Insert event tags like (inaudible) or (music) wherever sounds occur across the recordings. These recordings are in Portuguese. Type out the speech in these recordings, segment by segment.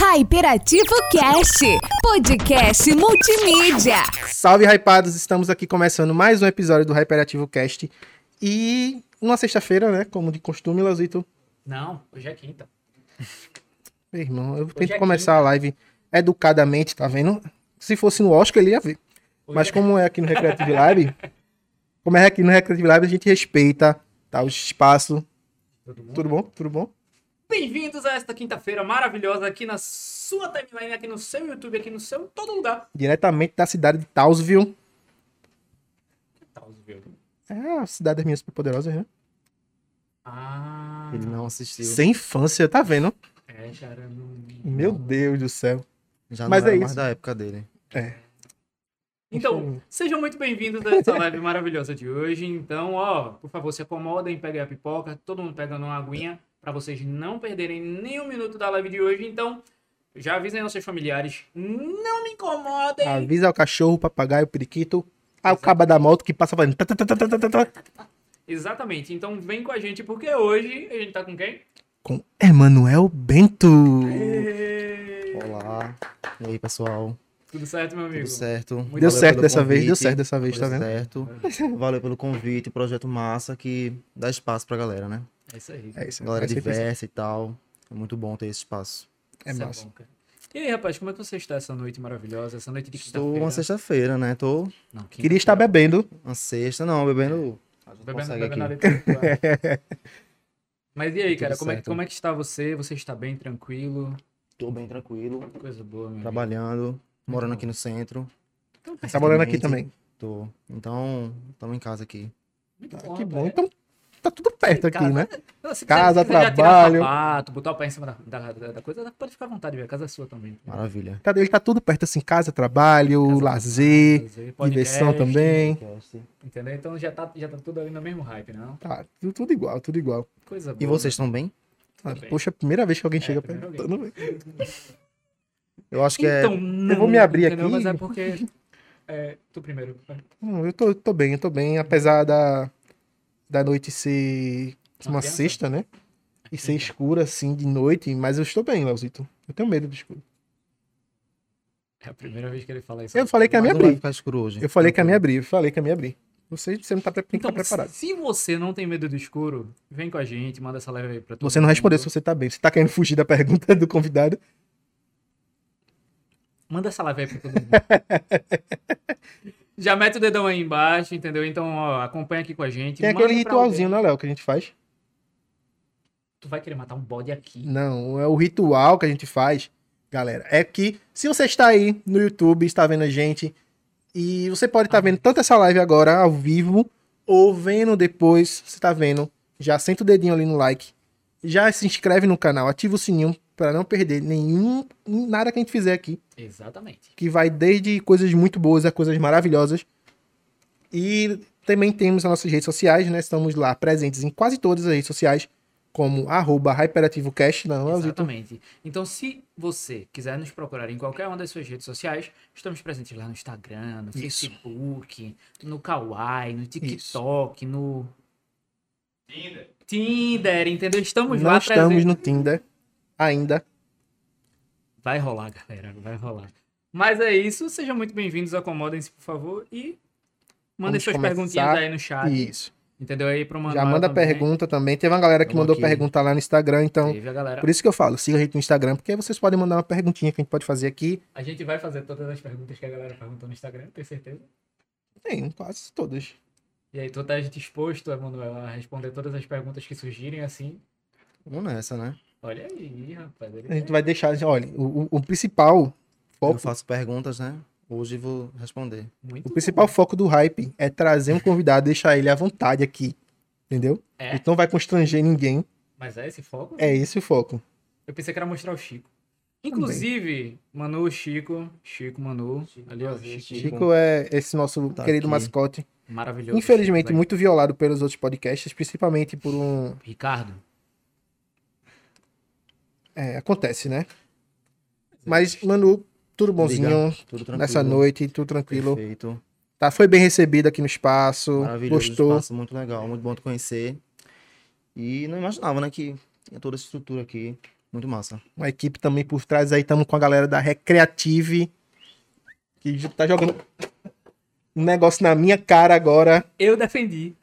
Hyperativo Cast, podcast multimídia. Salve, hypados! Estamos aqui começando mais um episódio do Hyperativo Cast. E uma sexta-feira, né? Como de costume, Lazito. Não, hoje é quinta. Meu irmão, eu Hoje tento é começar a live educadamente, tá vendo? Se fosse no Oscar, ele ia ver. Hoje Mas é- como é aqui no Recreative Live, (laughs) como é aqui no Recreative Live, a gente respeita tá, o espaço. Todo mundo. Tudo bom? Tudo bom? Bem-vindos a esta quinta-feira maravilhosa aqui na sua timeline, aqui no seu YouTube, aqui no seu todo lugar. Diretamente da cidade de Townsville. Os viu? É a cidade das minhas superpoderosas, né? Ah, Ele não assistiu. Sem infância, tá vendo? é, cara. não- Meu Deus do céu. Já não Mas era é mais isso. da época dele. Então, sejam muito bem-vindos a essa live maravilhosa de hoje. Então, ó, por favor, se acomodem, peguem a pipoca, todo mundo pegando uma aguinha, pra vocês não perderem nem um minuto da live de hoje. Então, já avisem aos seus familiares, não me incomodem. Avisa o cachorro, o papagaio, o periquito. O caba da moto que passa fazendo. tá, tá, tá, tá, tá, tá, tá. Exatamente. Então, vem com a gente, porque hoje a gente tá com quem? Com Emanuel Bento. Olá. E aí, pessoal? Tudo certo, meu amigo? Tudo certo? Muito Deu certo dessa vez, deu convite. certo dessa vez, tá Deu vendo? certo. Valeu pelo convite, projeto massa que dá espaço pra galera, né? É isso aí. É isso. Galera vai ser diversa e tal. É muito bom ter esse espaço. É Isso massa. bom, cara. E aí, rapaz, como é que você está essa noite maravilhosa, essa noite de Estou quinta-feira? uma sexta-feira, né? Tô Não, Queria estar bebendo. uma sexta, não, bebendo. Gente bebendo, bebendo aqui. ali tudo, (laughs) Mas e aí, Tudo cara, como é, que- como é que está você? Você está bem, tranquilo? Tô bem tranquilo, Coisa boa, meu amigo. trabalhando, morando bom. aqui no centro. Tá morando aqui também. Tô. Então, estamos em casa aqui. Muito Ah, bom, que bom. Então, tá tudo perto aqui, Casa- né? Se Casa, quiser- se quiser trabalho. sapato, botar o pé em cima da, da, da- coisa, pode ficar à vontade, velho. A casa é sua também. Maravilha. Cadê? Ele tá tudo perto, assim, casa, trabalho, Casa, lazer, Fazer diversão podcast, também. Entendeu? Então já tá, já tá tudo ali no mesmo hype, não? Tá, tudo, tudo igual, tudo igual. Coisa boa. E vocês estão bem? Ah, bem. poxa, primeira vez que alguém É, chega perguntando. (laughs) Eu acho que é. Então, não, vou me abrir entendeu? aqui. Mas é porque... É, tu primeiro. Não, eu tô, tô bem, eu tô bem, apesar da, da noite ser Uma uma sexta, né? E ser escura, assim, de noite, mas eu estou bem, Leozito. Eu tenho medo do escuro. É a primeira vez que ele fala isso. Eu falei que a Mas minha abrir. ficar escuro hoje. Eu falei que a minha abrir, eu falei que a minha abrir. Você, você não tá, Então, preparado. se você não tem medo do escuro, vem com a gente, manda essa live aí pra todo Você não respondeu se você tá bem. Você tá querendo fugir da pergunta do convidado. Manda essa live aí pra todo (laughs) mundo. Já mete o dedão aí embaixo, entendeu? Então, ó, acompanha aqui com a gente. Tem aquele ritualzinho, né, Léo, que a gente faz. Tu vai querer matar um bode aqui. Não, é o ritual que a gente faz, galera. É que se você está aí no YouTube, está vendo a gente, e você pode estar vendo tanto essa live agora ao vivo, ou vendo depois, você está vendo, já senta o dedinho ali no like, já se inscreve no canal, ativa o sininho para não perder nenhum nada que a gente fizer aqui, Exatamente. que vai desde coisas muito boas a coisas maravilhosas. E também temos as nossas redes sociais, né? Estamos lá presentes em quase todas as redes sociais, como arroba HyperativoCast, não, Leozito? Exatamente. Então, se você quiser nos procurar em qualquer uma das suas redes sociais, estamos presentes lá no Instagram, no Isso. Facebook, no Kawaii, no TikTok, no. Tinder. Tinder, entendeu? Estamos Não lá estamos presentes. no Tinder ainda. Vai rolar, galera, vai rolar. Mas é isso, sejam muito bem-vindos, acomodem-se, por favor, e mandem Vamos suas começar. perguntinhas aí no chat. Isso. Entendeu? Aí pro Já manda também. pergunta também. Teve uma galera que Vamos mandou aqui. pergunta lá no Instagram, então. Galera. Por isso que eu falo, siga a gente no Instagram, porque aí vocês podem mandar uma perguntinha que a gente pode fazer aqui. A gente vai fazer todas as perguntas que a galera perguntou no Instagram, tenho certeza. Tem, quase todas. E aí, tu tá disposto, Emanuel, a responder todas as perguntas que surgirem assim? Vamos nessa, né? Olha aí, rapaz. A gente vai deixar, olha, o, o- principal Eu foco, faço perguntas, né? Hoje vou responder. Muito o principal bom. foco do hype é trazer um convidado, deixar ele à vontade aqui. Entendeu? É, não vai constranger ninguém. mas é esse foco? É esse o foco. Eu pensei que era mostrar o Chico. Inclusive, Manu, Chico, Chico, Manu, ali ó, Chico, Chico é esse nosso Tá querido aqui. mascote. maravilhoso. Infelizmente, Chico, muito violado pelos outros podcasts, principalmente por um. Ricardo, É, acontece, né? Mas, Manu, tudo bonzinho. Tudo tranquilo. nessa noite, tudo tranquilo. Perfeito. Tá, foi bem recebido aqui no espaço. Maravilhoso. Gostou. Espaço muito legal, muito bom te conhecer. E não imaginava, né, que tinha toda essa estrutura aqui. Muito massa. Uma equipe também por trás aí, estamos com a galera da Recreative, que tá jogando um negócio na minha cara agora. Eu defendi.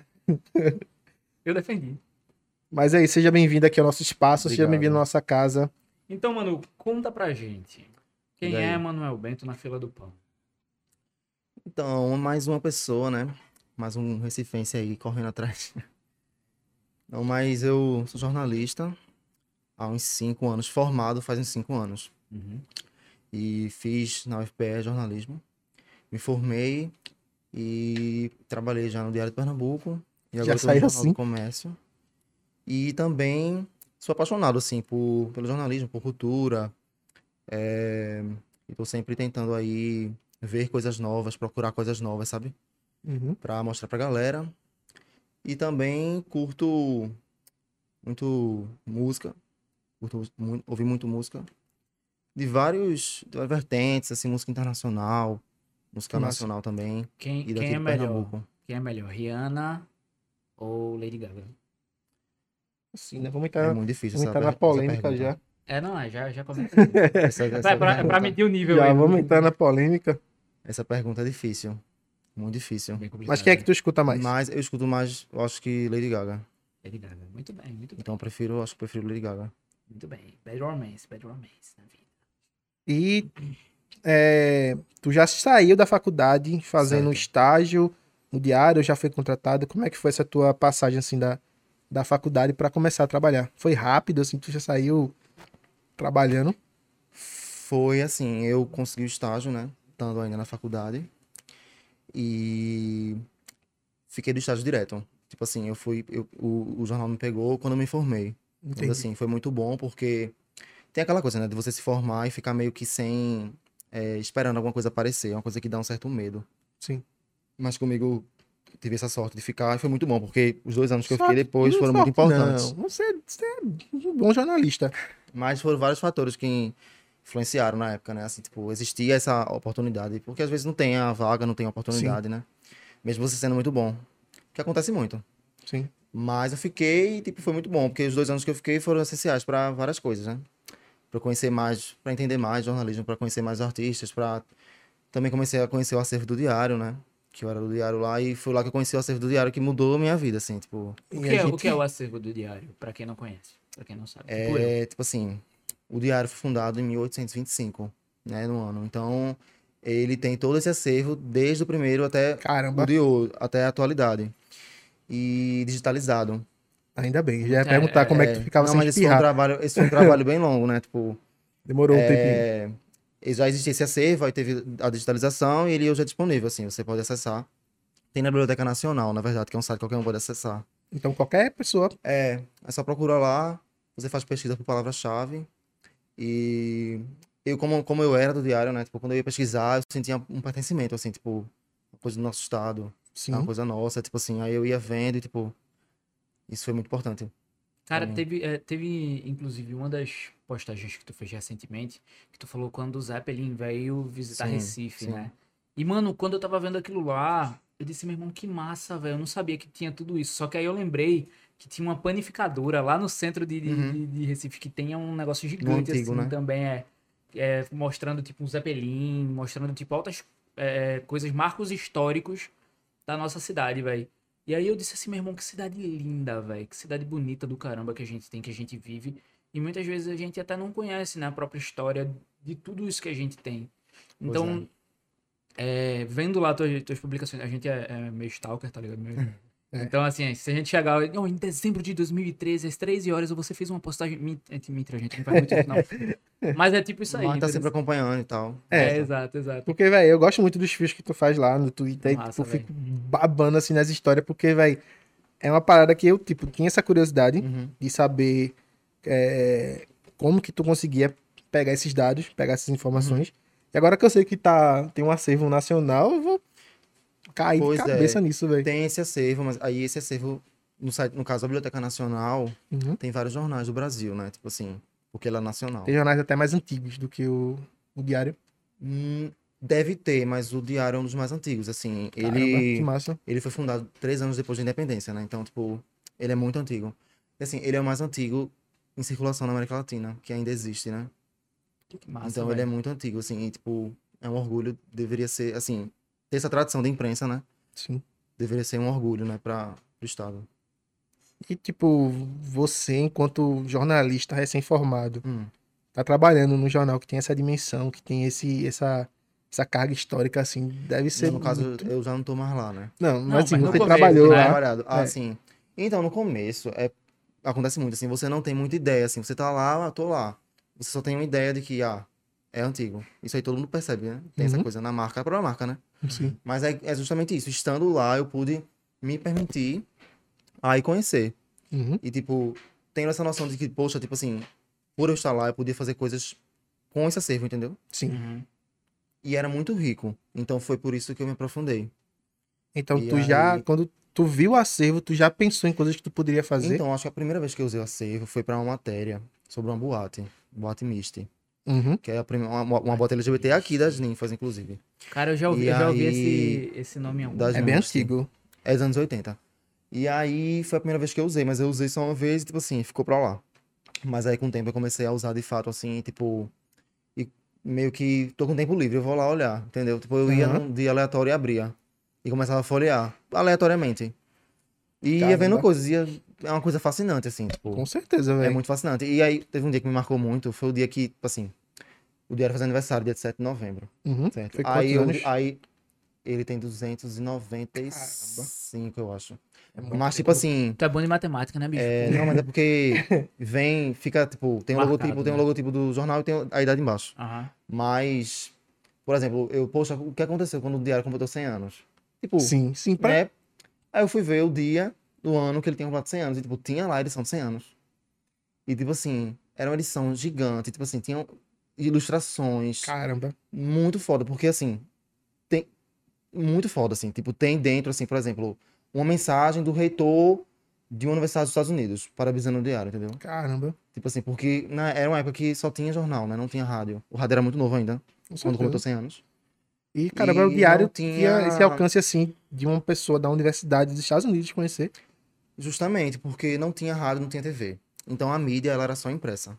Eu defendi. Mas é isso, seja bem-vindo aqui ao nosso espaço, seja Obrigado. bem-vindo à nossa casa. Então, mano, conta pra gente. Quem é Manuel Bento na fila do pão? Então, mais uma pessoa, né? Mais um recifense aí correndo atrás. (laughs) Não, mas eu sou jornalista há uns cinco anos, formado faz uns cinco anos. Uhum. E fiz na UFPE jornalismo. Me formei e trabalhei já no Diário de Pernambuco. E agora estou no saiu assim? Comércio. E também sou apaixonado, assim, por, pelo jornalismo, por cultura. É, e tô sempre tentando aí ver coisas novas, procurar coisas novas, sabe? Uhum. Pra mostrar pra galera. E também curto muito música. Curto mu- ouvir muito música. De vários de várias vertentes, assim, música internacional, música Massa. nacional também. Quem, E daqui quem é melhor? Pernambuco. Quem é melhor? Rihanna ou Lady Gaga? Assim, né? Vamos É entrar, muito difícil vamos essa entrar na polêmica já. É, não, é, já, já começa. (laughs) Essa, essa é, pra, é pra medir o nível Já aí. vamos entrar na polêmica. essa pergunta é difícil. Muito difícil. Mas quem é que né? tu escuta mais? Mas eu escuto mais, eu acho que Lady Gaga. Lady Gaga. Muito bem, muito bem. Então eu prefiro, acho que prefiro Lady Gaga. Muito bem. Bad Romance, Bad Romance na vida. E é, tu já saiu da faculdade fazendo um Certo. estágio no diário, já foi contratado. Como é que foi essa tua passagem assim da, da faculdade para começar a trabalhar? Foi rápido assim, tu já saiu trabalhando? Foi assim, eu consegui o estágio, né? Estando ainda na faculdade. E fiquei do estágio direto. Tipo assim, eu fui. eu- o, o jornal me pegou quando eu me formei. Mas Entendi. assim, foi muito bom porque tem aquela coisa, né? De você se formar e ficar meio que sem. é, esperando alguma coisa aparecer. É uma coisa que dá um certo medo. Sim. Mas comigo tive essa sorte de ficar e foi muito bom, porque os dois anos que eu fiquei depois foram muito importantes. Não, você, você é um bom jornalista. Mas foram vários fatores que influenciaram na época, né? Assim, tipo, existia essa oportunidade. Porque às vezes não tem a vaga, não tem a oportunidade, né? Mesmo você sendo muito bom. Que acontece muito. Sim. Mas eu fiquei, tipo, foi muito bom, porque os dois anos que eu fiquei foram essenciais para várias coisas, né? Para conhecer mais, para entender mais jornalismo, para conhecer mais artistas, para também comecei a conhecer o acervo do diário, né? Que eu era do diário lá e foi lá que eu conheci o acervo do diário que mudou a minha vida, assim, tipo, O E que, é, o gente- que é o acervo do diário? Pra quem não conhece, pra quem não sabe. Tipo. É, tipo assim, o diário foi fundado em 1825, né, no ano. Então, ele tem todo esse acervo desde o primeiro até Caramba, o de hoje, até a atualidade. E digitalizado. ainda bem. Já ia É, perguntar como é, que tu ficava Não, sem mas esse foi um espirrar. trabalho, esse foi um trabalho bem longo, né? Tipo, Demorou um tempinho. Já existia esse acervo, aí teve a digitalização e ele hoje é disponível, assim, você pode acessar. Tem na Biblioteca Nacional, na verdade, que é um site que qualquer um pode acessar. Então qualquer pessoa É, é só procurar lá, você faz pesquisa por palavra-chave. E eu, como, como eu era do diário, né? Tipo, quando eu ia pesquisar, eu sentia um pertencimento, assim, tipo, uma coisa do nosso estado, sim. uma coisa nossa, tipo assim, aí eu ia vendo e, tipo, isso foi muito importante. Cara, Também. teve, é, teve inclusive uma das postagens que tu fez recentemente, que tu falou quando o Zeppelin veio visitar Sim, Recife, sim. né? E, mano, quando eu tava vendo aquilo lá, eu disse, meu irmão, que massa, velho. Eu não sabia que tinha tudo isso. Só que aí eu lembrei que tinha uma panificadora lá no centro de, de, Uhum. de- de Recife, que tem um negócio gigante, antigo, assim, né? também é, é, mostrando, tipo, um Zeppelin, mostrando, tipo, altas é, coisas, marcos históricos da nossa cidade, velho. E aí eu disse assim, meu irmão, que cidade linda, velho. Que cidade bonita do caramba que a gente tem, que a gente vive. E muitas vezes a gente até não conhece, né, a própria história de tudo isso que a gente tem. Então, é, vendo lá tuas, tuas publicações, a gente é, é meio stalker, tá ligado? Meio- (laughs) É. Então, assim, se a gente chegar "Não, em dezembro de 2013, às 13 horas, você fez uma postagem. É, Mentira, a gente não faz muito isso, não. (laughs) Mas é tipo isso aí. Mas tá sempre acompanhando e tal. É, É. exato, exato. Porque, velho, eu gosto muito dos fios que tu faz lá no Twitter. e, Massa, tipo, eu véi. fico babando assim nas histórias, porque, velho, é uma parada que eu, tipo, tinha essa curiosidade Uhum. de saber é, como que tu conseguia pegar esses dados, pegar essas informações. E agora que eu sei que tá, tem um acervo nacional, eu vou cair Pois de é. cabeça nisso, velho. Tem esse acervo, mas aí esse acervo, no, site, no caso da Biblioteca Nacional, Uhum. tem vários jornais do Brasil, né? Tipo assim, porque ela é nacional. Tem jornais até mais antigos do que o, o diário. Hum, deve ter, mas o Diário é um dos mais antigos, assim. Caramba, que Ele, massa. ele foi fundado três anos depois da independência, né? Então, tipo, ele é muito antigo. E, assim, ele é o mais antigo em circulação na América Latina, que ainda existe, né? Que massa, então ele é muito antigo, assim, e, tipo, é um orgulho, deveria ser, assim, ter essa tradição da imprensa, né? Sim. Deveria ser um orgulho, né, para o Estado. E, tipo, você, enquanto jornalista recém-formado, Hum. tá trabalhando num jornal que tem essa dimensão, que tem esse, essa, essa carga histórica, assim, deve ser. no caso, muito- eu já não tô mais lá, né? Não, Não, mas assim, mas você começo, trabalhou né? lá. Ah, É. sim. Então, no começo, é, acontece muito, assim, você não tem muita ideia, assim, você tá lá, ah, tô lá. Você só tem uma ideia de que, ah, é antigo. Isso aí todo mundo percebe, né? Tem essa Uhum. coisa na marca, a própria marca, né? Sim. Mas é, é justamente isso. Estando lá, eu pude me permitir aí conhecer. Uhum. E, tipo, tendo essa noção de que, poxa, tipo assim, por eu estar lá, eu podia fazer coisas com esse acervo, entendeu? Sim. Uhum. E era muito rico. Então foi por isso que eu me aprofundei. Então, E tu já, aí- quando tu viu o acervo, tu já pensou em coisas que tu poderia fazer? Então, acho que a primeira vez que eu usei o acervo foi para uma matéria sobre uma boate, boate Misty, Uhum. que é a prime- uma, uma boate LGBT aqui das ninfas, inclusive. Cara, eu já ouvi, E eu já ouvi aí- esse, esse nome em algum Das É bem antigo. É dos anos 80. E aí foi a primeira vez que eu usei, mas eu usei só uma vez e, tipo assim, ficou pra lá. Mas aí com o tempo eu comecei a usar de fato, assim, tipo. E meio que tô com tempo livre, eu vou lá olhar, entendeu? Tipo, eu ia Aham. num dia aleatório e abria. E começava a folhear, aleatoriamente. E ia Caramba. vendo coisas, ia... é uma coisa fascinante, assim, tipo. Com certeza, É velho. muito fascinante. E aí teve um dia que me marcou muito, foi o dia que, tipo assim, o diário faz aniversário, dia 7 de novembro. Uhum. Certo. Foi aí, eu, aí ele tem 295, eu acho. É muito Mas, tipo tempo. assim. Tu é bom de matemática, né, bicho? é, não, mas é porque (laughs) vem, fica, tipo, tem o Marcado, logotipo, tem o né? logotipo do jornal e tem a idade embaixo. Aham. Mas, por exemplo, eu, poxa, o que aconteceu quando o diário completou 100 anos? Tipo, Sim, sim. Pra... né? Aí eu fui ver o dia do ano que ele tinha completado 100 anos. E, tipo, tinha lá a edição de 100 anos. E, tipo assim, era uma edição gigante. Tipo assim, tinham ilustrações Caramba. muito foda. Porque, assim, tem... Muito foda, assim. Tipo, tem dentro, assim, por exemplo, uma mensagem do reitor de uma universidade dos Estados Unidos, parabenizando o diário, entendeu? Caramba. Tipo assim, porque na... era uma época que só tinha jornal, né? Não tinha rádio. O rádio era muito novo ainda, Com quando completou 100 anos. E, caramba, E o diário tinha- esse alcance, assim, de uma pessoa da universidade dos Estados Unidos conhecer. Justamente, porque não tinha rádio, não tinha TV. Então a mídia, ela era só impressa.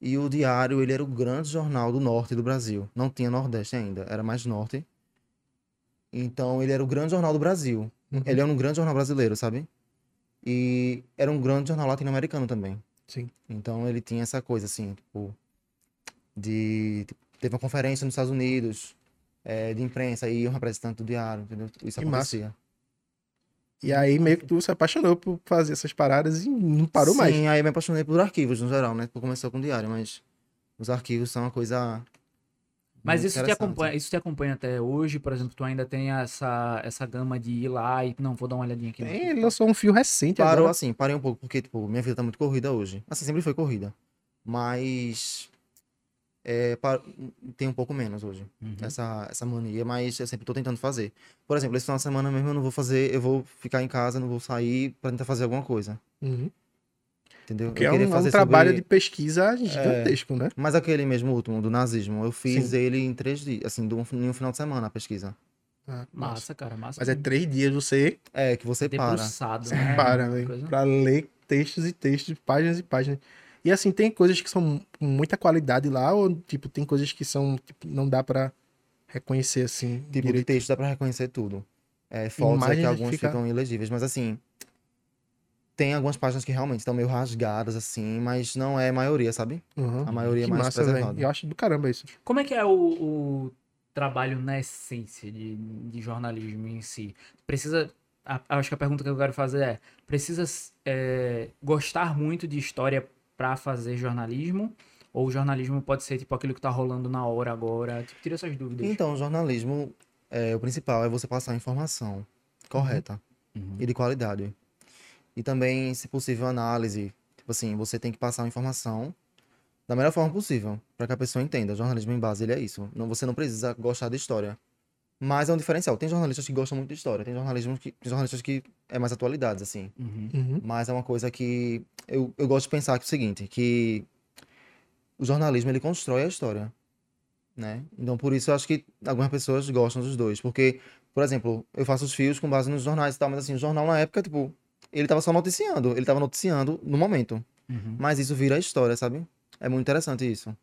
E o Diário, ele era o grande jornal do norte do Brasil. Não tinha Nordeste ainda, era mais norte. Então ele era o grande jornal do Brasil. Uhum. Ele é um grande jornal brasileiro, sabe? E era um grande jornal latino-americano também. Sim. Então ele tinha essa coisa, assim, tipo, de. tipo, teve uma conferência nos Estados Unidos, é, de imprensa, e um representante do diário, entendeu? Isso Que massa. E aí, meio que tu se apaixonou por fazer essas paradas e não parou mais. Sim, aí eu me apaixonei por arquivos no geral, né? Tipo, começou com o diário, mas os arquivos são uma coisa. Mas isso te, acompanha, isso te acompanha até hoje, por exemplo, tu ainda tem essa, essa gama de ir lá e não, vou dar uma olhadinha aqui. É, ele TikTok. lançou um fio recente Parou agora. assim, parei um pouco, porque, tipo, minha vida tá muito corrida hoje. Assim, sempre foi corrida. Mas. É, tem um pouco menos hoje. Uhum. Essa, essa mania, mas eu sempre tô tentando fazer. Por exemplo, esse final de semana mesmo eu não vou fazer, eu vou ficar em casa, não vou sair pra tentar fazer alguma coisa. Uhum. Entendeu? Porque eu é um, é um fazer trabalho sobre- de pesquisa gigantesco, né? Mas aquele mesmo último, do nazismo, eu fiz Sim. ele em três dias, assim, um- em um final de semana, a pesquisa. Ah, Massa, cara, massa. Mas é três dias você É, que você para. né? para, velho, pra ler textos e textos, páginas e páginas. E assim, tem coisas que são com muita qualidade lá, ou tipo, tem coisas que são, tipo, não dá pra reconhecer assim, Tipo, de direito. texto dá pra reconhecer tudo. É, fotos é que algumas fica- ficam ilegíveis, mas assim. Tem algumas páginas que realmente estão meio rasgadas, assim, mas não é a maioria, sabe? Uhum. A maioria é Que mais massa, preservada. Eu acho do caramba isso. Como é que é o, o trabalho na essência de, de jornalismo em si? Precisa. a- acho que a pergunta que eu quero fazer é: precisa é, gostar muito de história pra fazer jornalismo? Ou o jornalismo pode ser tipo aquilo que tá rolando na hora agora? Tipo, tira essas dúvidas. Então, o jornalismo, é, o principal é você passar a informação correta Uhum. e de qualidade. E também, se possível, análise. Tipo assim, você tem que passar a informação da melhor forma possível, para que a pessoa entenda. O jornalismo em base, ele é isso. Não, você não precisa gostar de história. Mas é um diferencial. Tem jornalistas que gostam muito de história, tem jornalismo que, tem jornalistas que é mais atualidades, assim. Uhum. Uhum. Mas é uma coisa que eu, eu gosto de pensar que é o seguinte, que o jornalismo ele constrói a história, né? Então por isso eu acho que algumas pessoas gostam dos dois, porque, por exemplo, eu faço os fios com base nos jornais e tal, mas assim, o jornal na época, tipo, ele tava só noticiando, ele tava noticiando no momento. Uhum. mas isso vira história, sabe? É muito interessante isso.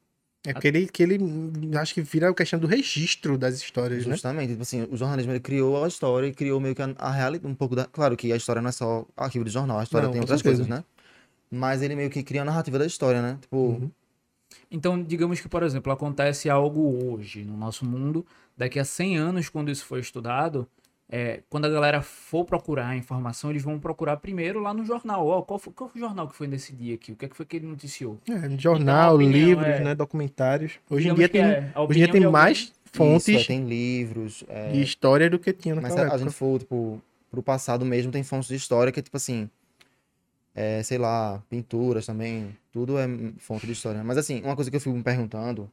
É porque ele, que ele hum, acho que vira a questão do registro das histórias, né? Justamente, tipo assim, o jornalismo ele criou a história e criou meio que a, a realidade, um pouco da. Claro que a história não é só arquivo de jornal, a história Não, tem outras certeza. coisas, né? Mas ele meio que cria a narrativa da história, né? Tipo, Uhum. Então, digamos que, por exemplo, acontece algo hoje no nosso mundo, daqui a 100 anos, quando isso for estudado, é, quando a galera for procurar a informação, eles vão procurar primeiro lá no jornal. Ó, qual, foi, qual foi o jornal que foi nesse dia aqui? O que, é que foi que ele noticiou? É, jornal, Então, a opinião livros, é- né? Documentários. Hoje em dia tem, é a hoje em dia tem mais fontes isso, é, tem livros. é, de história do que tinha Mas naquela a época. gente for, tipo, pro passado mesmo, tem fontes de história que é tipo assim. É, sei lá, pinturas também. Tudo é fonte de história. Mas assim, uma coisa que eu fico me perguntando,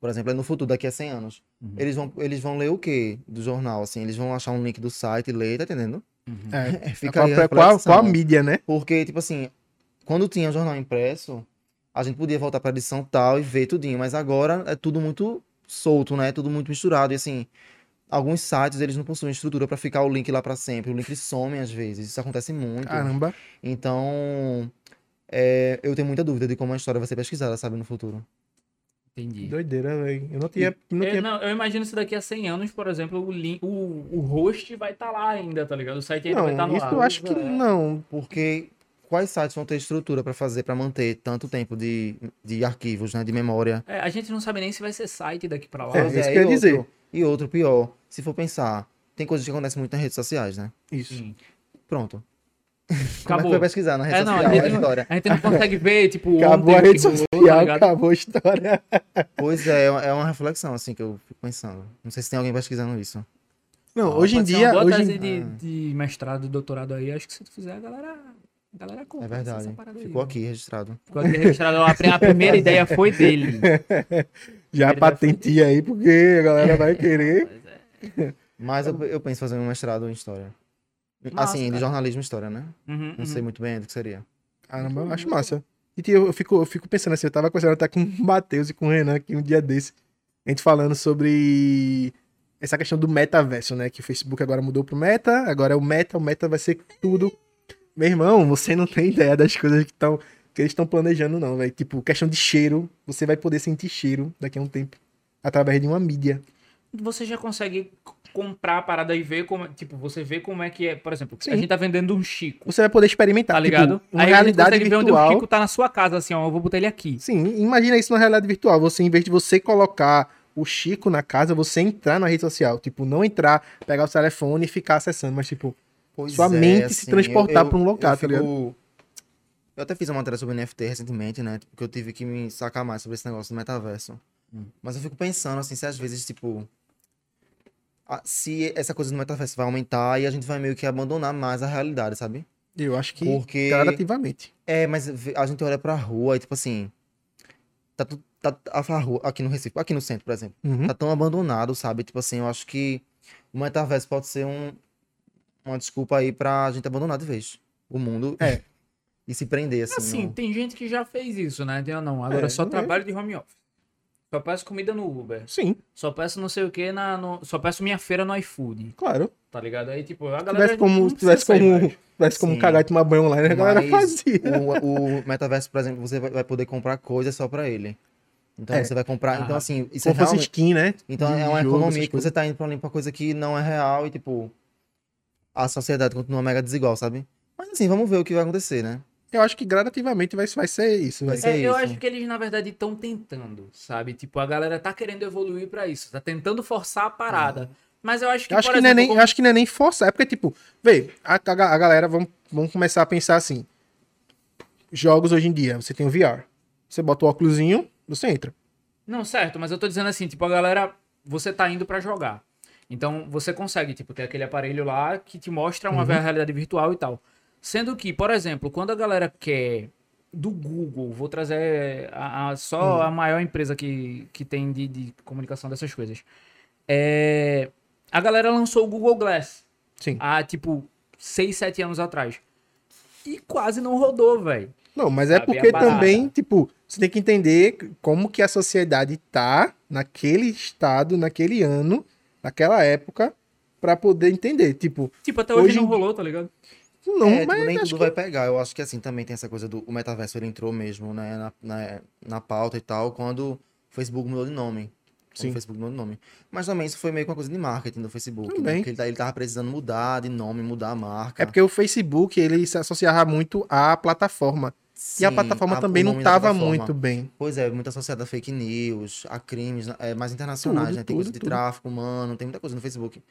por exemplo, é no futuro, daqui a 100 anos. Uhum. Eles, vão, eles vão ler o quê do jornal? Assim, eles vão achar um link do site e ler, tá entendendo? (laughs) É, Fica qual, aí a qual, qual a reflexão. mídia, né? Porque, tipo assim, quando tinha o jornal impresso, a gente podia voltar pra edição tal e ver tudinho. Mas agora é tudo muito solto, né? É tudo muito misturado. E assim, alguns sites, eles não possuem estrutura pra ficar o link lá pra sempre. O link some às vezes. Isso acontece muito. Caramba. Então, é, eu tenho muita dúvida de como a história vai ser pesquisada, sabe, no futuro. Entendi. Doideira, velho. Eu não tinha. Não É, tinha... não, eu imagino se daqui a 100 anos, por exemplo, o, link, o, o host vai estar lá ainda, tá ligado? O site ainda vai estar Não, no isso ar. eu acho que É. não. Porque quais sites vão ter estrutura pra fazer, pra manter tanto tempo de, de arquivos, né, de memória? É, a gente não sabe nem se vai ser site daqui pra lá. É, isso e que eu ia outro- dizer. E outro pior, se for pensar, tem coisas que acontecem muito nas redes sociais, né? Isso. Sim. Pronto. Como é Acabou. pesquisar na rede É, não, social a a gente, não, história? a gente não consegue ver, tipo, Acabou ontem a rede rolou, tá social, acabou a história. Pois é, é uma reflexão, assim, que eu fico pensando. Não sei se tem alguém pesquisando isso. Não, Ó, hoje em ser uma dia. boa Hoje de, de mestrado, doutorado aí, acho que se tu fizer, a galera, a galera compra. É verdade. essa parada aí, Ficou né? aqui registrado. Ficou aqui registrado. A pri- a primeira ideia foi dele. (laughs) Já patenteia aí, porque a galera vai querer. É. Mas eu, eu penso em fazer um mestrado em história. Massa, assim, de cara. jornalismo e história, né? Uhum, Não uhum. sei muito bem do que seria. Caramba, eu acho massa. E eu fico, eu fico pensando assim, eu tava conversando até com o Matheus e com o Renan aqui um dia desse. A gente falando sobre essa questão do metaverso, né? Que o Facebook agora mudou pro meta, agora é o meta, o meta vai ser tudo. Meu irmão, você não tem ideia das coisas que estão que eles estão planejando, não, velho. Tipo, questão de cheiro, você vai poder sentir cheiro daqui a um tempo. Através de uma mídia. Você já consegue comprar a parada e ver como. Tipo, você vê como é que é. Por exemplo, Sim. a gente tá vendendo um Chico. Você vai poder experimentar. Tá ligado? Tipo, uma Aí a gente realidade consegue ver onde o virtual. Chico tá na sua casa, assim, ó. Eu vou botar ele aqui. Sim, imagina isso na realidade virtual. Você, em vez de você colocar o Chico na casa, você entrar na rede social. Tipo, não entrar, pegar o telefone e ficar acessando, mas tipo, Pois Sua mente se transportar pra um local, tá fico- Eu até fiz uma matéria sobre NFT recentemente, né? Porque eu tive que me sacar mais sobre esse negócio do metaverso. Hum. Mas eu fico pensando, assim, se às vezes, tipo... Se essa coisa do metaverso vai aumentar e a gente vai meio que abandonar mais a realidade, sabe? eu acho que Porque- gradativamente. É, mas a gente olha pra rua e, tipo assim... Tá, tá, a rua, aqui no Recife, aqui no centro, por exemplo. Uhum. tá tão abandonado, sabe? Tipo assim, eu acho que o metaverso pode ser um, uma desculpa aí pra gente abandonar de vez o mundo É. (laughs) e se prender, assim. Assim, no- tem gente que já fez isso, né? Tem- Não, agora É, só é. trabalho de home office. Só peço comida no Uber. Sim, Só peço não sei o que na. no- Só peço minha feira no iFood. claro. Tá ligado? Aí, tipo, a Se galera. tivesse como, tivesse como, tivesse como Sim. cagar e tomar banho online, a galera Mas fazia. o, o metaverso, por exemplo, você vai, poder comprar coisas só pra ele. Então É. você vai comprar. Então, Ah. assim, isso é realmente. skin, né? Então de é uma jogo, economia que você tá indo pra pra coisa que não é real e, tipo, a sociedade continua mega desigual, sabe? Mas assim, vamos ver o que vai acontecer, né? Eu acho que gradativamente vai, vai ser isso. Vai Vai ser É, eu isso. acho que eles, na verdade, estão tentando, sabe? Tipo, a galera tá querendo evoluir pra isso. Tá tentando forçar a parada. Mas eu acho que, Eu acho, por que não é exemplo, nem, como- eu acho que não é nem forçar. É porque, tipo, vê, a, a, a galera vão, vão começar a pensar assim. Jogos hoje em dia, você tem o VR. Você bota o óculosinho, você entra. Não, certo, mas eu tô dizendo assim, tipo, a galera, você tá indo pra jogar. Então, você consegue, tipo, ter aquele aparelho lá que te mostra uma realidade virtual e tal. Sendo que, por exemplo, quando a galera quer do Google, vou trazer a, a- só a maior empresa que, que tem de, de comunicação dessas coisas. É, a galera lançou o Google Glass Sim. há, tipo, 6, 7 anos atrás. E quase não rodou, velho. Não, mas é Sabe, porque é barata. também, tipo, você tem que entender como que a sociedade tá naquele estado, naquele ano, naquela época, pra poder entender. Tipo, Tipo, até hoje, Hoje não rolou, tá ligado? Não, é, mas tipo, nem tudo que- vai pegar. Eu acho que assim também tem essa coisa do o metaverso, ele entrou mesmo, né, na, na, na pauta e tal, quando o Facebook mudou de nome. Sim. O Facebook mudou de nome. Mas também isso foi meio que uma coisa de marketing do Facebook. Né? Porque ele, tá- ele tava precisando mudar de nome, mudar a marca. É porque o Facebook, ele se associava muito à plataforma. e a Sim, plataforma a- também não nome da tava plataforma. muito bem. Pois é, muito associado a fake news, a crimes é, mais internacionais, Tudo, né? Tem coisa tudo, de tudo. tráfico humano, tem muita coisa no Facebook.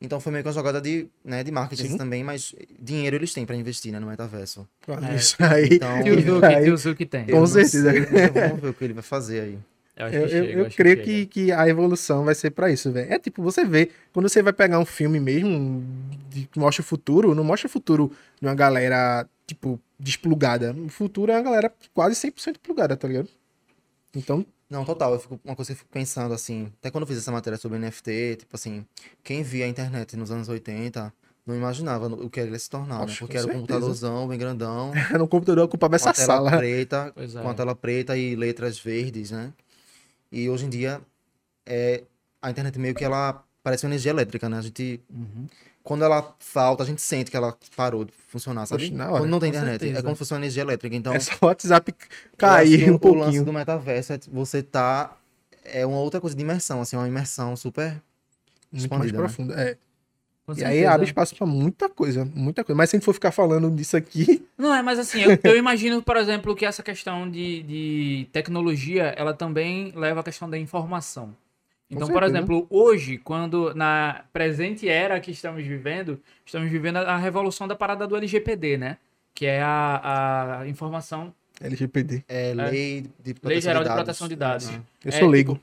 Então foi meio que uma jogada de, né, de marketing Sim. também, mas dinheiro eles têm pra investir, né, no metaverso. É. Isso (laughs) aí. Então, Tio Zuki, aí- tio Zuki tem. Com eu certeza. Vamos ver o que ele vai fazer aí. Eu, acho Eu, que eu- chega, eu acho creio que, que a evolução vai ser pra isso, velho. É tipo, você vê, quando você vai pegar um filme mesmo, de- que mostra o futuro, não mostra o futuro de uma galera, tipo, desplugada. O futuro é uma galera quase 100% plugada, tá ligado? Então, Não, total, eu fico, uma coisa que eu fico pensando assim, até quando eu fiz essa matéria sobre NFT, tipo assim, quem via a internet nos anos 80 não imaginava o que ele ia se tornar, né? Oxe, Porque era um computadorzão bem grandão, (laughs) no computador ocupava com essa a tela sala. preta, é. com a tela preta e letras verdes, né? E hoje em dia, é, a internet meio que ela parece uma energia elétrica, né? A gente, Uhum. Quando ela falta, a gente sente que ela parou de funcionar, sabe? Hora, Quando não tem com internet, certeza. é como se fosse uma energia elétrica. Então, É só o WhatsApp cair um o- O lance pouquinho. do metaverso é você tá. É uma outra coisa de imersão, assim, uma imersão super. Muito mais né? profunda. É. Com E aí certeza. abre espaço pra muita coisa, muita coisa. Mas se a gente for ficar falando disso aqui, (laughs) Não, é, mas assim, eu, eu imagino, por exemplo, que essa questão de, de tecnologia, ela também leva à questão da informação. Então, por exemplo, hoje, quando na presente era que estamos vivendo, estamos vivendo a, revolução da parada do LGPD, né? Que é a, a informação, LGPD. É, lei de proteção Lei Geral de dados. Proteção de Dados. Ah. Eu É, sou leigo.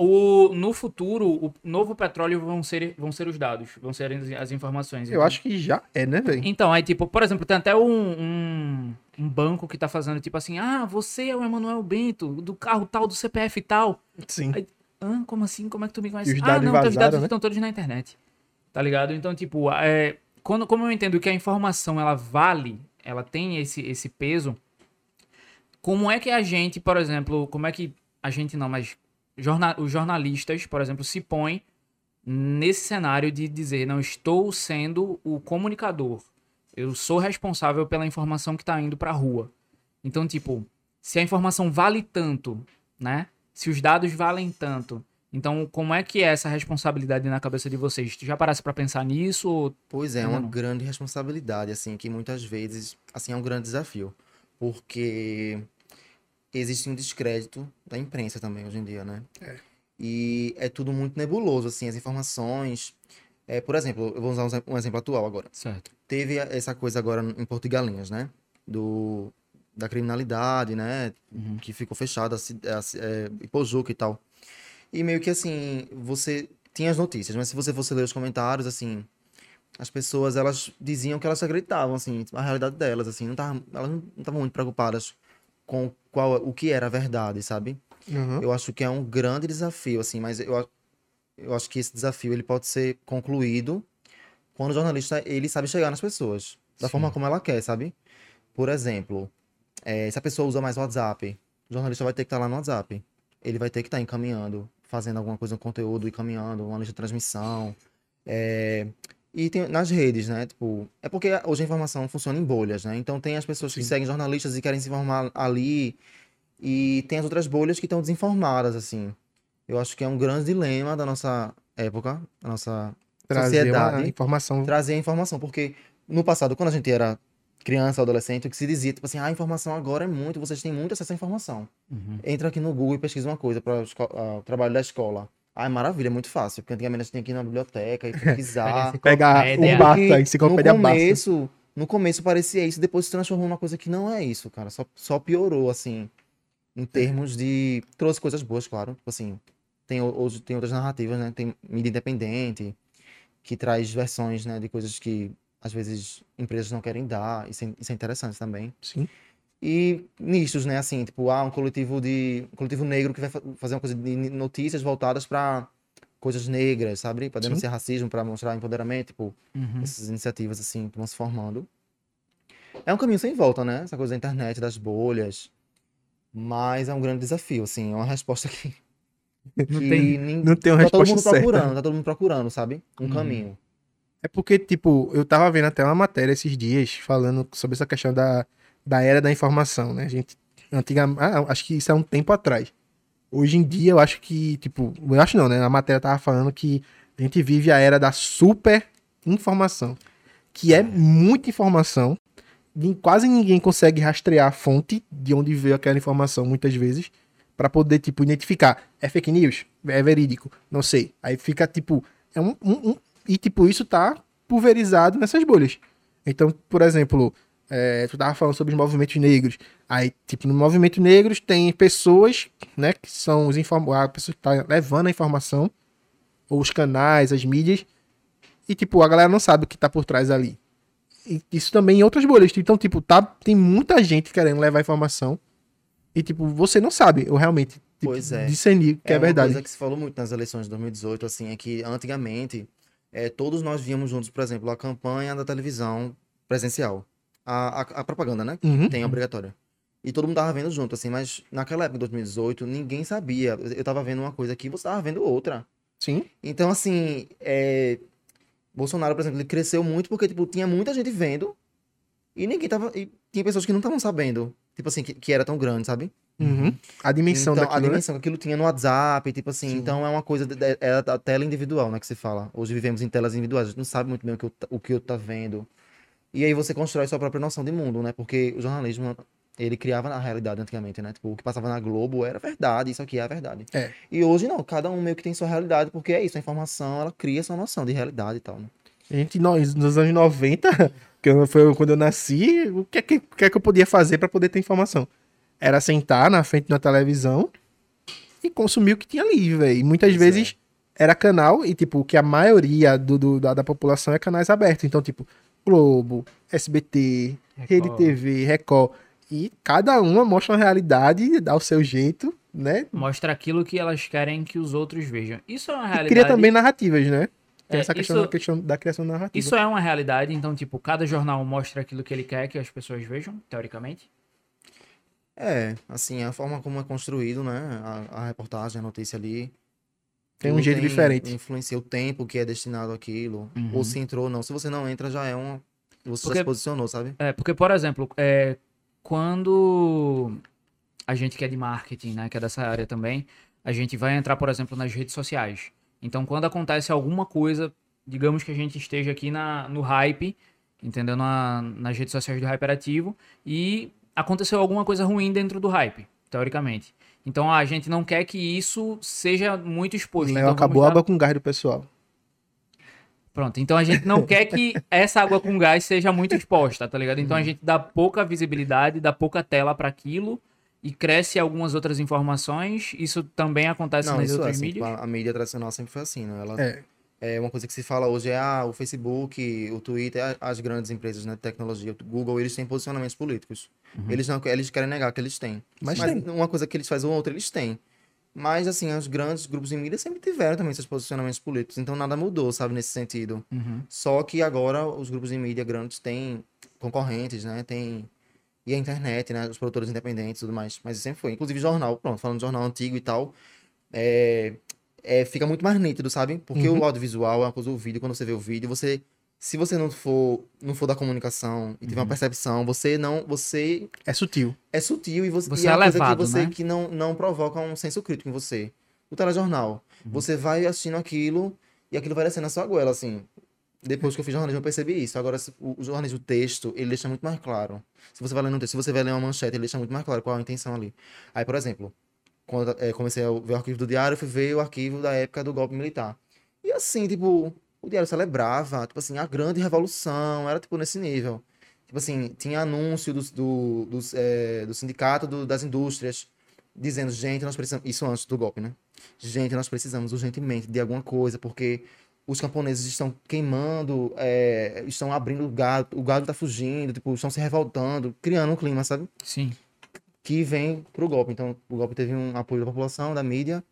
O, no futuro, o novo petróleo vão ser, vão ser os dados, vão ser as, as informações. Eu Então- acho que já é, né, velho? Então, aí, tipo, por exemplo, tem até um, um, um banco que tá fazendo, tipo assim, ah, você é o Emanuel Bento, do carro tal, do CPF tal. Sim. Aí- Hã? Como assim? Como é que tu me conhece? E os ah, não, teus vazaram, dados né? estão todos na internet. Tá ligado? Então, tipo, é, quando, como eu entendo que a informação, ela vale, ela tem esse, esse peso, como é que a gente, por exemplo, como é que a gente não, mas jorna, os jornalistas, por exemplo, se põem nesse cenário de dizer, não estou sendo o comunicador. Eu sou responsável pela informação que tá indo pra rua. Então, tipo, se a informação vale tanto, né? Se os dados valem tanto, então como é que é essa responsabilidade na cabeça de vocês? Tu já parasse pra pensar nisso? ou- Pois é, é uma não. grande responsabilidade, assim, que muitas vezes, assim, é um grande desafio. Porque existe um descrédito da imprensa também hoje em dia, né? E é tudo muito nebuloso, assim, as informações. É, por exemplo, eu vou usar um exe- exemplo atual agora. Certo. Teve a- essa coisa agora em Porto de Galinhas, né? Do, da criminalidade, né? Uhum. Que ficou fechada, é, Ipojuca e tal. E meio que assim, você tinha as notícias, mas se você fosse ler os comentários, assim, as pessoas, elas diziam que elas acreditavam, assim, a realidade delas, assim, não tava, elas não estavam muito preocupadas com qual, o que era a verdade, sabe? Uhum. Eu acho que é um grande desafio, assim, mas eu, eu acho que esse desafio ele pode ser concluído quando o jornalista ele sabe chegar nas pessoas da Sim. forma como ela quer, sabe? Por exemplo, eh, se a pessoa usa mais WhatsApp, o jornalista vai ter que estar lá no WhatsApp. Ele vai ter que estar encaminhando, fazendo alguma coisa no conteúdo, encaminhando, uma lista de transmissão. eh, E tem nas redes, né? Tipo, é porque hoje a informação funciona em bolhas, né? Então tem as pessoas que Sim. seguem jornalistas e querem se informar ali, e tem as outras bolhas que estão desinformadas, assim. Eu acho que é um grande dilema da nossa época, da nossa Trazer sociedade, informação. trazer a informação. Porque no passado, quando a gente era criança ou adolescente, o que se dizia, tipo assim, ah, a informação agora é muito, vocês têm muito acesso à informação. Uhum. Entra aqui no Google e pesquisa uma coisa para o trabalho da escola. Ah, é maravilha, é muito fácil. Porque antigamente a gente tinha que ir na biblioteca e (laughs) pesquisar. Pegar o Basta, a Porque enciclopédia no Basta. começo, no começo parecia isso, depois se transformou numa coisa que não é isso, cara. Só, só piorou, assim, em termos de. Trouxe coisas boas, claro. Tipo assim, tem, tem outras narrativas, né? Tem mídia independente, que traz versões, né, de coisas que às vezes empresas não querem dar. Isso é, isso é interessante também. Sim. E nichos, né? Assim, tipo, ah, um coletivo de. Um coletivo negro que vai fa- fazer uma coisa de notícias voltadas para coisas negras, sabe? Sim. denunciar racismo, para mostrar empoderamento, tipo, Uhum. essas iniciativas assim vão se formando. É um caminho sem volta, né? Essa coisa da internet, das bolhas. Mas é um grande desafio, assim, é uma resposta que, (laughs) Não que tem- Não tem uma tá todo resposta mundo certa. procurando, tá todo mundo procurando, sabe? Um Uhum. caminho. É porque, tipo, eu tava vendo até uma matéria esses dias falando sobre essa questão da, da era da informação, né? A gente, antigamente, ah, acho que isso é um tempo atrás. Hoje em dia, eu acho que, tipo, eu acho não, né? A matéria tava falando que a gente vive a era da super informação, que é muita informação, quase ninguém consegue rastrear a fonte de onde veio aquela informação, muitas vezes, para poder, tipo, identificar. É fake news? É verídico? Não sei. Aí fica, tipo, é um- um- e, tipo, isso tá pulverizado nessas bolhas. Então, por exemplo, é, tu tava falando sobre os movimentos negros. Aí, tipo, no movimento negros tem pessoas, né, que são os inform... a pessoa que tá levando a informação, ou os canais, as mídias, e, tipo, a galera não sabe o que tá por trás ali. E isso também em outras bolhas. Então, tipo, tá, tem muita gente querendo levar informação, e, tipo, você não sabe, ou realmente, tipo, Pois é. discernir que é, uma verdade. coisa que se falou muito nas eleições de 2018, assim, é que antigamente é, todos nós víamos juntos, por exemplo, a campanha da televisão presencial. A, a, a propaganda, né? Uhum. Tem obrigatória. E todo mundo tava vendo junto, assim, mas naquela época, 2018, ninguém sabia. Eu tava vendo uma coisa aqui, você tava vendo outra. Sim. Então, assim, é, Bolsonaro, por exemplo, ele cresceu muito porque, tipo, tinha muita gente vendo e ninguém tava. E tinha pessoas que não estavam sabendo, tipo assim, que, que era tão grande, sabe? Uhum. A dimensão então, daquilo, a né? dimensão que aquilo tinha no WhatsApp, tipo assim, Sim. então é uma coisa, de- de- é a tela individual, né, que se fala. Hoje vivemos em telas individuais, a gente não sabe muito bem o que o, o que o tá vendo. E aí você constrói sua própria noção de mundo, né, porque o jornalismo, ele criava a realidade antigamente, né, tipo, o que passava na Globo era verdade, isso aqui é a verdade. É. E hoje não, cada um meio que tem sua realidade, porque é isso, a informação, ela cria sua noção de realidade e tal, né. Gente, nós, nos anos 90, que eu- foi quando eu nasci, o que é que, que, é que eu podia fazer para poder ter informação? Era sentar na frente da televisão e consumir o que tinha ali, velho. E muitas Pois é. vezes era canal, e tipo, que a maioria do, do- da, da população é canais abertos. Então, tipo, Globo, SBT, Rede Record. TV, Record. E cada uma mostra uma realidade, dá o seu jeito, né? Mostra aquilo que elas querem que os outros vejam. Isso é uma E realidade. cria também narrativas, né? Tem É, essa questão, isso- da questão da criação narrativa. Isso é uma realidade, então, tipo, cada jornal mostra aquilo que ele quer que as pessoas vejam, teoricamente. É, assim, a forma como é construído, né, a, a reportagem, a notícia ali. Tem um jeito diferente. Influencia o tempo que é destinado àquilo, Uhum. ou se entrou ou não. Se você não entra, já é uma... Você já Porque- se posicionou, sabe? É, porque, por exemplo, é, quando a gente que é de marketing, né, que é dessa área também, a gente vai entrar, por exemplo, nas redes sociais. Então, quando acontece alguma coisa, digamos que a gente esteja aqui na, no hype, entendeu? Na, nas redes sociais do Hyperativo, e aconteceu alguma coisa ruim dentro do hype, teoricamente. Então, a gente não quer que isso seja muito exposto. Léo Então, acabou vamos a dar- água com gás do pessoal. Pronto, então a gente não (laughs) quer que essa água com gás seja muito exposta, tá ligado? Então a gente dá pouca visibilidade, dá pouca tela para aquilo e cresce algumas outras informações. Isso também acontece Não, nas é outras assim, mídias. a, mídia tradicional sempre foi assim, né? Ela, É. é. uma coisa que se fala hoje é ah, o Facebook, o Twitter, a- as grandes empresas né, de tecnologia, o Google, eles têm posicionamentos políticos. Eles não eles querem negar que eles têm. Mas Mas tem. uma coisa que eles fazem ou outra, eles têm. Mas, assim, os grandes grupos de mídia sempre tiveram também seus posicionamentos políticos. Então, nada mudou, sabe, nesse sentido. Uhum. Só que agora os grupos de mídia grandes têm concorrentes, né? Tem... E a internet, né? Os produtores independentes e tudo mais. Mas sempre foi. Inclusive jornal, pronto, falando de jornal antigo e tal. É... é, fica muito mais nítido, sabe? Porque Uhum. o audiovisual é uma coisa, o vídeo, quando você vê o vídeo, você... Se você não for, não for da comunicação e tiver uma percepção, você não... Você É sutil. é sutil e você, Você e é é que você né? que não, não provoca um senso crítico em você. O telejornal. Uhum. Você vai assistindo aquilo e aquilo vai descendo na sua goela, assim. Depois que eu fiz jornalismo, eu percebi isso. Agora, o, o jornalismo texto, ele deixa muito mais claro. Se você vai lendo um texto, se você vai ler uma manchete, ele deixa muito mais claro qual é a intenção ali. Aí, por exemplo, quando eh, comecei a ver o arquivo do diário, fui ver o arquivo da época do golpe militar. E assim, tipo, o diário celebrava, tipo assim, a grande revolução, era tipo nesse nível. Tipo assim, tinha anúncio dos- do, dos, eh, do sindicato do- das indústrias dizendo, gente, nós precisamos. Isso antes do golpe, né? Gente, nós precisamos urgentemente de alguma coisa, porque os camponeses estão queimando, eh, estão abrindo o gado, o gado tá fugindo, tipo, estão se revoltando, criando um clima, sabe? Sim. Que vem pro golpe. Então, o golpe teve um apoio da população, da mídia,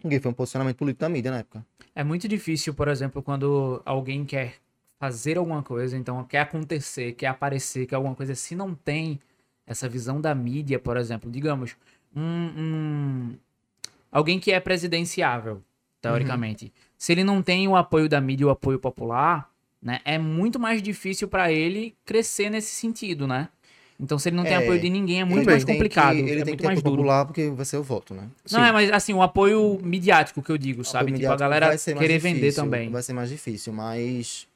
porque foi um posicionamento político da mídia na época. É muito difícil, por exemplo, quando alguém quer fazer alguma coisa, então quer acontecer, quer aparecer, quer alguma coisa, se não tem essa visão da mídia, por exemplo, digamos, um, um- alguém que é presidenciável, teoricamente, se ele não tem o apoio da mídia, o apoio popular, né? É muito mais difícil pra ele crescer nesse sentido, né? Então, se ele não tem É, apoio de ninguém, é muito mais tem que- complicado. ele é tem muito que ter mais duro. popular porque vai ser o voto, né? Não, é, mas assim, o apoio midiático que eu digo, sabe? Tipo, a galera vai ser mais querer vender difícil, também. Vai ser mais difícil, mas.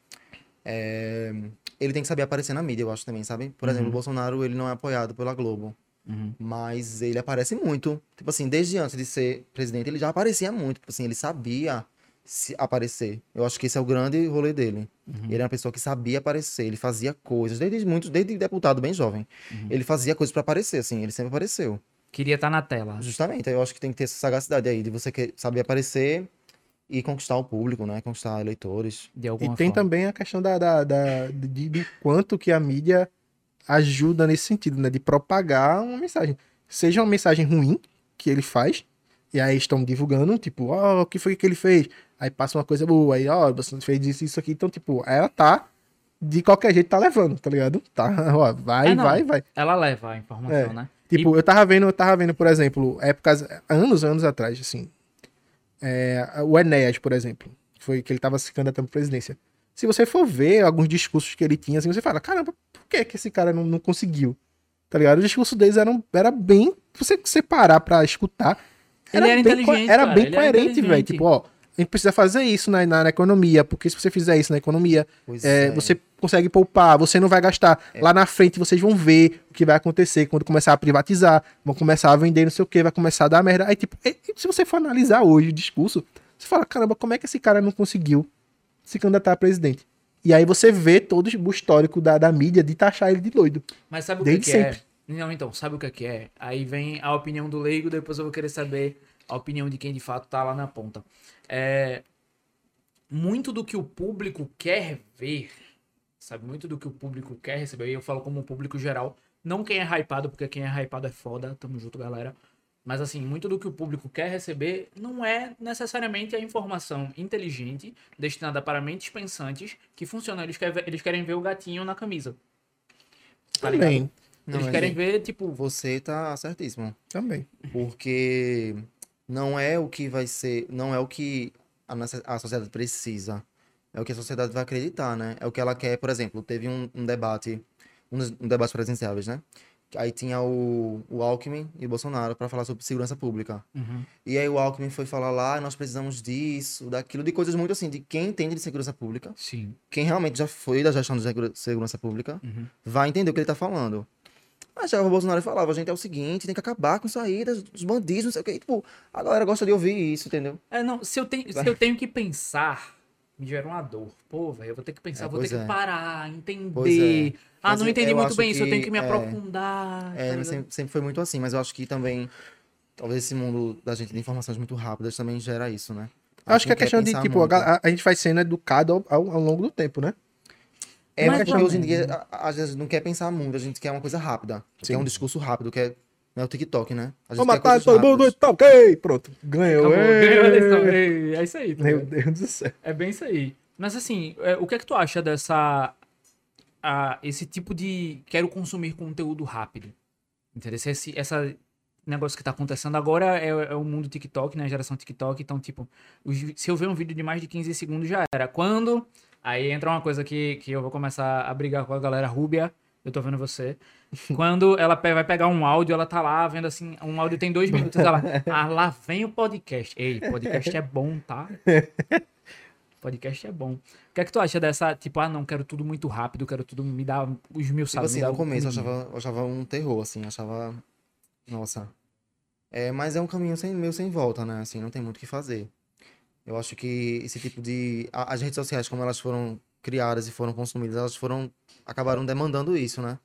é, ele tem que saber aparecer na mídia, eu acho também, sabe? Por exemplo, o Bolsonaro, ele não é apoiado pela Globo. Uhum. Mas ele aparece muito. Tipo assim, desde antes de ser presidente, ele já aparecia muito. Tipo assim, ele sabia se aparecer. Eu acho que esse é o grande rolê dele. Uhum. Ele era uma pessoa que sabia aparecer, ele fazia coisas, desde muito, desde deputado bem jovem. Uhum. Ele fazia coisas pra aparecer, assim, ele sempre apareceu. Queria estar na tela. Justamente, eu acho que tem que ter essa sagacidade aí, de você que- saber aparecer e conquistar o público, né? Conquistar eleitores. De E alguma tem forma. também a questão da, da, da- de, do quanto que a mídia ajuda nesse sentido, né? De propagar uma mensagem. Seja uma mensagem ruim que ele faz, e aí estão divulgando, tipo, ó, o que foi que ele fez? Aí passa uma coisa boa, aí, ó, você fez isso, isso aqui. Então, tipo, ela tá, de qualquer jeito, tá levando, tá ligado? Tá, (laughs) ó, vai, É, vai, vai. Ela leva a informação, É. né? Tipo, eu tava vendo, eu tava vendo, por exemplo, épocas, anos, anos atrás, assim. é, o Enéas, por exemplo, foi que ele tava se candidatando à presidência. Se você for ver alguns discursos que ele tinha, assim, você fala, caramba, por que, que esse cara não, não conseguiu? Tá ligado? O discurso deles eram, era bem. Se você separar pra escutar, Ele era bem, inteligente, era cara, bem era coerente, velho. Tipo, ó, a gente precisa fazer isso na, na, na economia, porque se você fizer isso na economia, Pois é, você consegue poupar, você não vai gastar. Lá na frente vocês vão ver o que vai acontecer quando começar a privatizar, vão começar a vender não sei o que, vai começar a dar merda. Aí, tipo, se você for analisar hoje o discurso, você fala, caramba, como é que esse cara não conseguiu se candidatar a presidente? E aí você vê todo o histórico da, da mídia de taxar ele de doido. Mas sabe o Desde que, que é? sempre. Não, então, sabe o que, que é? Aí vem a opinião do leigo, depois eu vou querer saber a opinião de quem de fato tá lá na ponta. É, muito do que o público quer ver, sabe? Muito do que o público quer receber, e eu falo como público geral, não quem é hypado, porque quem é hypado é foda, tamo junto, galera. Mas assim, muito do que o público quer receber não é necessariamente a informação inteligente destinada para mentes pensantes que funciona. Eles querem ver, eles querem ver o gatinho na camisa. Tá ligado? Também, Não, Eles querem ver, tipo, Você tá certíssimo. também. Porque não é o que vai ser, não é o que a, nossa- a sociedade precisa. É o que a sociedade vai acreditar, né? É o que ela quer. Por exemplo, teve um, um debate, um, um debate presenciáveis, né? Aí tinha o, o Alckmin e o Bolsonaro para falar sobre segurança pública. Uhum. E aí o Alckmin foi falar lá, nós precisamos disso, daquilo, de coisas muito assim, de quem entende de segurança pública, Sim. quem realmente já foi da gestão de segura- segurança pública, Uhum. vai entender o que ele tá falando. Mas chegava o Bolsonaro e falava, gente, é o seguinte, tem que acabar com isso aí, dos bandidos, não sei o que. Tipo, a galera gosta de ouvir isso, entendeu? É, não, se eu, tenho, se eu tenho que pensar, me gera uma dor. Pô, velho, eu vou ter que pensar, É, vou ter que é. parar, entender. É. Ah, Mas não eu- entendi eu muito acho bem isso, eu tenho que, que me é, aprofundar. tá É, ligado? sempre, sempre foi muito assim, mas eu acho que também, talvez esse mundo da gente de informações muito rápidas também gera isso, né? Acho que a questão de, tipo, a- a gente vai sendo educado ao, ao, ao longo do tempo, né? É, mas porque hoje em dia a, a gente não quer pensar muito, a gente quer uma coisa rápida. Sim. Quer um discurso rápido, quer. É o TikTok, né? Quer matar coisas todo mundo, rápidas. tá ok, pronto. Ganhou. Acabou, Ê! ganhou a eleição. Ei, É isso aí. tá Meu? Deus do céu. É bem isso aí. Mas assim, é, o que é que tu acha dessa. a- esse tipo de. Quero consumir conteúdo rápido? Entendeu? Esse, essa negócio que tá acontecendo agora é, é o mundo TikTok, né? A geração TikTok. Então, tipo, se eu ver um vídeo de mais de 15 segundos já era. Quando. Aí entra uma coisa que, que eu vou começar a brigar com a galera rúbia. Eu tô vendo você. (laughs) Quando ela vai pegar um áudio, ela tá lá vendo assim, um áudio tem dois minutos, ela, ah, lá vem o podcast. Ei, podcast é bom, tá? Podcast é bom. O que é que tu acha dessa, tipo, ah, não, quero tudo muito rápido, quero tudo, me dá os mil Tipo assim, no começo eu achava, eu achava um terror, assim, achava. Nossa. É, mas é um caminho sem, meio sem volta, né? Assim, não tem muito o que fazer. Eu acho que esse tipo de. As redes sociais, como elas foram criadas e foram consumidas, elas foram. acabaram demandando isso, né?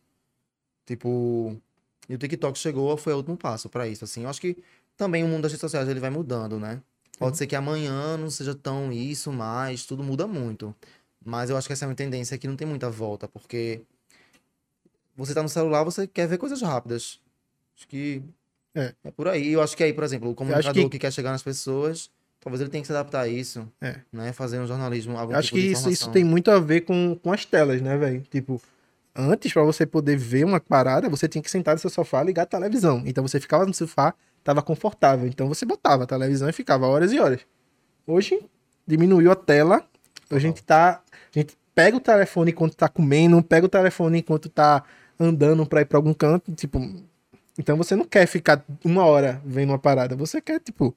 Tipo. E o TikTok chegou, foi o último passo pra isso, assim. Eu acho que também o mundo das redes sociais ele vai mudando, né? Pode ser que amanhã não seja tão isso mais, tudo muda muito. Mas eu acho que essa é uma tendência que não tem muita volta, porque você tá no celular, você quer ver coisas rápidas. Acho que É. é por aí. Eu acho que aí, por exemplo, o comunicador que- que... quer chegar nas pessoas, talvez ele tenha que se adaptar a isso. É. Né? Fazer um jornalismo, acho tipo que isso, isso tem muito a ver com, com as telas, né, velho? Tipo, antes, pra você poder ver uma parada, você tinha que sentar no seu sofá e ligar a televisão. Então você ficava no sofá, tava confortável. Então você botava a televisão e ficava horas e horas. Hoje, diminuiu a tela. A gente tá. A gente pega o telefone enquanto tá comendo, pega o telefone enquanto tá andando pra ir pra algum canto, tipo. Então você não quer ficar uma hora vendo uma parada, você quer, tipo,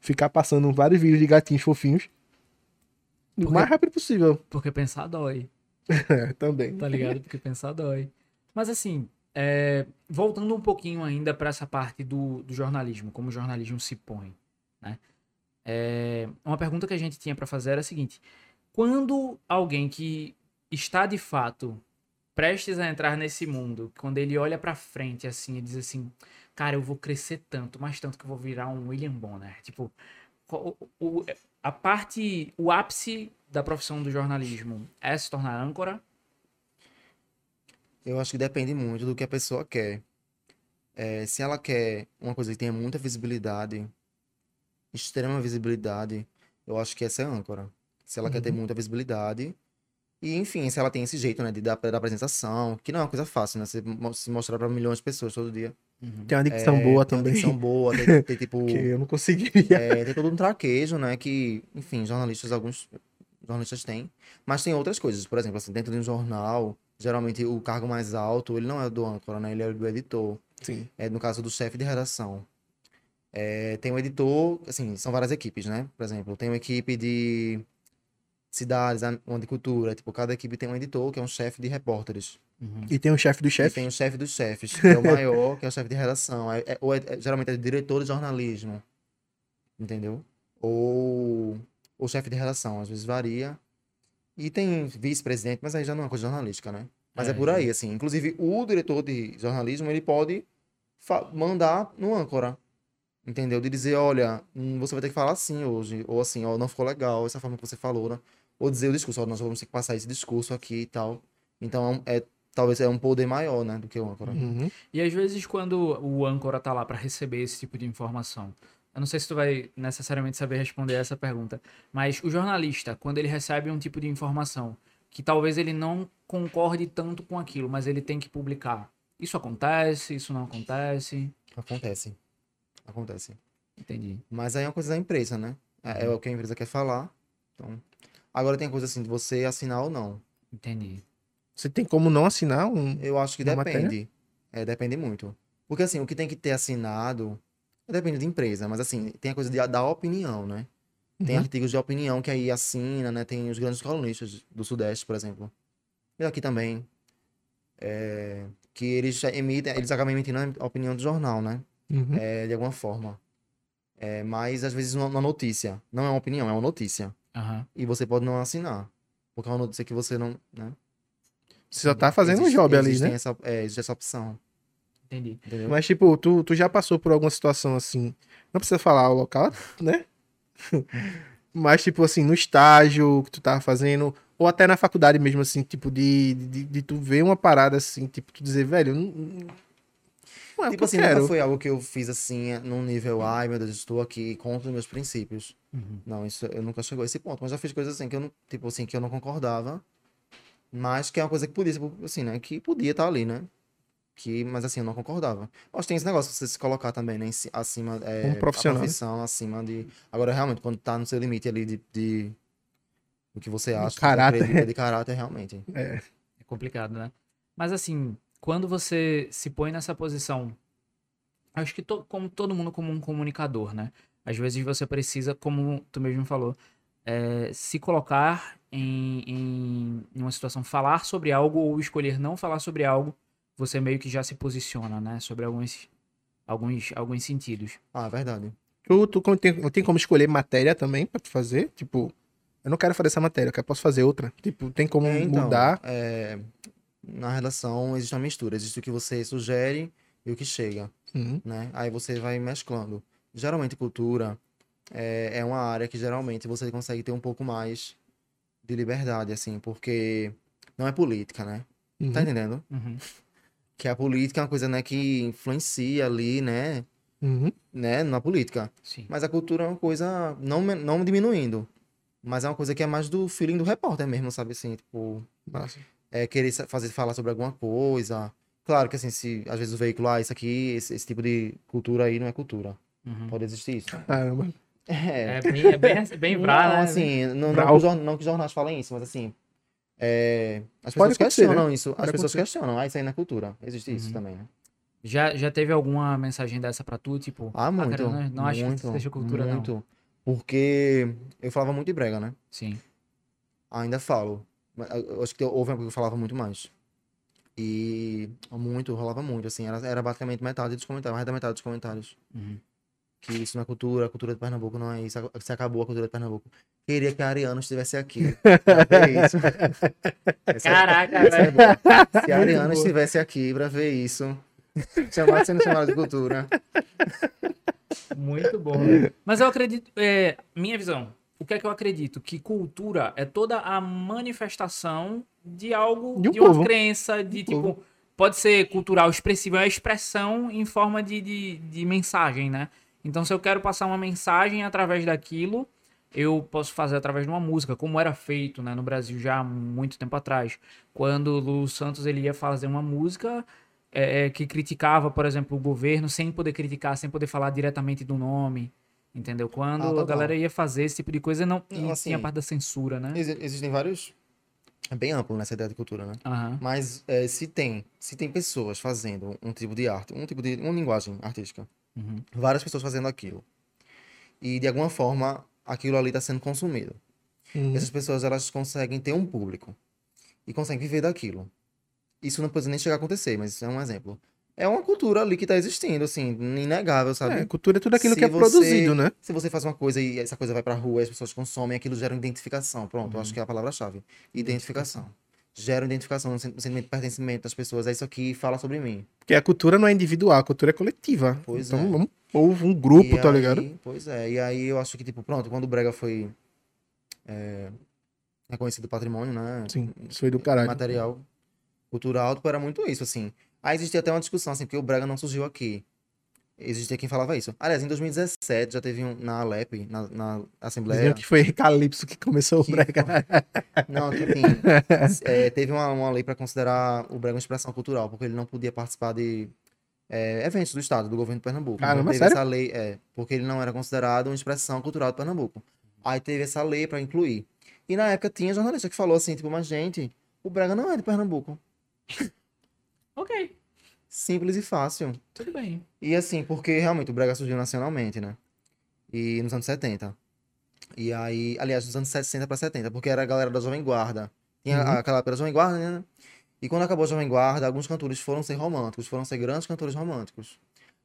ficar passando vários vídeos de gatinhos fofinhos o Porque- mais rápido possível. (laughs) Porque pensar dói. Também. Tá ligado? Porque pensar dói. Mas assim, é, voltando um pouquinho ainda para essa parte do, do jornalismo, como o jornalismo se põe, né? É, uma pergunta que a gente tinha para fazer era a seguinte: quando alguém que está de fato prestes a entrar nesse mundo, quando ele olha para frente assim e diz assim, cara, eu vou crescer tanto, mais tanto que eu vou virar um William Bonner, tipo, o- o- a parte, o ápice da profissão do jornalismo é se tornar âncora? Eu acho que depende muito do que a pessoa quer. É, se ela quer uma coisa que tenha muita visibilidade, extrema visibilidade, eu acho que essa é a âncora. Se ela quer ter muita visibilidade. E, enfim, se ela tem esse jeito, né, de dar, da apresentação, que não é uma coisa fácil, né? Você se mostrar pra milhões de pessoas todo dia. Tem uma dicção É, boa tem uma também. dicção boa, tem, tem, tipo. (laughs) Que eu não conseguiria. É, tem todo um traquejo, né? Que, enfim, jornalistas, alguns jornalistas têm. Mas tem outras coisas. Por exemplo, assim, dentro de um jornal, geralmente o cargo mais alto, ele não é do âncora, né? Ele é do editor. Sim. É, no caso do chefe de redação. É, tem um editor, assim, são várias equipes, né? Por exemplo, tem uma equipe de cidades, uma de cultura. Tipo, cada equipe tem um editor, que é um chefe de repórteres. E tem o chefe do E chefe. tem o chefe dos chefes, (laughs) que é o maior, que é o chefe de redação. É, é- ou é- é- geralmente é diretor de jornalismo. Entendeu? Ou o chefe de redação, às vezes varia. E tem vice-presidente, mas aí já não é uma coisa jornalística, né? Mas é, É, por aí, assim. Inclusive, o diretor de jornalismo, ele pode mandar no âncora. Entendeu? De dizer, olha, hum, você vai ter que falar assim hoje. Ou assim, ó, não ficou legal essa forma que você falou, né? Ou dizer o discurso, ó, nós vamos ter que passar esse discurso aqui e tal. Então, é, talvez é um poder maior, né, do que o âncora. Uhum. E às vezes quando o âncora tá lá para receber esse tipo de informação, eu não sei se tu vai necessariamente saber responder essa pergunta, mas o jornalista, quando ele recebe um tipo de informação que talvez ele não concorde tanto com aquilo, mas ele tem que publicar. Isso acontece? Isso não acontece? Acontece. Acontece. Entendi. Mas aí é uma coisa da empresa, né? É, é o que a empresa quer falar. Então, agora tem coisa assim de você assinar ou não. Entendi. Você tem como não assinar um. Eu acho que depende. É, depende muito. Porque assim, o que tem que ter assinado depende da empresa, mas assim, tem a coisa de, da opinião, né? Tem Uhum. artigos de opinião que aí assina, né? Tem os grandes colunistas do Sudeste, por exemplo. E aqui também. É, que eles emitem, eles acabam emitindo a opinião do jornal, né? Uhum. É, de alguma forma. É, mas às vezes uma, uma notícia. Não é uma opinião, é uma notícia. Aham. E você pode não assinar. Porque é uma notícia que você não. Né? Você só tá fazendo um Existe- job ali, né? Essa, é, existe essa opção. Entendi. Entendeu? Mas, tipo, tu, tu já passou por alguma situação assim. Não precisa falar o local, (laughs) né? (laughs) Mas, tipo assim, no estágio que tu tava fazendo, ou até na faculdade mesmo, assim, tipo, de, de, de tu ver uma parada assim, tipo, tu dizer, velho, não, não Tipo assim, quero. nunca foi algo que eu fiz assim, num nível, ai meu Deus, estou aqui contra os meus princípios. Uhum. Não, isso eu nunca chegou a esse ponto. Mas já fiz coisas assim que eu não, tipo assim, que eu não concordava. Mas que é uma coisa que podia, tipo, assim, né? Que podia estar ali, né? Que, mas assim, eu não concordava. Que tem esse negócio de você se colocar também, né? Acima. É, Como profissional, A profissão, acima de. Agora, realmente, quando tá no seu limite ali de. de... Do que você acha. que caráter. acredita, De caráter, realmente. (laughs) É. É complicado, né? Mas assim, quando você se põe nessa posição, acho que to- como todo mundo como um comunicador, né? Às vezes você precisa, como tu mesmo falou, é, se colocar em, em uma situação, falar sobre algo ou escolher não falar sobre algo, você meio que já se posiciona, né? Sobre alguns, alguns, alguns sentidos. Ah, verdade. Tu, tu tem, tem como escolher matéria também pra tu fazer? Tipo, eu não quero fazer essa matéria, eu quero- posso fazer outra. Tipo, tem como É, então, mudar. é, na redação existe uma mistura. Existe o que você sugere e o que chega, Uhum. né? Aí você vai mesclando. Geralmente, cultura é, é uma área que geralmente você consegue ter um pouco mais de liberdade, assim, porque não é política, né? Uhum. Tá entendendo? Uhum. Que a política é uma coisa, né, que influencia ali, né? Uhum. né? Na política. Sim. Mas a cultura é uma coisa, não, não diminuindo, mas é uma coisa que é mais do feeling do repórter mesmo, sabe? Assim, tipo, Massa. É, querer fazer falar sobre alguma coisa. Claro que assim, se às vezes o veículo, ah, isso aqui, esse, esse tipo de cultura aí não é cultura. Uhum. Pode existir isso. Caramba. É. É bem, é bem, bem vrá, não, né? assim, não, não, que não que jornais falem isso, mas assim, É, as pessoas questionam né? isso. Pode As pessoas acontecer. questionam. Ah, isso aí na cultura. Existe isso Uhum. também, né? Já, já teve alguma mensagem dessa pra tu? Tipo, Ah, muito. cara, não, não acho muito, que seja cultura, muito. não. Porque eu falava muito de brega, né? Sim. Ainda falo. Mas eu- acho que houve uma época que eu falava muito mais. E muito, rolava muito, assim. Era, era basicamente metade dos comentários, mais da metade dos comentários. Uhum. Que isso não é cultura, a cultura de Pernambuco não é isso. Se acabou a cultura de Pernambuco. Queria que a Ariana estivesse aqui. pra ver isso. (laughs) É- Caraca, é velho. boa. Se a Ariana estivesse aqui pra ver isso. Chamar, sendo chamada de cultura. Muito bom. Mas eu acredito, é, minha visão, o que é que eu acredito? Que cultura é toda a manifestação de algo, De um de uma povo. crença, de tipo, povo. pode ser cultural expressivo, é uma expressão em forma de, de, de mensagem, né? Então, se eu quero passar uma mensagem através daquilo, eu posso fazer através de uma música, como era feito né, no Brasil já há muito tempo atrás. Quando o Lu Santos ele ia fazer uma música é, é, que criticava, por exemplo, o governo, sem poder criticar, sem poder falar diretamente do nome. Entendeu? Quando Ah, a total. galera ia fazer esse tipo de coisa, não, Não, assim, tinha a parte da censura, né? Exi- Existem vários. É bem amplo nessa ideia de cultura, né? Aham. Mas é, se tem, se tem pessoas fazendo um tipo de arte, um tipo de uma linguagem artística, Uhum. várias pessoas fazendo aquilo, e de alguma forma aquilo ali está sendo consumido. Uhum. Essas pessoas elas conseguem ter um público e conseguem viver daquilo. Isso não pode nem chegar a acontecer, mas isso é um exemplo. É uma cultura ali que está existindo, assim, inegável, sabe? É, cultura é tudo aquilo Se que é você- produzido, né? Se você faz uma coisa e essa coisa vai pra rua e as pessoas consomem, aquilo gera identificação. Pronto, Uhum. acho que é a palavra-chave. Identificação. Gera identificação, um sen- sentimento de pertencimento das pessoas. É isso aqui, fala sobre mim. Porque a cultura não é individual, a cultura é coletiva. Pois então, é. vamos um povo, um grupo, E tá aí- ligado? Pois é. E aí eu acho que, tipo, pronto, quando o Brega foi é, reconhecido patrimônio, né? Sim, isso foi do caralho. Material cultural, tipo, era muito isso, assim. Aí existia até uma discussão, assim, porque o Brega não surgiu aqui. Existia quem falava isso. Aliás, em 2017 já teve um na Alep, na, na Assembleia. Diziam que foi Calypso que começou Que o brega. Não, tipo assim, (laughs) é, teve uma, uma lei para considerar o Brega uma expressão cultural, porque ele não podia participar de é, eventos do Estado, do governo de Pernambuco. Caramba, teve sério? essa lei, é, porque ele não era considerado uma expressão cultural de Pernambuco. Aí teve essa lei para incluir. E na época tinha jornalista que falou assim, tipo, mas gente, o Brega não é de Pernambuco. Ok, Simples e fácil. tudo bem. E assim, porque realmente o Brega surgiu nacionalmente, né? E nos anos 70. E aí, aliás, nos anos 60 para 70, porque era a galera da Jovem Guarda. Tinha Uhum. aquela da Jovem Guarda, né? E quando acabou a Jovem Guarda, alguns cantores foram ser românticos, foram ser grandes cantores românticos.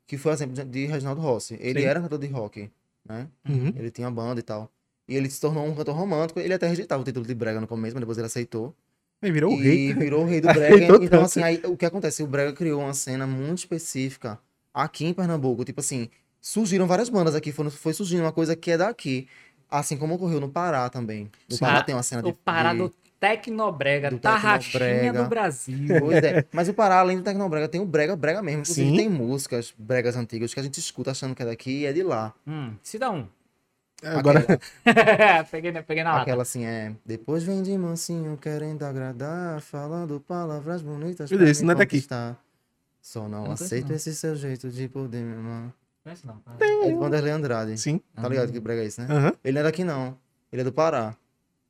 Que foi o exemplo de- de Reginaldo Rossi. Ele Sim. era cantor de rock, né? Uhum. Ele tinha banda e tal. E ele se tornou um cantor romântico. Ele até rejeitava o título de Brega no começo, mas depois ele aceitou. Ele virou o E rei. virou o rei do (laughs) brega. Então, tanto. assim, aí, o que acontece? O brega criou uma cena muito específica aqui em Pernambuco. Tipo assim, surgiram várias bandas aqui, foram, foi surgindo uma coisa que é daqui. Assim como ocorreu no Pará também. No. Pará Ah, tem uma cena de... O Pará de- do Tecnobrega, do Tarraxinha Tecnobrega. do Brasil. Pois é. Mas o Pará, além do Tecnobrega, tem o brega, brega mesmo. Inclusive Sim. tem músicas bregas antigas que a gente escuta achando que é daqui e é de lá. Hum, se dá um. Agora, Aquela, (laughs) peguei, na- peguei na lata. aquela assim é... Depois vem de mansinho querendo agradar, falando palavras bonitas Meu Deus, isso não é daqui. Só não não aceito não. esse seu jeito de poder me amar. Conhece não. É de Vanderlei Andrade. sim. Tá ligado que brega é esse, né? Aham. Ele não é daqui, não. Ele é do Pará.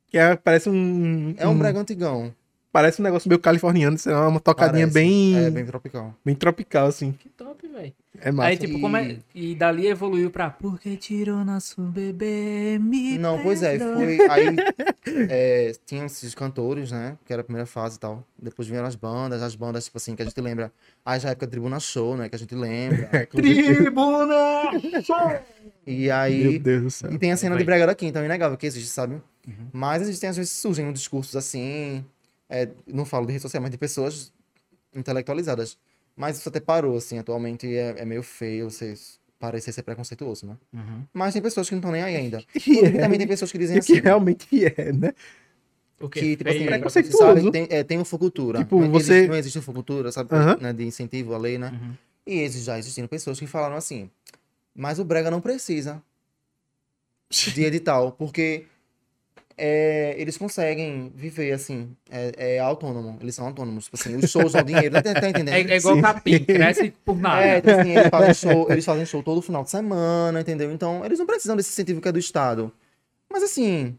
Que é, parece um. É um brega antigão. Parece um negócio meio californiano, sei lá, uma tocadinha Parece. bem, É, bem... bem tropical. tropical, assim. Que top, velho. É massa. Aí, tipo, como é... E- E dali evoluiu pra... Porque tirou nosso bebê, me Não, pois é, foi. Aí é, tinha esses cantores, né? Que era a primeira fase e tal. Depois vieram as bandas, as bandas, tipo assim, que a gente lembra. Aí já é época Tribuna Show, né? Que a gente lembra. (laughs) É. Tribuna! E Meu aí. Deus do céu. E tem a cena Vai. de brega daqui, então é inegável que existe, sabe? Uhum. Mas existem, às vezes, surgem uns discursos assim. É, não falo de rede social, mas de pessoas intelectualizadas. Mas isso até parou, assim, atualmente é, é meio feio você parecer ser preconceituoso, né? Uhum. Mas tem pessoas que não estão nem aí (laughs) ainda. Que E é, também tem pessoas que dizem que assim. realmente é, né? O quê? Que, tipo assim, preconceituoso. sabe, tem, é, tem ufocultura. Tipo, Não você- existe- não existe ufocultura, sabe? Aham. Né, de incentivo à lei, né? Uhum. E esses já existiram pessoas que falaram assim, mas o Brega não precisa de edital, porque é, eles conseguem viver assim, é, é autônomo, eles são autônomos, tipo assim, os shows dão dinheiro, tá, tá entendendo? É, é igual Sim. capim, cresce por nada. É, tipo assim, eles fazem, show, eles fazem show todo final de semana, entendeu? Então, eles não precisam desse incentivo que é do Estado. Mas assim.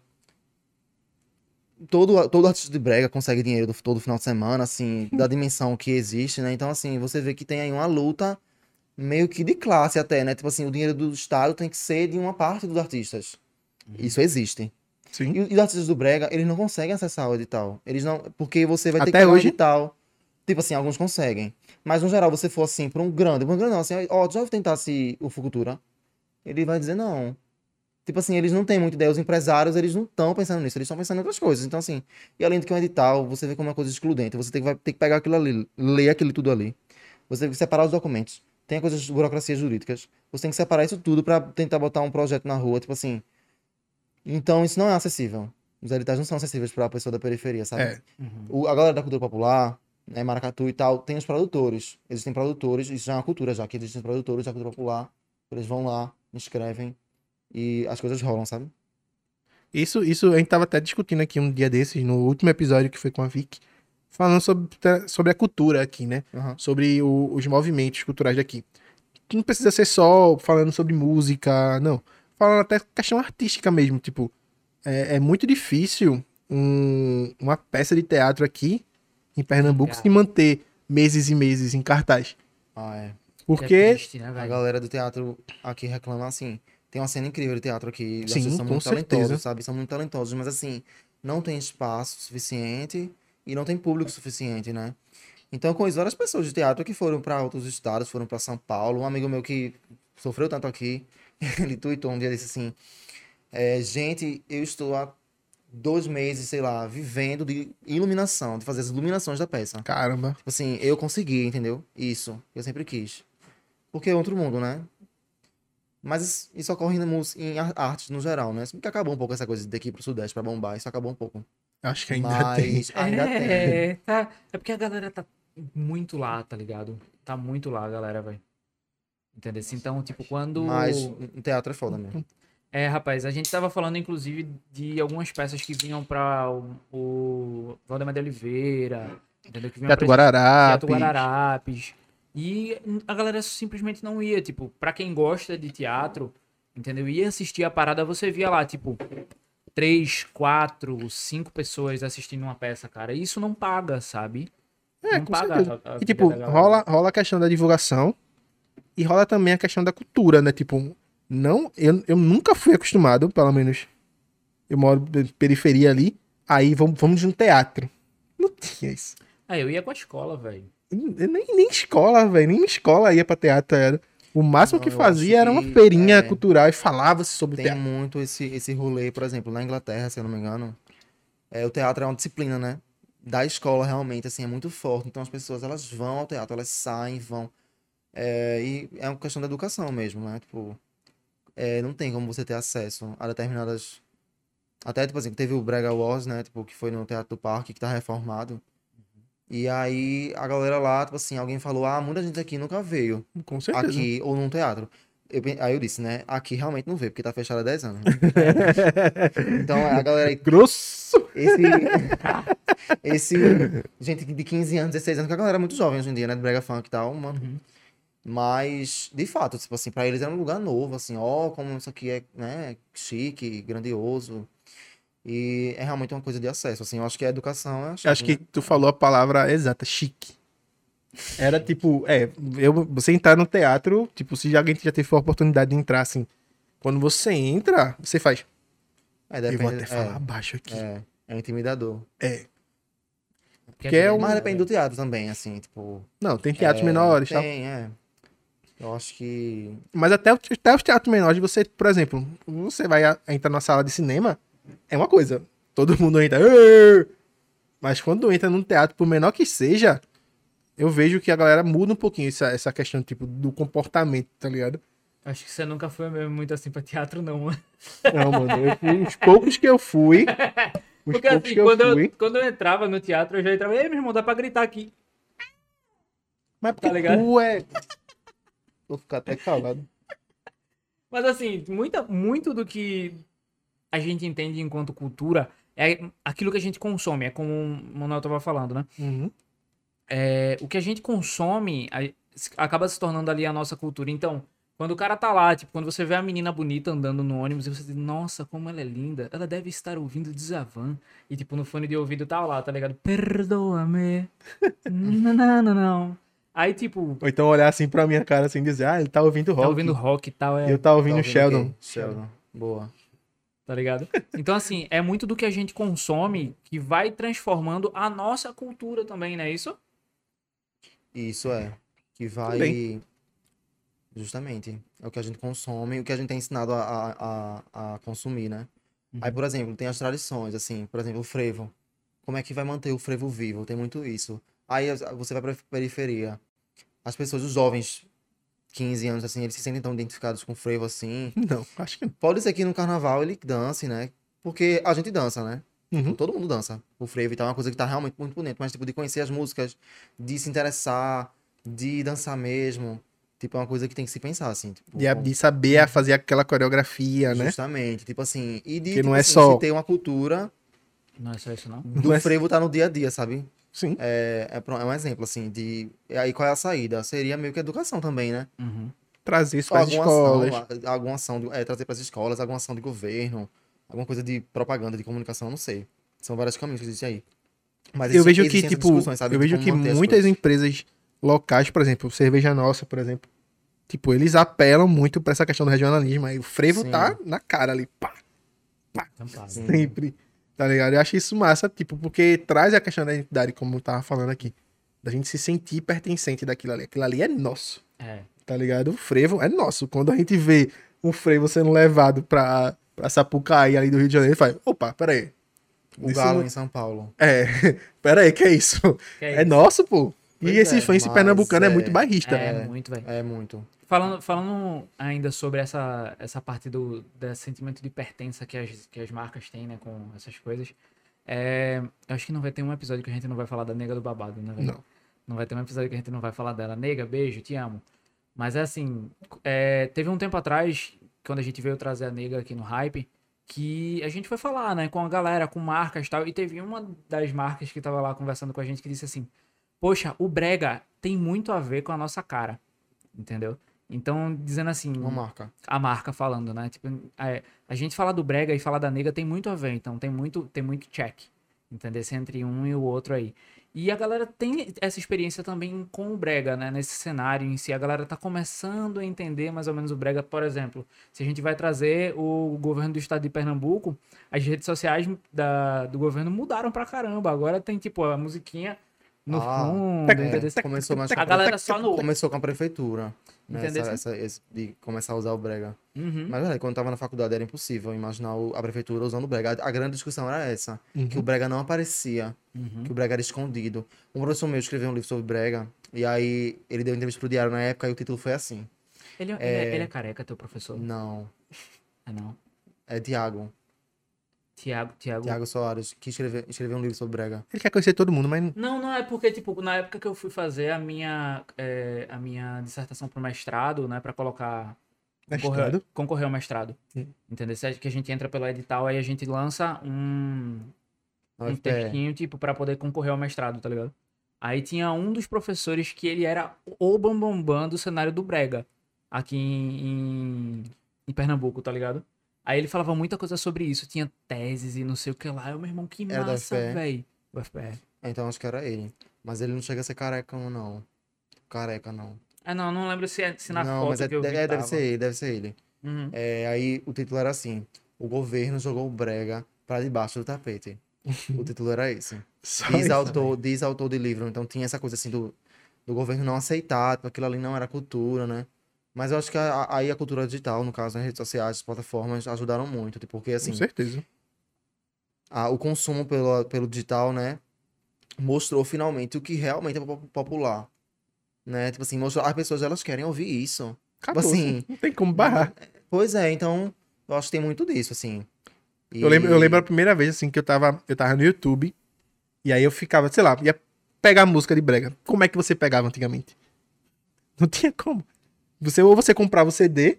todo, todo artista de brega consegue dinheiro do, todo final de semana, assim, da (laughs) dimensão que existe, né? Então, assim, você vê que tem aí uma luta meio que de classe até, né? Tipo assim, o dinheiro do Estado tem que ser de uma parte dos artistas. Isso existe. Sim. E, e os artistas do brega, eles não conseguem acessar o edital. Eles não... Porque você vai ter Até que um hoje? edital. Tipo assim, alguns conseguem. Mas, no geral, você for assim, por um grande... Por um grande não, assim, ó, já tentasse o Fucultura? Ele vai dizer não. Tipo assim, eles não têm muita ideia. Os empresários, eles não estão pensando nisso. Eles estão pensando em outras coisas. Então, assim... E além do que um edital, você vê como é uma coisa excludente. Você tem que, vai ter que pegar aquilo ali, ler aquilo tudo ali. Você tem que separar os documentos. Tem coisas de burocracias jurídicas. Você tem que separar isso tudo pra tentar botar um projeto na rua. Tipo assim... Então, isso não é acessível. Os editais não são acessíveis pra pessoa da periferia, sabe? É. O- a galera da cultura popular, né, Maracatu e tal, tem os produtores. Existem produtores, isso já é uma cultura já, que existem produtores da cultura popular. Eles vão lá, inscrevem e as coisas rolam, sabe? Isso, isso a gente tava até discutindo aqui um dia desses, no último episódio que foi com a Vic, falando sobre, sobre a cultura aqui, né? Aham. Sobre o- os movimentos culturais daqui. Que não precisa ser só falando sobre música, não. Falando até questão artística mesmo, tipo, é, é muito difícil um- uma peça de teatro aqui em Pernambuco Cara. se manter meses e meses em cartaz. Ah, é. Porque, É triste, né, A galera do teatro aqui reclama assim. Tem uma cena incrível de teatro aqui. Sim, são com muito certeza. talentosos, sabe? São muito talentosos, mas assim, não tem espaço suficiente e não tem público suficiente, né? Então, eu conheço várias pessoas de teatro que foram para outros estados, foram para São Paulo. Um amigo meu que sofreu tanto aqui, (laughs) ele tweetou um dia disse assim: é, Gente, eu estou há dois meses, sei lá, vivendo de iluminação, de fazer as iluminações da peça. caramba, Tipo assim, eu consegui, entendeu? Isso, eu sempre quis. Porque é outro mundo, né? Mas isso ocorre em, artes no geral, né? Bem que acabou um pouco essa coisa ir pro Sudeste pra bombar, isso acabou um pouco. acho que ainda tem. Mas (laughs) ainda tem. é, tá. É porque a galera tá muito lá, tá ligado? Tá muito lá, a galera, velho. Entendeu? Então, tipo, quando. Mas o teatro é foda mesmo. É, rapaz, a gente tava falando, inclusive, de algumas peças que vinham pra o, o Valdemar de Oliveira, entendeu? Que vinham Teatro pra Guararapes. Teatro Guararapes. E a galera simplesmente não ia, tipo, pra quem gosta de teatro, entendeu? Ia assistir a parada, você via lá, tipo, três, quatro, cinco pessoas assistindo uma peça, cara. E isso não paga, sabe? É, não com paga a- a E tipo, rola, rola a questão da divulgação e rola também a questão da cultura, né? Tipo, não, eu, eu nunca fui acostumado, pelo menos eu moro em periferia ali, aí vamos, vamos no teatro. Não tinha isso. Ah, eu ia com a escola, velho. Eu Nem, nem escola, velho, nem escola ia pra teatro. Era. O máximo Não, que fazia era uma que, feirinha é, cultural e falava-se sobre Tem teatro. muito esse, esse rolê, por exemplo, na Inglaterra, se eu não me engano, é, o teatro é uma disciplina, né? Da escola, realmente, assim, é muito forte. Então as pessoas, elas vão ao teatro, elas saem, vão. É, e é uma questão da educação mesmo, né? Tipo, é, não tem como você ter acesso a determinadas... Até, tipo assim, teve o Brega Wars, né? Tipo, que foi no Teatro do Parque, que tá reformado. E aí, a galera lá, tipo assim, alguém falou, ah, muita gente aqui nunca veio Com certeza. aqui ou num teatro. Eu aí eu disse, né? Aqui realmente não vê, porque tá fechado há 10 anos. (laughs) então a galera aí, Grosso! esse. esse. Gente de 15 anos, 16 anos, que a galera é muito jovem hoje em dia, né? Do Brega Funk e tal, mano. Uhum. Mas, de fato, tipo assim, pra eles era um lugar novo, assim, ó, como isso aqui é, né, chique, grandioso. E é realmente uma coisa de acesso, assim, eu acho que a educação é Eu chave, acho que né? tu falou a palavra exata, chique. Era tipo, é, eu, você entrar no teatro, tipo, se alguém já teve a oportunidade de entrar assim, quando você entra, você faz. É, eu depende, vou até é, falar baixo aqui. é, é intimidador. É. Porque Que é aquele- um- Mas depende do teatro também, assim, tipo... Não, tem teatros É, menores e tal. Tem, é. Eu acho que. Mas até, o- até os teatros menores, você, por exemplo, você vai entrar na sala de cinema, é uma coisa. Todo mundo entra. Mas quando entra num teatro, por menor que seja, eu vejo que a galera muda um pouquinho essa, essa questão, tipo, do comportamento, tá ligado? Acho que você nunca foi mesmo muito assim pra teatro, não. Não, mano, eu fui, os poucos que eu fui. (laughs) Os Porque poucos assim, que eu quando fui. eu, quando eu entrava no teatro, eu já entrava, ei, meu irmão, dá pra gritar aqui. Mas porque tá ligado? tu é. Vou ficar até calado. (laughs) Mas assim, muita, muito do que a gente entende enquanto cultura é aquilo que a gente consome, é como o Manuel tava falando, né? Uhum. É, o que a gente consome a- acaba se tornando ali a nossa cultura. Então, Quando o cara tá lá, tipo, quando você vê a menina bonita andando no ônibus e você diz, nossa, como ela é linda, ela deve estar ouvindo Djavan. E, tipo, no fone de ouvido tá lá, tá ligado? Perdoa-me. (laughs) não, não, não, não. Aí, tipo, Ou então olhar assim pra minha cara assim e dizer, ah, ele tá ouvindo rock. tá ouvindo rock e tal, é, Eu tá ouvindo Tá ouvindo Sheldon. quem? Sheldon. Boa. tá ligado? Então, assim, é muito do que a gente consome que vai transformando a nossa cultura também, não é isso? Isso é. Que vai. Também. Justamente. É o que a gente consome, o que a gente é ensinado a, a, a, consumir, né? Aí, por exemplo, tem as tradições, assim, por exemplo, o frevo. Como é que vai manter o frevo vivo? Tem muito isso. Aí você vai pra periferia. As pessoas, os jovens, 15 anos, assim, eles se sentem tão identificados com o frevo, assim. (laughs) Não, acho que não. Pode ser que no carnaval ele dance, né? Porque a gente dança, né? Uhum. Todo mundo dança. O frevo e tal é uma coisa que tá realmente muito por dentro. Mas, tipo, de conhecer as músicas, de se interessar, de dançar mesmo. Tipo, é uma coisa que tem que se pensar, assim. Tipo, De, de saber fazer aquela coreografia, né? Justamente. Tipo assim. E de Que não tipo é assim, só- ter uma cultura Não é só isso, não? do Não é- frevo tá no dia a dia, sabe? Sim. É, é, é um exemplo, assim, de. E aí qual é a saída? Seria meio que educação também, né? Uhum. Trazer isso para as alguma escolas. ação, alguma ação, de- é, trazer para as escolas, alguma ação de governo, alguma coisa de propaganda, de comunicação, não sei. São vários caminhos que existem aí. Mas eu existe- vejo que, tipo, sabe, eu vejo que muitas coisas. empresas locais, por exemplo, Cerveja Nossa, por exemplo, tipo, eles apelam muito pra essa questão do regionalismo. Aí o frevo Sim. tá na cara ali, pá. Sim. sempre. Tá ligado? Eu acho isso massa, tipo, porque traz a questão da identidade, como eu tava falando aqui. Da gente se sentir pertencente daquilo ali. Aquilo ali é nosso, É. tá ligado? O frevo é nosso. Quando a gente vê um frevo sendo levado pra, pra Sapucaí ali do Rio de Janeiro, faz, opa, peraí. O Isso Galo não- em São Paulo. É, (laughs) peraí, que é isso? Que É isso? nosso, pô. E Pois esse é, mas pernambucano é, é- muito bairrista. É, muito, velho. É muito. Falando, falando ainda sobre essa, essa parte do, do sentimento de pertença que as, que as marcas têm, né, com essas coisas. É, eu acho que não vai ter um episódio que a gente não vai falar da nega do babado, né, velho? Não. Não vai ter um episódio que a gente não vai falar dela. Nega, beijo, te amo. Mas é assim, é, teve um tempo atrás, quando a gente veio trazer a nega aqui no Hype, que a gente foi falar, né, com a galera, com marcas e tal, e teve uma das marcas que tava lá conversando com a gente que disse assim, poxa, o brega tem muito a ver com a nossa cara, entendeu? Então, dizendo assim, Uma marca. a marca falando, né? Tipo, é, a gente fala do brega e fala da nega tem muito a ver, então tem muito, tem muito check, entendeu? Entre um e o outro aí. E a galera tem essa experiência também com o brega, né? Nesse cenário em si, a galera tá começando a entender mais ou menos o brega, por exemplo. Se a gente vai trazer o governo do estado de Pernambuco, as redes sociais da, do governo mudaram pra caramba. Agora tem, tipo, a musiquinha no Ah, fundo, é? Começou mais A galera só no... Começou com a prefeitura. Né? Entendeu? Essa, essa- esse- de começar a usar o brega. Uhum. Mas, velho, quando eu tava na faculdade era impossível imaginar a prefeitura usando o brega. A, grande discussão era essa. Uhum. Que o brega não aparecia. Uhum. Que o brega era escondido. Um professor meu escreveu um livro sobre brega. E aí ele deu entrevista pro diário na época e o título foi assim. Ele, ele é... ele é careca, teu professor? Não. É não. É Tiago. Tiago, Tiago. Tiago Soares, que escreveu, escreveu um livro sobre brega. Ele quer conhecer todo mundo, mas Não, não é porque, tipo, na época que eu fui fazer a minha, é, a minha dissertação pro mestrado, né, pra colocar... Concorrer, mestrado. concorrer ao mestrado. Hum. Entendeu? Se é Que a gente entra pelo edital, aí a gente lança um, Na um textinho, tipo, pra poder concorrer ao mestrado, tá ligado? Aí tinha um dos professores que ele era o bambambam do cenário do Brega, aqui em, em, em Pernambuco, tá ligado? Aí ele falava muita coisa sobre isso, tinha teses e não sei o que lá. Eu, meu irmão, que Era massa, velho. UFPE. Então acho que era ele. Mas ele não chega a ser careca, não. Careca, não. Ah, não, não lembro se, é, se na não, foto mas é, que eu vi é, deve ser ele, deve ser ele. Uhum. É, aí o título era assim: O governo jogou o brega pra debaixo do tapete. o título era esse. (laughs) só Diz isso. autor, diz autor de livro. Então tinha essa coisa assim do, do governo não aceitar, aquilo ali não era cultura, né? Mas eu acho que a- a- aí a cultura digital, no caso, as redes sociais, as plataformas, ajudaram muito. Tipo, porque assim, Com certeza. a- o consumo pelo, pelo digital, né? Mostrou finalmente o que realmente é po- popular. Né? Tipo assim, mostrou, as pessoas elas querem ouvir isso. Acabou. assim, (laughs) não tem como barrar. Pois é, então eu acho que tem muito disso, assim. E- Eu, lembro, eu lembro a primeira vez, assim, que eu tava, eu tava no YouTube. E aí eu ficava, sei lá, ia pegar música de brega. Como é que você pegava antigamente? Não tinha como. Você, ou você comprava o CD,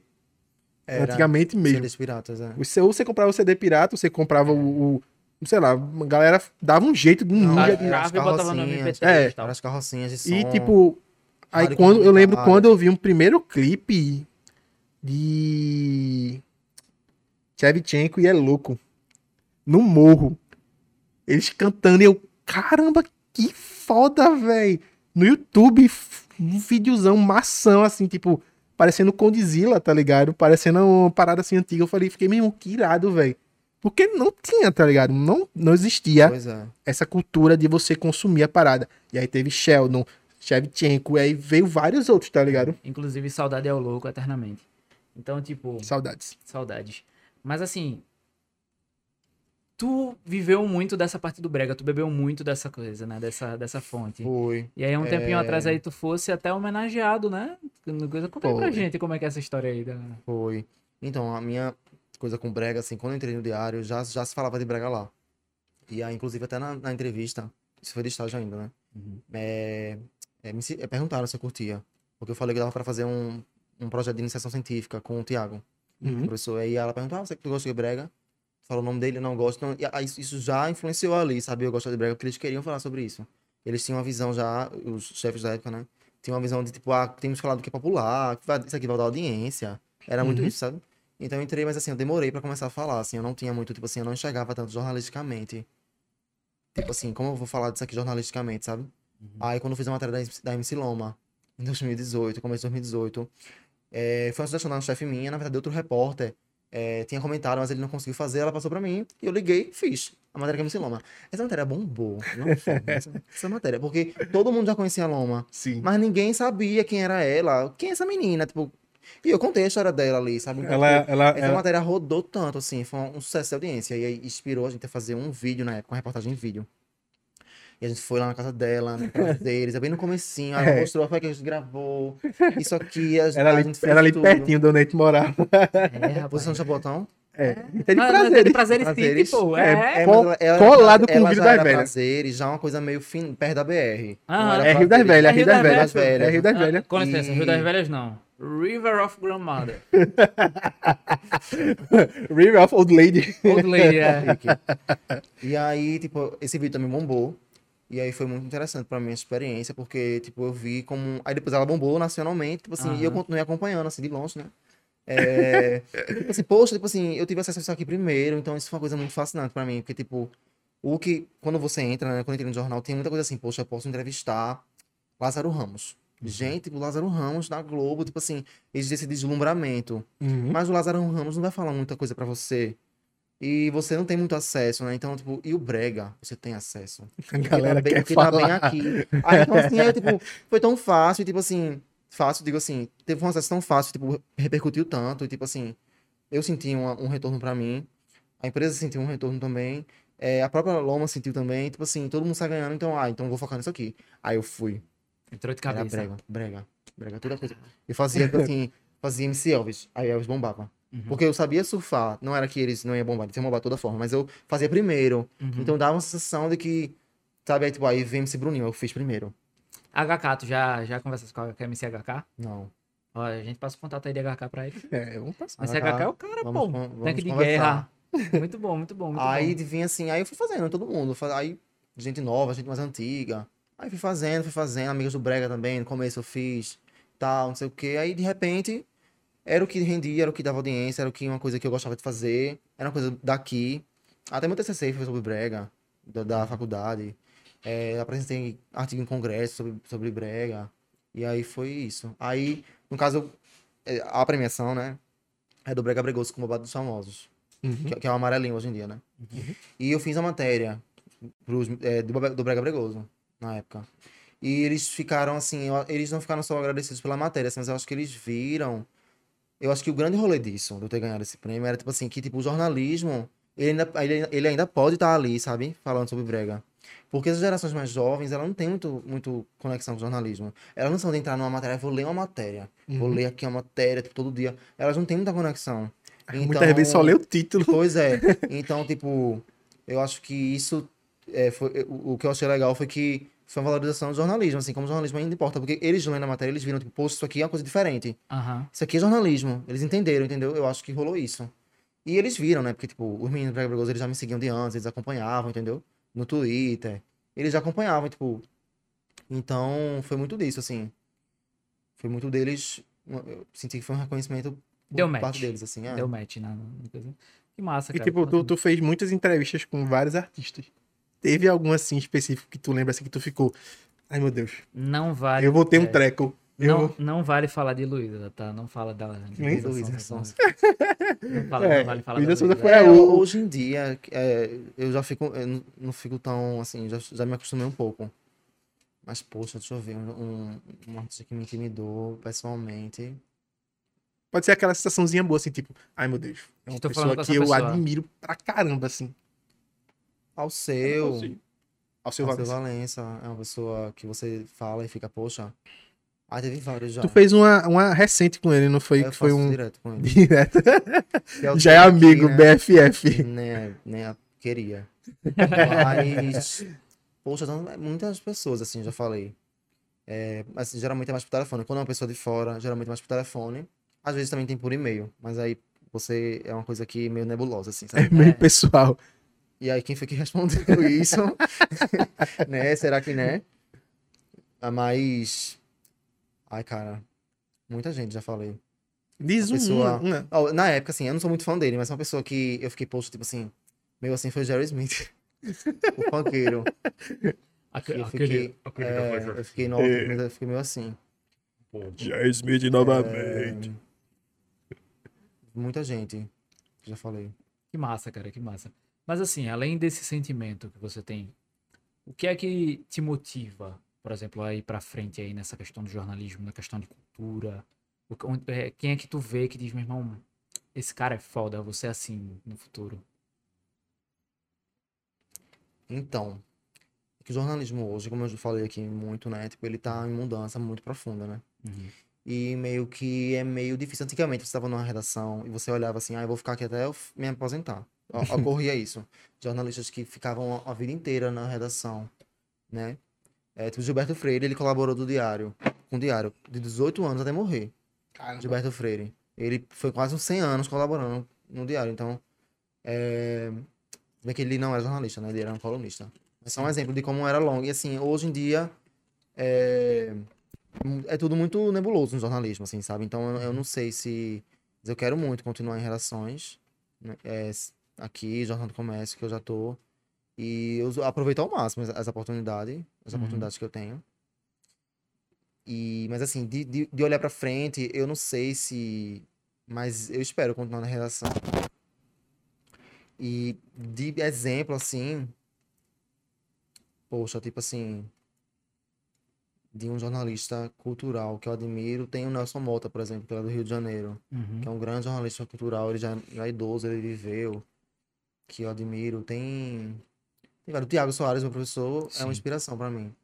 Era antigamente mesmo. CDs piratas, é. Você, ou você comprava o CD pirata, você comprava o, o- Sei lá, a galera dava um jeito de um Não, ninja era de- as Grava e botava no carrocinhas, MP3 É. e as carrocinhas de som. E tipo. Aí quando eu lembro quando eu vi um primeiro clipe de Shevchenko e é louco. No morro. Eles cantando e eu, caramba, que foda, velho. No YouTube, um videozão maçã, assim, tipo, parecendo Condzilla, tá ligado? Parecendo uma parada assim antiga. Eu falei, fiquei mesmo, que irado, velho. Porque não tinha, tá ligado? Não, não existia é. essa cultura de você consumir a parada. E aí teve Sheldon, Shevchenko, e aí veio vários outros, tá ligado? Inclusive, saudade é o louco eternamente. Então, tipo, Saudades. saudades. Mas assim, tu viveu muito dessa parte do brega, tu bebeu muito dessa coisa, né? Dessa, dessa fonte. Foi. E aí, um tempinho É. atrás aí, tu fosse até homenageado, né? Coisa- Conta aí pra gente como é que é essa história aí. Da... Foi. Então, a minha coisa com brega, assim, quando eu entrei no diário, já, já se falava de brega lá. E aí, inclusive, até na, na entrevista, isso foi de estágio ainda, né? É, é, me, é, perguntaram se eu curtia. Porque eu falei que dava pra fazer um, um projeto de iniciação científica com o Tiago, Uhum. professor. Aí ela perguntou, ah, você que tu gosta de brega? Falou o nome dele, não gosto. Então, isso- já influenciou ali, sabe? Eu gosto de brega, porque eles queriam falar sobre isso. Eles tinham uma visão já, os chefes da época, né? Tinham uma visão de, tipo, ah, temos que falar do que é popular, isso aqui vai dar audiência. Era muito Uhum. isso, sabe? Então eu entrei, mas assim, eu demorei pra começar a falar, assim, eu não tinha muito, tipo assim, eu não enxergava tanto jornalisticamente. Tipo assim, como eu vou falar disso aqui jornalisticamente, sabe? Aí quando eu fiz a matéria da, MC da MC Loma, em 2018, começo de 2018, é, foi uma sugestão uma chefe minha, na verdade, outro repórter, é, tinha comentado, mas ele não conseguiu fazer, ela passou pra mim, e eu liguei, fiz a matéria a MC Loma. Essa matéria bombou, não foi, (laughs) essa, essa matéria, porque todo mundo já conhecia a Loma, Sim. mas ninguém sabia quem era ela, quem é essa menina, tipo... E eu contei a história dela ali, sabe? Então, Ela, tipo, ela, essa ela- matéria rodou tanto, assim, foi um sucesso de audiência. E aí inspirou a gente a fazer um vídeo na época, uma reportagem em vídeo. E a gente foi lá na casa dela, no prazeres, (laughs) é bem no comecinho, aí ela É. mostrou, foi que a gente gravou. Isso aqui, a, era a ali, gente fez era ali tudo. pertinho do Neite morava. É, rapaz. Posição de Jabotão. É, é de Ah, prazer. de prazer Prazeres. Pô. É, É. É, ela, ela, colado com o Rio já das Velhas. prazeres, já uma coisa meio fin, perto da BR. Ah, É Rio das Prazeres. Velhas, É Rio das Velhas. Velhas. É Rio das Ah, Velhas. com licença, E- Rio das Velhas não. River of Grandmother. (laughs) River of Old Lady. Old Lady, é. (laughs) E aí, tipo, esse vídeo também bombou. E aí foi muito interessante pra minha experiência, porque, tipo, eu vi como. Aí depois ela bombou nacionalmente, tipo assim, e eu continuei acompanhando, assim, de longe, né? É... tipo assim, poxa, tipo assim, eu tive acesso a isso aqui primeiro, então isso foi uma coisa muito fascinante pra mim, porque, tipo, o que. Quando você entra, né? Quando eu entrei no jornal, tem muita coisa assim, poxa, eu posso entrevistar Lázaro Ramos. Gente, tipo, Lázaro Ramos na Globo, tipo assim, existe esse deslumbramento. Uhum. Mas o Lázaro Ramos não vai falar muita coisa pra você. E você não tem muito acesso, né? Então, tipo, e o Brega? Você tem acesso. (laughs) A Porque galera tá bem, quer porque tá bem falar. aqui. Aí, então, assim, aí, tipo, (laughs) foi tão fácil, tipo assim, fácil, digo assim, teve um acesso tão fácil, tipo, repercutiu tanto, e tipo assim, eu senti uma- um retorno pra mim, a empresa sentiu um retorno também, é, a própria Loma sentiu também, tipo assim, todo mundo sai ganhando, então, ah, então eu vou focar nisso aqui. Aí eu fui. Entrou de Era cabeça. brega, brega, brega, toda coisa. Eu fazia, tipo assim, (laughs) fazia MC Elvis, aí Elvis bombava. Uhum. Porque eu sabia surfar, não era que eles não iam bombar, eles iam bombar de toda forma, mas eu fazia primeiro. Uhum. Então dava uma sensação de que, sabe, aí tipo, aí vem MC Bruninho, eu fiz primeiro. HK, tu já, já conversas com a MC HK? Não. Ó, a gente passa o contato aí de HK pra ele. É, vamos passar. MC HK é o cara, Vamos pô. vamos Tanque de conversar. guerra. Muito bom, muito bom, muito Aí bom. vinha assim, aí eu fui fazendo, todo mundo. Aí, gente nova, gente mais antiga. Aí fui fazendo, fui fazendo, amigos do Brega também, no começo eu fiz, tal, não sei o quê. Aí, de repente, era o que rendia, era o que dava audiência, era o que uma coisa que eu gostava de fazer, era uma coisa daqui. Até meu TCC foi sobre Brega, da, da faculdade. É, apresentei artigo em congresso sobre, sobre Brega. E aí foi isso. Aí, no caso, é, a premiação, né, é do Brega Bregoso com o Babado dos Famosos Uhum. que, que é o amarelinho hoje em dia, né? E eu fiz a matéria pros, é, do, do Brega Bregoso, na época. E eles ficaram assim, eles não ficaram só agradecidos pela matéria, assim, mas eu acho que eles viram. Eu acho que o grande rolê disso, de eu ter ganhado esse prêmio, era tipo assim, que tipo, o jornalismo, ele ainda, ele, ele ainda pode estar ali, sabe? Falando sobre Brega. Porque as gerações mais jovens, elas não têm muito, muito conexão com o jornalismo. Elas não são de entrar numa matéria, vou ler uma matéria. Vou Uhum. ler aqui uma matéria, tipo, todo dia. Elas não têm muita conexão. Muitas vezes só lê o título. Pois é. (laughs) Então, tipo, eu acho que isso é, foi, o, o que eu achei legal foi que foi uma valorização do jornalismo, assim, como o jornalismo ainda importa, porque eles lendo a matéria, eles viram, tipo, pô, isso aqui é uma coisa diferente. Aham. Isso aqui é jornalismo. Eles entenderam, entendeu? Eu acho que rolou isso. E eles viram, né? Porque, tipo, os meninos do Brega Bregoso, eles já me seguiam de antes, eles acompanhavam, entendeu? No Twitter. Eles já acompanhavam, tipo. Então, foi muito disso, assim. Foi muito deles. Eu senti que foi um reconhecimento Deu por match. parte deles, assim. É. Deu match na, na coisa. Que massa, E cara. tipo, tu, tu fez muitas entrevistas com vários artistas. Teve algum assim específico que tu lembra assim que tu ficou. Ai meu Deus, Não vale. eu vou ter um é, treco. Eu... Não, não vale falar de Luísa, tá? Não fala da. de Nem Luísa Sonza. (laughs) Não, fala, É, não vale falar Luísa da Luísa. foi É, a u- hoje em dia, é, eu já fico. Eu não- não fico tão assim, já, já me acostumei um pouco. Mas, poxa, deixa eu ver. Um, um, um artista que me intimidou pessoalmente. Pode ser aquela sensaçãozinha boa, assim, tipo, ai meu Deus. É uma Estou pessoa que eu pessoa. admiro pra caramba, assim. Ao seu. Ao seu Ao seu Valença. Valença. É uma pessoa que você fala e fica, poxa. Ah, teve vários já. Tu fez uma, uma recente com ele, não foi? Eu foi faço um. direto com ele. Direto. (laughs) É (laughs) Já é amigo, né? BFF. né, né, queria. (laughs) Mas, poxa, então, muitas pessoas, assim, já falei. É, mas geralmente é mais por telefone. Quando é uma pessoa de fora, geralmente é mais por telefone. Às vezes também tem por e-mail, mas aí você é uma coisa que meio nebulosa, assim, É sabe? meio É. pessoal. E aí quem foi que (laughs) respondeu isso? (laughs) né? Será que né? Ah, Mas, ai, cara, muita gente já falei. Diz A um. pessoa- uma- Ó, na época, assim, eu não sou muito fã dele, mas uma pessoa que eu fiquei, poxa, tipo assim, meio assim foi o Jerry Smith. (laughs) o funkeiro. Aque- Eu Aquele, fiquei, aquele é, eu fiquei, no, É. mas eu fiquei meio assim. Jair Smith É, novamente. muita gente, já falei. Que massa, cara, que massa. Mas assim, além desse sentimento que você tem, o que é que te motiva, por exemplo, a ir pra frente aí nessa questão do jornalismo, na questão de cultura? É, Quem é que tu vê que diz, meu irmão, esse cara é foda, você é assim no futuro? Então, é que o jornalismo hoje, como eu já falei aqui muito, né? Tipo, ele tá em mudança muito profunda, né? Uhum. E meio que é meio difícil. Antigamente você estava numa redação e você olhava assim, ah, eu vou ficar aqui até eu me aposentar. Ocorria isso. Jornalistas que ficavam a vida inteira na redação, né? É, tipo, Gilberto Freire, ele colaborou do Diário, com o Diário, de 18 anos até morrer. Caramba. Gilberto Freire. Ele foi quase uns 100 anos colaborando no Diário. Então, é... Bem que ele não era jornalista, né? Ele era um colunista. Mas só um exemplo de como era longo. E assim, hoje em dia, é, é tudo muito nebuloso no jornalismo, assim, sabe? Então, eu, eu não sei se... mas Eu quero muito continuar em relações, né? É, aqui, Jornal do Comércio, que eu já tô. E eu aproveitar ao máximo as, as oportunidades, as Uhum. oportunidades que eu tenho. E, mas assim, de, de, de olhar pra frente, eu não sei se. Mas eu espero continuar na redação. E de exemplo, assim. Poxa, tipo assim. De um jornalista cultural que eu admiro, tem o Nelson Mota, por exemplo, que é do Rio de Janeiro. Uhum. Que é um grande jornalista cultural, ele já, já é idoso, ele viveu. Que eu admiro. Tem. Tem. O Tiago Soares, meu professor, é Sim. uma inspiração pra mim.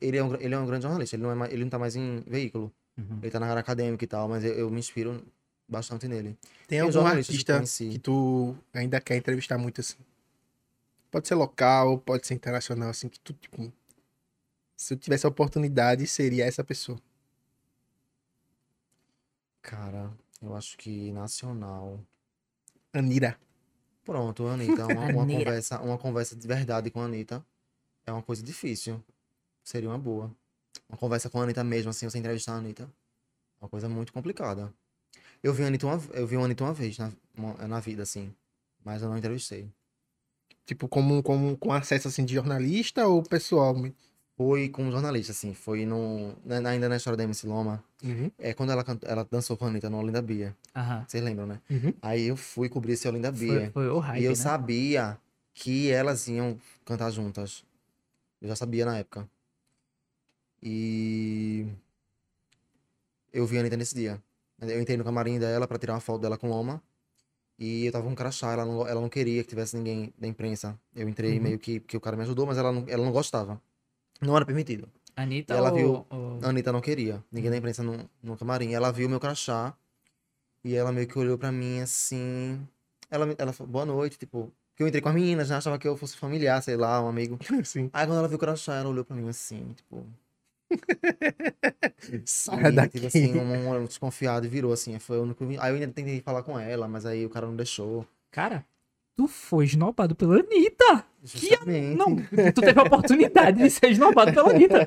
Ele é um, ele é um grande jornalista, ele não, é ele não tá mais em veículo. Uhum. Ele tá na área acadêmica e tal, mas eu, eu me inspiro bastante nele. Tem Tem algum que artista conheci. que tu ainda quer entrevistar muito assim? Pode ser local, pode ser internacional, assim, que tu, tipo. Se eu tivesse a oportunidade, seria essa pessoa. Cara, eu acho que nacional. Anira. Pronto, Anitta, uma, uma conversa, uma conversa de verdade com a Anitta é uma coisa difícil. Seria uma boa. Uma conversa com a Anitta mesmo, assim, você entrevistar a Anitta. É uma coisa muito complicada. Eu vi a Anitta uma, eu vi a Anitta uma vez na, uma- na vida, assim. Mas eu não entrevistei. Tipo, como, como com acesso assim de jornalista ou pessoal? Foi com um jornalista, assim. Foi no. na- ainda na história da MC Loma. Uhum. É quando ela, cantou, ela dançou com a Anitta no Olinda Bia. Vocês lembram, né? Uhum. Aí eu fui cobrir esse Olinda Foi, Bia. foi o hype, E eu né? sabia que elas iam cantar juntas. Eu já sabia na época. E eu vi a Anitta nesse dia. Eu entrei no camarim dela pra tirar uma foto dela com Loma. E eu tava com um crachá, ela não, ela não queria que tivesse ninguém da imprensa. Eu entrei Uhum. meio que porque o cara me ajudou, mas ela não, ela não gostava. Não era permitido. Anitta ela ou- viu- ou- A Anitta não queria. Ninguém da imprensa no, no camarim. Ela viu meu crachá. E ela meio que olhou pra mim assim. Ela, ela falou, boa noite, tipo. Que eu entrei com as meninas, já achava que eu fosse familiar, sei lá, um amigo. (laughs) Sim. Aí quando ela viu o crachá, ela olhou pra mim assim, tipo. (laughs) Sai e, daqui. tipo assim, um, um desconfiado e virou assim. Foi o único. Aí eu ainda tentei falar com ela, mas aí o cara não deixou. Cara, tu foi esnobado pela Anitta! Justamente. Não, tu teve a oportunidade de ser esnobado pela Anitta.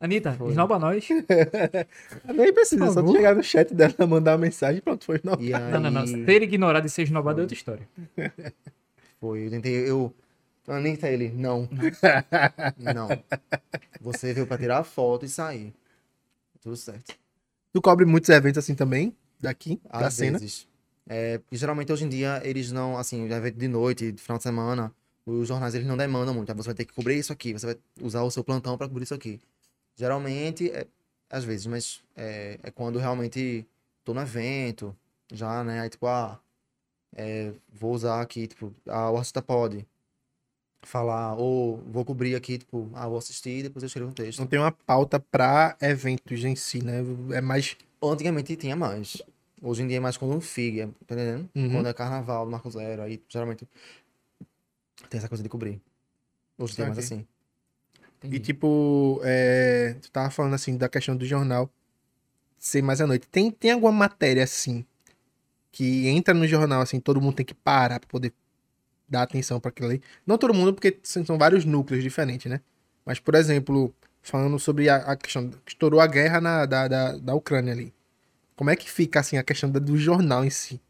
Anitta, Foi. esnoba nós. (laughs) Nem precisa, só tu chegar no chat dela, mandar uma mensagem, pronto, foi não. E aí, Não, não, não. Ser ignorado e ser esnobado é outra história. (laughs) Foi, eu tentei, eu... Anitta, ele, não. (laughs) não. Você veio pra tirar a foto e sair. Tudo certo. Tu cobre muitos eventos assim também, daqui, da Às cena. É, geralmente hoje em dia eles não, assim, evento de noite, de final de semana, os jornais eles não demandam muito. Aí você vai ter que cobrir isso aqui, você vai usar o seu plantão pra cobrir isso aqui. Geralmente, é, às vezes, mas é, é quando realmente tô no evento, já, né? Aí tipo, ah, é, vou usar aqui, tipo, ah, o artista pode falar, ou vou cobrir aqui, tipo, ah, vou assistir e depois eu escrevo um texto. Não tem uma pauta pra eventos em si, né? É mais. Antigamente tinha mais. Hoje em dia é mais quando um FIG, tá entendendo? Uhum. Quando é carnaval, Marco Zero, aí geralmente tem essa coisa de cobrir. Hoje tem mais Saquei. assim. Entendi. E tipo, é, tu tava falando assim da questão do jornal ser mais à noite. Tem, tem alguma matéria assim que entra no jornal assim, todo mundo tem que parar pra poder dar atenção pra aquilo ali. Não todo mundo, porque são são vários núcleos diferentes, né? Mas, por exemplo, falando sobre a, a questão que estourou a guerra na, da, da, da Ucrânia ali. Como é que fica assim a questão do jornal em si?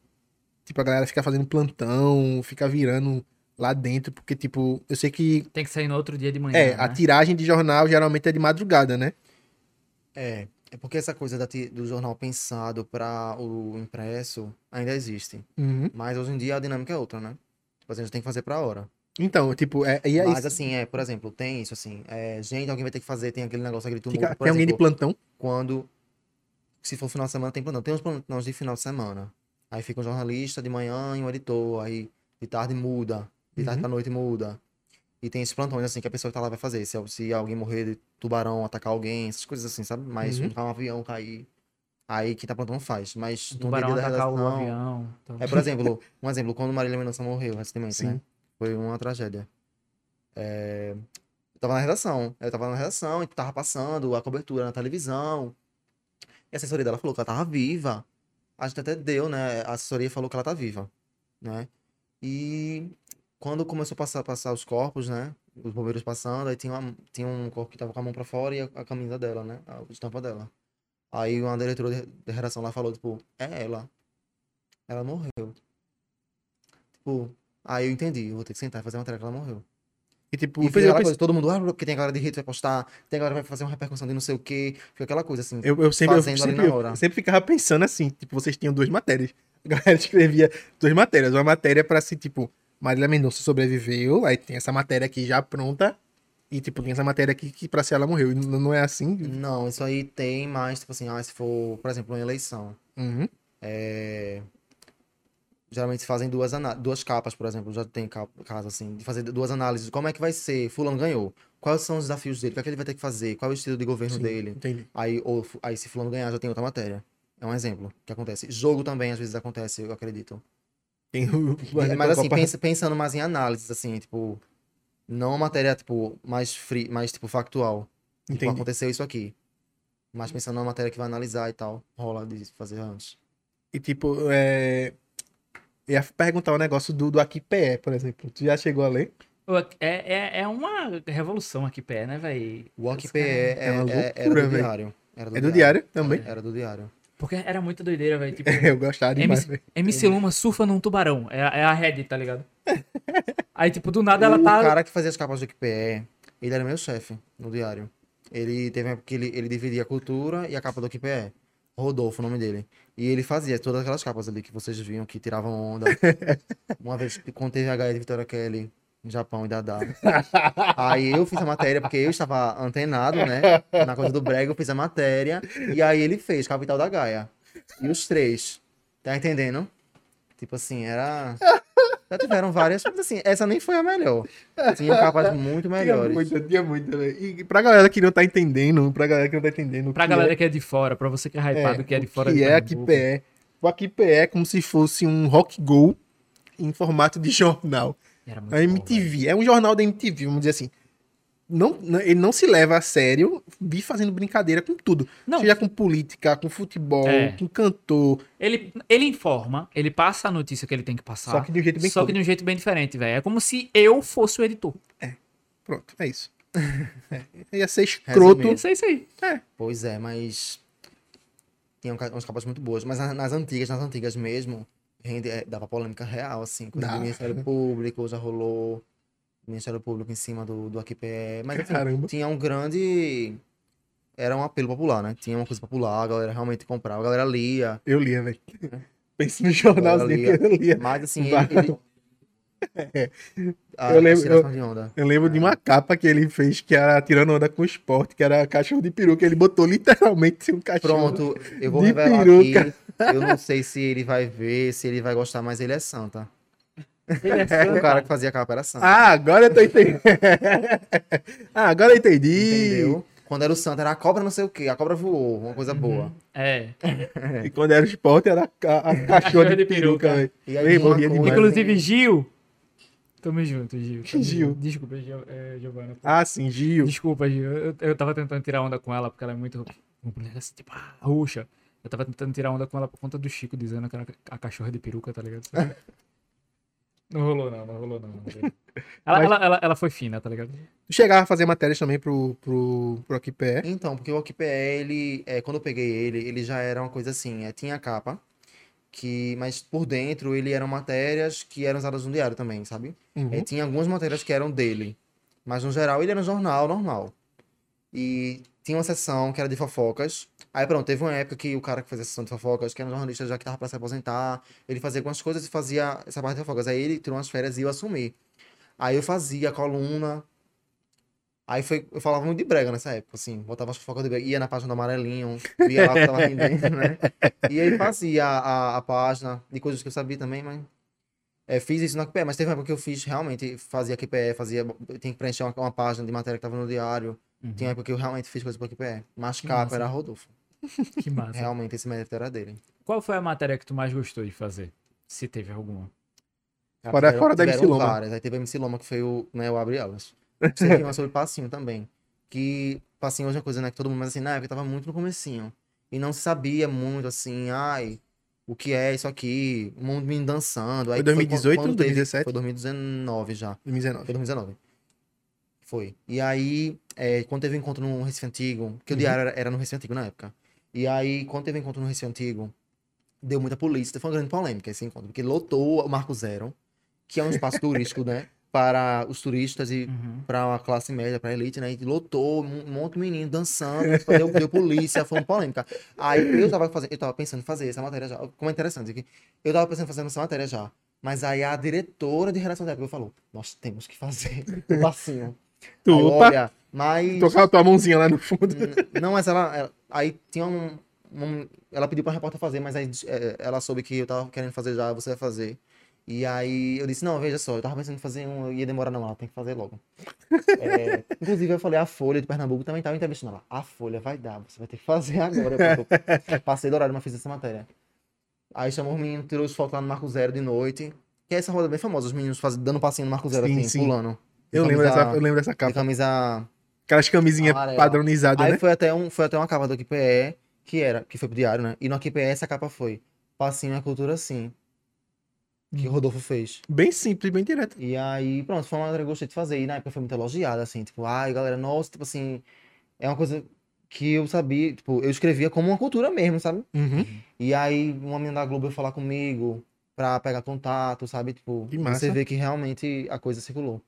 Tipo, a galera fica fazendo plantão, fica virando lá dentro, porque, tipo, eu sei que Tem que sair no outro dia de manhã. é, né? a tiragem de jornal geralmente é de madrugada, né? É, é porque essa coisa da do jornal pensado para o impresso ainda existe. Uhum. Mas hoje em dia a dinâmica é outra, né? Tipo a gente tem que fazer pra hora. Então, tipo, é, e é Mas assim, é, por exemplo, tem isso assim, é, gente, alguém vai ter que fazer, tem aquele negócio, aquele tumulto, Fica- tem alguém de exemplo, plantão? quando se for final de semana tem plantão. Tem uns plantões de final de semana. Aí fica um jornalista de manhã e um editor, aí de tarde muda, de tarde Uhum. pra noite muda. E tem esses plantões assim que a pessoa que tá lá vai fazer, se, se alguém morrer de tubarão, atacar alguém, essas coisas assim, sabe? Mas Uhum. um, um avião cair, aí quem tá plantão faz. Mas O no dia da o redação, avião. então. é, por exemplo, (laughs) um exemplo, quando Marília Mendonça morreu recentemente, Sim. né? Foi uma tragédia. É, Eu tava na redação, eu tava na redação e tava passando a cobertura na televisão. E a assessoria dela falou que ela tava viva. A gente até deu, né? A assessoria falou que ela tá viva, né? E quando começou a passar, passar os corpos, né? Os bombeiros passando, aí tinha, uma- tinha um corpo que tava com a mão pra fora e a, a camisa dela, né? A estampa dela. Aí uma diretora de, redação lá falou, tipo, é ela. Ela morreu. Tipo, aí eu entendi, eu vou ter que sentar e fazer uma matéria que ela morreu. E tipo, E aquela coisa, todo mundo, ah, porque tem a galera de hate vai postar, tem a galera que vai fazer uma repercussão de não sei o quê, fica aquela coisa assim. eu, eu sempre, eu, sempre, na hora. eu sempre ficava pensando assim, tipo, vocês tinham duas matérias. A galera (laughs) escrevia duas matérias. Uma matéria pra se, tipo, Marília Mendonça sobreviveu, aí tem essa matéria aqui já pronta, e tipo, tem essa matéria aqui que pra ser ela morreu. E não, não é assim? Não, isso aí tem mais, tipo assim, ah, se for, por exemplo, uma eleição. Uhum. É... Geralmente se fazem duas, duas capas, por exemplo. Já tem ca- caso assim, de fazer duas análises. Como é que vai ser? Fulano ganhou. Quais são os desafios dele? O que é que ele vai ter que fazer? Qual é o estilo de governo Sim, dele? Entendi. Aí, ou, aí, se Fulano ganhar, já tem outra matéria. É um exemplo que acontece. Jogo também, às vezes, acontece, eu acredito. Tem o- E- Mas assim, pensa- pensando mais em análises, assim, tipo. Não uma matéria, tipo, mais free, mais, tipo, factual. Tipo, Entendi. aconteceu isso aqui. Mas pensando numa matéria que vai analisar e tal. Rola de fazer antes. E tipo, é... Eu ia perguntar o negócio do, do Aqui PE, por exemplo. Tu já chegou a ler? É, é, é uma revolução aqui pé, né, velho? O Os OCPE é, é uma é- era loucura, do velho. diário. Era É do diário também? Era do diário. Porque era muito doideira, velho. Tipo, (laughs) Eu gostava demais. MC, velho. MC Luma surfa num tubarão. É, a- é a Red, tá ligado? (laughs) Aí, tipo, do nada ela o tá. cara que fazia as capas do OCPE, ele era meu chefe no diário. Ele teve uma época que ele, ele dividia a cultura e a capa do OCPE. Rodolfo, o nome dele. E ele fazia todas aquelas capas ali que vocês viam, que tiravam onda. (laughs) Uma vez, quando teve a HE de Vitória Kelly, no Japão e Dadá. Aí eu fiz a matéria, porque eu estava antenado, né? Na coisa do brega, eu fiz a matéria. E aí ele fez Capital da Gaia. E os três. Tá entendendo? Tipo assim, era... Já tiveram várias, mas assim, essa nem foi a melhor. Tinha capas muito Tinha melhores. muita, tinha muita, velho. E pra galera que não tá entendendo, pra galera que não tá entendendo. Pra que galera é, que é de fora, pra você que é hypado, que é de fora que de é Aqui Pernambuco. PE. O Aqui PE é como se fosse um rock go em formato de jornal. Era muito A bom. MTV, é um jornal da MTV, vamos dizer assim. Não, ele não se leva a sério, vi fazendo brincadeira com tudo. Não. Seja com política, com futebol, É. com cantor, Ele, ele informa, ele passa a notícia que ele tem que passar. só que de um jeito bem só que de um jeito bem diferente, velho. É como se eu fosse o editor. Pronto, é isso. (laughs) Ia ser escroto. Resumindo. Isso é isso aí. Pois é, mas. Tinha um umas capas muito boas. Mas na- nas antigas, nas antigas mesmo, rende, é, dava polêmica real, assim. Coisa Dá. do Ministério Público, já rolou. Ministério Público em cima do, do AQPE. Mas assim, tinha um grande. Era um apelo popular, né? Tinha uma coisa popular, a galera realmente comprava, a galera lia. Eu lia, velho. Pense no jornalzinho que Lia. eu lia. Mas assim, Vai. ele. ele... Ah, Eu lembro- onda. Eu lembro de uma capa que ele fez que era tirando onda com o esporte, que era cachorro de peruca. Ele botou literalmente um cachorro. Pronto, eu vou de revelar peruca. aqui. Eu não sei se ele vai ver, se ele vai gostar, mas ele é santa. Ele é (laughs) O cara que fazia a capa era santa. Ah, agora eu tô entendendo. (laughs) ah, agora eu entendi. Entendeu? Quando era o santo, era a cobra não sei o quê. A cobra voou, uma coisa boa. É. (laughs) E quando era esporte, era a, a cachorro de peruca, velho. E aí Ei, tinha uma morria de coisa- medo. Inclusive, Gil. Tamo junto, Gil. Tamo Gil. junto. Desculpa, Gil, é, Giovana. Ah, sim, Gil. Desculpa, Gil. Eu, eu tava tentando tirar onda com ela, porque ela é muito. assim, Tipo, ah, ruxa. Eu tava tentando tirar onda com ela por conta do Chico dizendo que era a cachorra de peruca, tá ligado? Não rolou, não, não rolou, não. (laughs) Ela, Mas- ela, ela, ela foi fina, tá ligado? Tu chegava a fazer matérias também pro, pro, pro AQPE. Então, porque o OQPE, ele, é, quando eu peguei ele, ele já era uma coisa assim, é, tinha a capa, que, mas por dentro ele eram matérias que eram usadas no diário também, sabe? Uhum. É, tinha algumas matérias que eram dele, mas no geral ele era um jornal normal. E tinha uma seção que era de fofocas. Aí pronto, teve uma época que o cara que fazia a sessão de fofocas, que era um jornalista já que tava pra se aposentar, ele fazia algumas coisas e fazia essa parte de fofocas. Aí ele tirou umas férias e eu assumi. Aí eu fazia a coluna. Aí foi, eu falava muito de brega nessa época, assim, botava as fofocas de brega, ia na página do Amarelinho, via lá que tava (laughs) rendendo, né? E aí fazia a, a página de coisas que eu sabia também, mas é, fiz isso na QPE, mas teve uma época que eu fiz realmente, fazia QPE, fazia, tinha que preencher uma, uma página de matéria que tava no diário. Tinha uma época que eu realmente fiz coisa pra QPE. Mas capa massa. era Rodolfo. (laughs) Que massa. Realmente esse mérito era dele. Qual foi a matéria que tu mais gostou de fazer? Se teve alguma. Fora- fora da MC tiveram Loma. várias. Aí teve a MC Loma, que foi o, né, o Abre Elas. (laughs) Teve uma sobre Passinho também. Que Passinho hoje é uma coisa, né, que todo mundo, mas assim, na época tava muito no comecinho. E não se sabia muito, assim, ai, o que é isso aqui, o mundo me dançando. Aí Foi 2018 quando ou teve- 2017? Foi 2019 já. 2019. Foi 2019. Foi. E aí, é, quando teve um encontro no Recife Antigo, que o Uhum. diário era, era no Recife Antigo na época. E aí, quando teve um encontro no Recife Antigo, deu muita polícia. Foi uma grande polêmica esse encontro, porque lotou o Marco Zero, que é um espaço turístico, né? (laughs) Para os turistas e Uhum. para a classe média, para a elite, né? E lotou um um monte de menino dançando, deu, deu polícia, foi uma polêmica. Aí eu tava fazendo, eu tava pensando em fazer essa matéria já. Como é interessante que eu tava pensando em fazer essa matéria já. Mas aí a diretora de relação da época falou: nós temos que fazer o passinho. Tu, Aí, opa, olha, mas. tocava tua mãozinha lá no fundo. N- Não, mas ela, ela- Aí tinha um. um- ela pediu pra repórter fazer, mas aí é, ela soube que eu tava querendo fazer já, você vai fazer. E aí eu disse, não, veja só, eu tava pensando em fazer um, eu ia demorar não, ela tem que fazer logo. (laughs) É, inclusive eu falei, a Folha de Pernambuco também tava entrevistando ela. A Folha vai dar, você vai ter que fazer agora. (laughs) Eu passei do horário, mas fiz essa matéria. Aí chamou os meninos, tirou os fotos lá no Marco Zero de noite. Que é essa roda bem famosa, os meninos faz, dando passinho no Marco Zero Sim, assim, sim. pulando. De Eu lembro, dessa, eu lembro dessa De capa. camisa Aquelas camisinhas Amarela. padronizadas, Aí né? foi até, um, foi até uma capa do QPE, que era, que foi pro diário, né? E no QPE essa capa foi Passinho é cultura sim. Que Hum. o Rodolfo fez. Bem simples, bem direto. E aí, pronto, foi uma matéria que eu gostei de fazer. E na época foi muito elogiada, assim, tipo, ai, galera, nossa, tipo assim, é uma coisa que eu sabia, tipo, eu escrevia como uma cultura mesmo, sabe? Uhum. E aí, uma menina da Globo veio falar comigo pra pegar contato, sabe? Tipo, você vê que realmente a coisa circulou.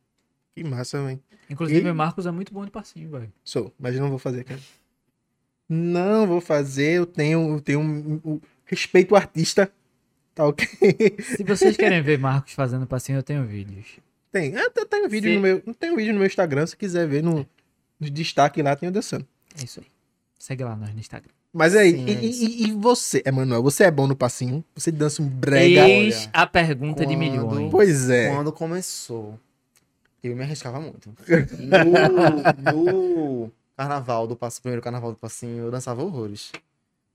Que massa, velho. Inclusive, E- o Marcos é muito bom de passinho, velho. Sou, mas eu não vou fazer, cara. Não vou fazer, eu tenho, eu tenho um, um- respeito ao artista. Tá ok? (laughs) Se vocês querem ver Marcos fazendo passinho, eu tenho vídeos. Tem. Ah, tem- tem um vídeo Se- no meu. Tem um vídeo no meu Instagram, se quiser ver no, no destaque lá, tem o dançando. É isso aí. Segue lá nós no Instagram. Mas aí, Sim, e, é e- e você, Emanuel, você é bom no passinho? Você dança um brega? Eis a pergunta de Quando- milhões. Pois é. Quando começou, eu me arriscava muito. No, no (laughs) carnaval do passo, primeiro carnaval do passinho, eu dançava horrores.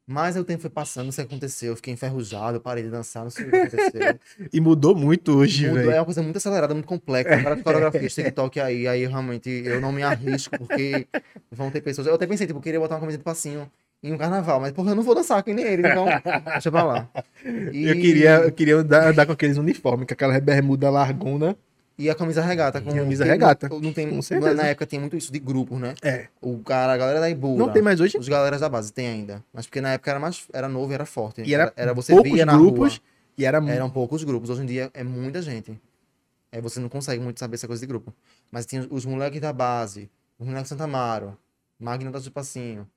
Mas o tempo foi passando, não sei o que aconteceu, eu fiquei enferrujado, eu parei de dançar, não sei o que aconteceu. E mudou muito hoje, velho. é uma coisa muito acelerada, muito complexa. Várias coreografias, TikTok aí, aí realmente eu não me arrisco, porque vão ter pessoas. Eu até pensei, tipo, eu queria botar uma camisa de passinho em um carnaval, mas porra, eu não vou dançar nem ele, então deixa pra lá. E- Eu queria, eu queria andar, andar com aqueles uniformes, com aquela bermuda largona E a camisa regata. Com, Camisa que regata, Não, não tem, com na, certeza. na época tinha muito isso de grupos, né? É. O cara, a galera da Ibura. Não tem mais hoje. Os galeras da base tem ainda. Mas porque na época era mais era novo e era forte. E era, era você poucos via na grupos. rua. E era, Eram poucos grupos. Hoje em dia é muita gente. Aí você não consegue muito saber essa coisa de grupo. Mas tinha os moleques da base, os moleques Santa Amaro, Magno da Passinho.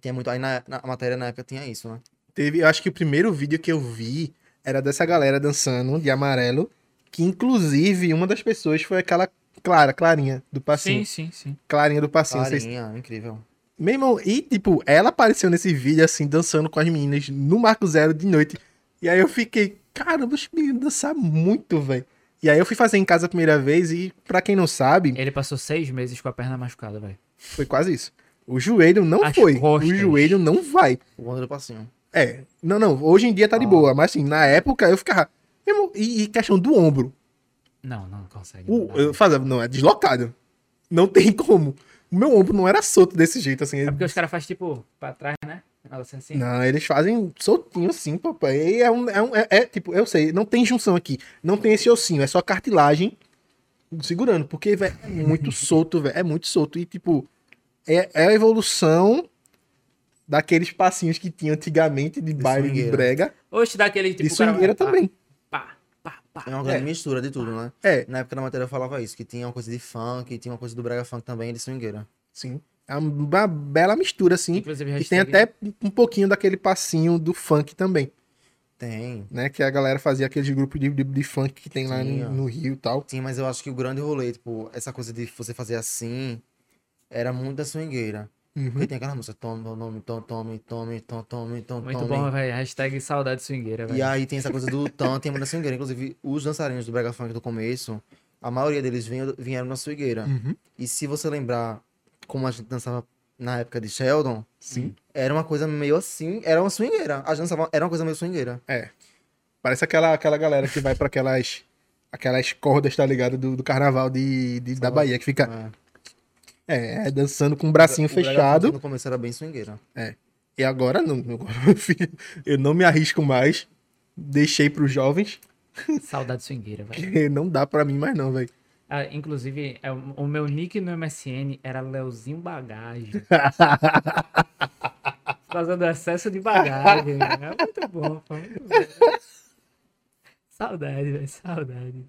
Tinha muito. Aí na, na matéria na época tinha isso, né? Teve, eu acho que o primeiro vídeo que eu vi era dessa galera dançando de amarelo. Que inclusive uma das pessoas foi aquela Clara, Clarinha do passinho. Sim, sim, sim. Clarinha do passinho. Vocês- Clarinha, incrível. Meu irmão, e tipo, ela apareceu nesse vídeo assim, dançando com as meninas no Marco Zero de noite. E aí eu fiquei, caramba, os meninos dançam muito, velho. E aí eu fui fazer em casa a primeira vez e, pra quem não sabe, Ele passou seis meses com a perna machucada, velho. foi quase isso. O joelho não As foi. costas. O joelho não vai. O Wanda do Passinho. É. Não, não. Hoje em dia tá de Ah. boa. Mas assim, na época eu ficava. E, questão do ombro. Não, não consegue. O, eu fazia, não, é deslocado. Não tem como. O meu ombro não era solto desse jeito, assim. É porque os caras fazem tipo pra trás, né? Assim. Não, eles fazem soltinho assim, papai. É, um, é, um- é- é, tipo, eu sei, não tem junção aqui. Não tem esse ossinho, é só cartilagem segurando. Porque, velho, é muito (laughs) solto, velho. É muito solto. E, tipo, é, é a evolução daqueles passinhos que tinha antigamente de, baile de brega. Oxe, daquele tipo. De swingueira também. Pá, pá. É uma grande mistura de tudo, né? É, Na época da matéria eu falava isso, que tinha uma coisa de funk, tinha uma coisa do brega funk também, de swingueira. sim. É uma bela mistura, assim. Inclusive, E tem até um pouquinho daquele passinho do funk também, Tem. né? Que a galera fazia aqueles grupos de, de, de funk que tem lá no, no Rio e tal. Sim, mas eu acho que o grande rolê, tipo, essa coisa de você fazer assim, era muito da swingueira. Uhum. Porque tem aquela música, tome tome, tome, tome, tome, tome. Muito bom, velho. Hashtag saudade swingueira, velho. E aí tem essa coisa do tom, tem a da swingueira. Inclusive, os dançarinos do Brega Funk do começo, a maioria deles vieram na swingueira. Uhum. E se você lembrar como a gente dançava na época de Sheldon, Sim. era uma coisa meio assim, era uma swingueira. A gente dançava, era uma coisa meio swingueira. É. Parece aquela, aquela galera que vai pra aquelas... aquelas cordas, tá ligado? Do, do carnaval de, de da Bahia, que fica. É é, é, dançando com o bracinho O fechado. No começo era bem swingueira. E agora não, agora, filho, eu não me arrisco mais. Deixei pros jovens, Saudade swingueira, velho. não dá pra mim mais não, velho. Ah, inclusive, é, o meu nick no MSN era Leozinho Bagagem. (laughs) Por causa do excesso de bagagem. É muito bom, pô. Muito bom. Saudade, velho. Saudade.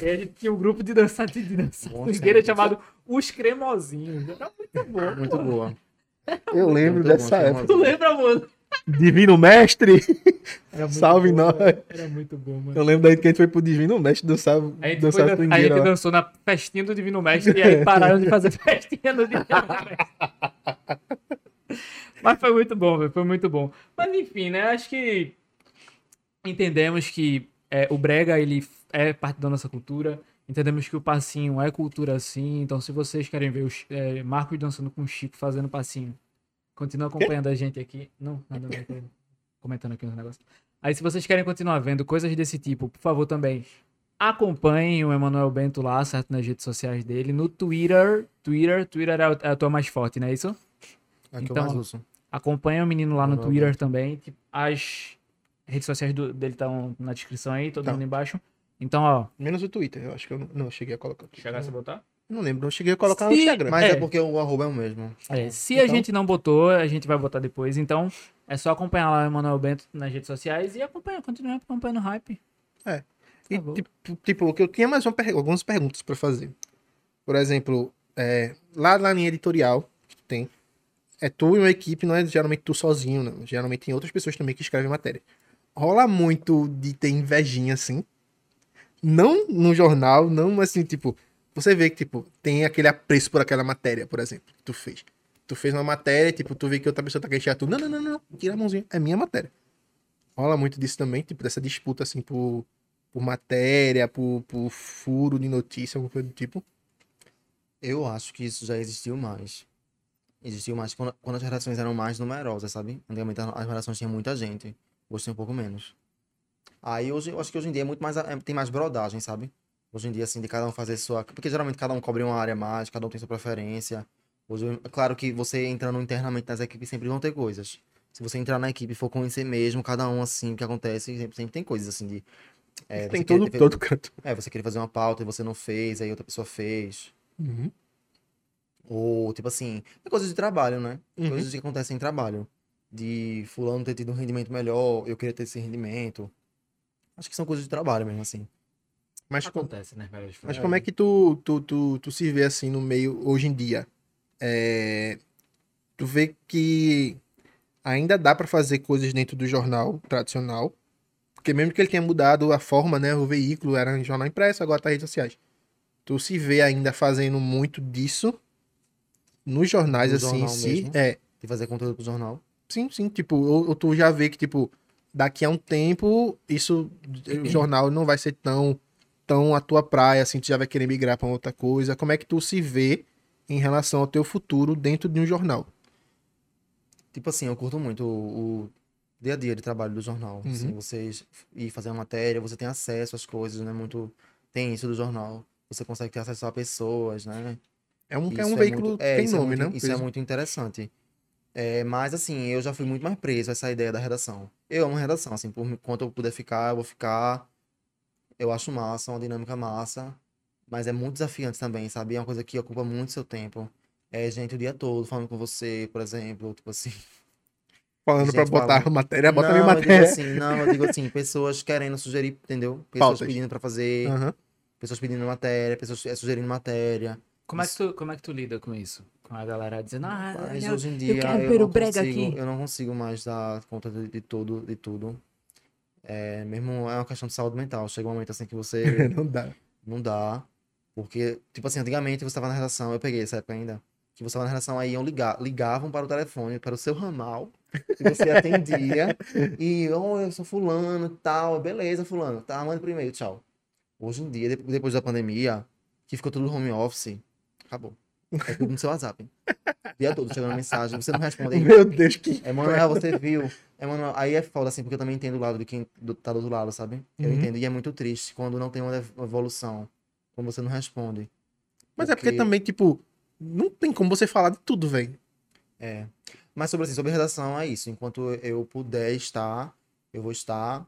E a gente tinha um grupo de dançar de dança swingueira tempo. chamado Os Cremosinhos. Era muito bom. Muito pô. boa. Eu lembro Muito dessa bom, época. Tu lembra, mano? Divino Mestre! Salve bom, nós. Era muito bom, mano. Eu lembro daí que a gente foi pro Divino Mestre dançar, A gente, foi dançar dan- a gente lá. dançou na festinha do Divino Mestre e aí (laughs) pararam de fazer festinha no Divino Mestre. Mas foi muito bom, velho. Foi muito bom. Mas enfim, né? Acho que entendemos que é, o Brega, ele é parte da nossa cultura. Entendemos que o passinho é cultura sim. Então, se vocês querem ver o Chi- é, Marcos dançando com o Chico fazendo passinho, continua acompanhando a gente aqui. Não, nada a ver, tô comentando aqui uns negócios. Aí, se vocês querem continuar vendo coisas desse tipo, por favor, também acompanhem o Emanuel Bento lá, certo? Nas redes sociais dele. No Twitter. Twitter, Twitter é a, é tua mais forte, não é isso? É que Então, eu mais uso. Acompanha o menino lá no Twitter também. As redes sociais do- dele estão na descrição aí, todo Tá. mundo embaixo. Então, ó. Menos o Twitter, eu acho que eu não, não eu cheguei a colocar. Chegasse a botar? Não lembro, não cheguei a colocar no Se- Instagram. Mas é. É. porque o arroba é o mesmo. É, se a Então- gente não botou, a gente vai botar depois. Então, é só acompanhar lá o Emanuel Bento nas redes sociais e acompanha, continua acompanhando o hype. E, Tá bom. tipo, tipo, que eu tinha mais uma per- algumas perguntas pra fazer. Por exemplo, é, lá na linha editorial que tu tem, é tu e uma equipe, não é geralmente tu sozinho, não. Geralmente tem outras pessoas também que escrevem matéria. Rola muito de ter invejinha, assim. Não no jornal, não assim, tipo, você vê que, tipo, tem aquele apreço por aquela matéria, por exemplo, que tu fez. Tu fez uma matéria, tipo, tu vê que outra pessoa tá queixando tu. Não, não, não, não, tira a mãozinha, é minha matéria. Rola muito disso também, tipo, dessa disputa, assim, por, por matéria, por, por furo de notícia, alguma coisa do tipo. Eu acho que isso já existiu mais. Existiu mais quando, quando as redações eram mais numerosas, sabe? Antigamente as redações tinham muita gente. Hoje tem um pouco menos. Aí hoje, eu acho que hoje em dia é muito mais, é, tem mais brodagem, sabe? Hoje em dia, assim, de cada um fazer sua. Porque geralmente cada um cobre uma área mais, cada um tem sua preferência. Hoje, é claro que você entrando internamente nas equipes sempre vão ter coisas. Se você entrar na equipe e for conhecer mesmo, cada um, assim, o que acontece, sempre, sempre tem coisas, assim, de. É, Tem todo, ter- todo canto. É, você queria fazer uma pauta e você não fez, aí outra pessoa fez. Uhum. Ou, tipo assim, é coisa de trabalho, né? Uhum. Coisas que acontecem em trabalho. De fulano ter tido um rendimento melhor, eu queria ter esse rendimento. Acho que são coisas de trabalho mesmo, assim. Mas, co- Acontece, né, velho? mas como é que tu, tu, tu, tu se vê assim no meio hoje em dia? É, tu vê que ainda dá pra fazer coisas dentro do jornal tradicional, porque mesmo que ele tenha mudado a forma, né, o veículo era em jornal impresso, agora tá em redes sociais. Tu se vê ainda fazendo muito disso nos jornais No assim em si? mesmo? É, De fazer conteúdo pro jornal. sim, sim, tipo, ou, ou tu já vê que tipo daqui a um tempo isso o jornal não vai ser tão tão a tua praia assim, tu já vai querer migrar pra outra coisa. Como é que tu se vê em relação ao teu futuro dentro de um jornal? Tipo assim, eu curto muito o, o dia a dia de trabalho do jornal. Uhum. Assim, vocês ir fazer uma matéria, você tem acesso às coisas, né? Muito. Tem isso do jornal. Você consegue ter acesso a pessoas, né? É um, é um veículo muito- é, tem é nome, muito- né? Isso é Peso. muito interessante. É, mas assim, eu já fui muito mais preso a essa ideia da redação. Eu amo redação, assim, por quanto eu puder ficar, eu vou ficar. Eu acho massa, uma dinâmica massa. Mas é muito desafiante também, sabe? É uma coisa que ocupa muito seu tempo. É gente o dia todo falando com você, por exemplo, tipo assim. (laughs) Falando pra botar falando. matéria, bota a minha não, eu digo matéria. assim, não, eu digo assim, pessoas querendo sugerir, entendeu? Pessoas Pautas. pedindo pra fazer, Aham. pessoas pedindo matéria, pessoas é, sugerindo matéria. Como é, que tu, como é que tu lida com isso? Com a galera dizendo, ah, Mas eu- hoje em dia quero eu, ver o não brega consigo, aqui. eu não consigo mais dar conta de, de tudo, de tudo. É, mesmo é uma questão de saúde mental. Chega um momento assim que você (laughs) Não dá. não dá. Porque, tipo assim, antigamente você estava na redação, eu peguei essa época ainda, que você estava na redação, aí iam ligar, ligavam para o telefone, para o seu ramal, e você (laughs) atendia, e, oh, eu sou fulano, tal, beleza, fulano, tá, manda por e-mail, tchau. Hoje em dia, de- depois da pandemia, que ficou tudo home office, acabou. É tudo no seu WhatsApp. O dia todo chegando mensagem, você não responde aí. (laughs) Meu Deus, que. É, ah, você viu. É, mano, aí é foda, assim, porque eu também entendo o lado de quem do- tá do outro lado, sabe? Eu Uhum. entendo. E é muito triste quando não tem uma ev- evolução. Quando você não responde. Mas é porque também, tipo, não tem como você falar de tudo, velho. É. Mas sobre, assim, sobre redação, é isso. Enquanto eu puder estar, eu vou estar.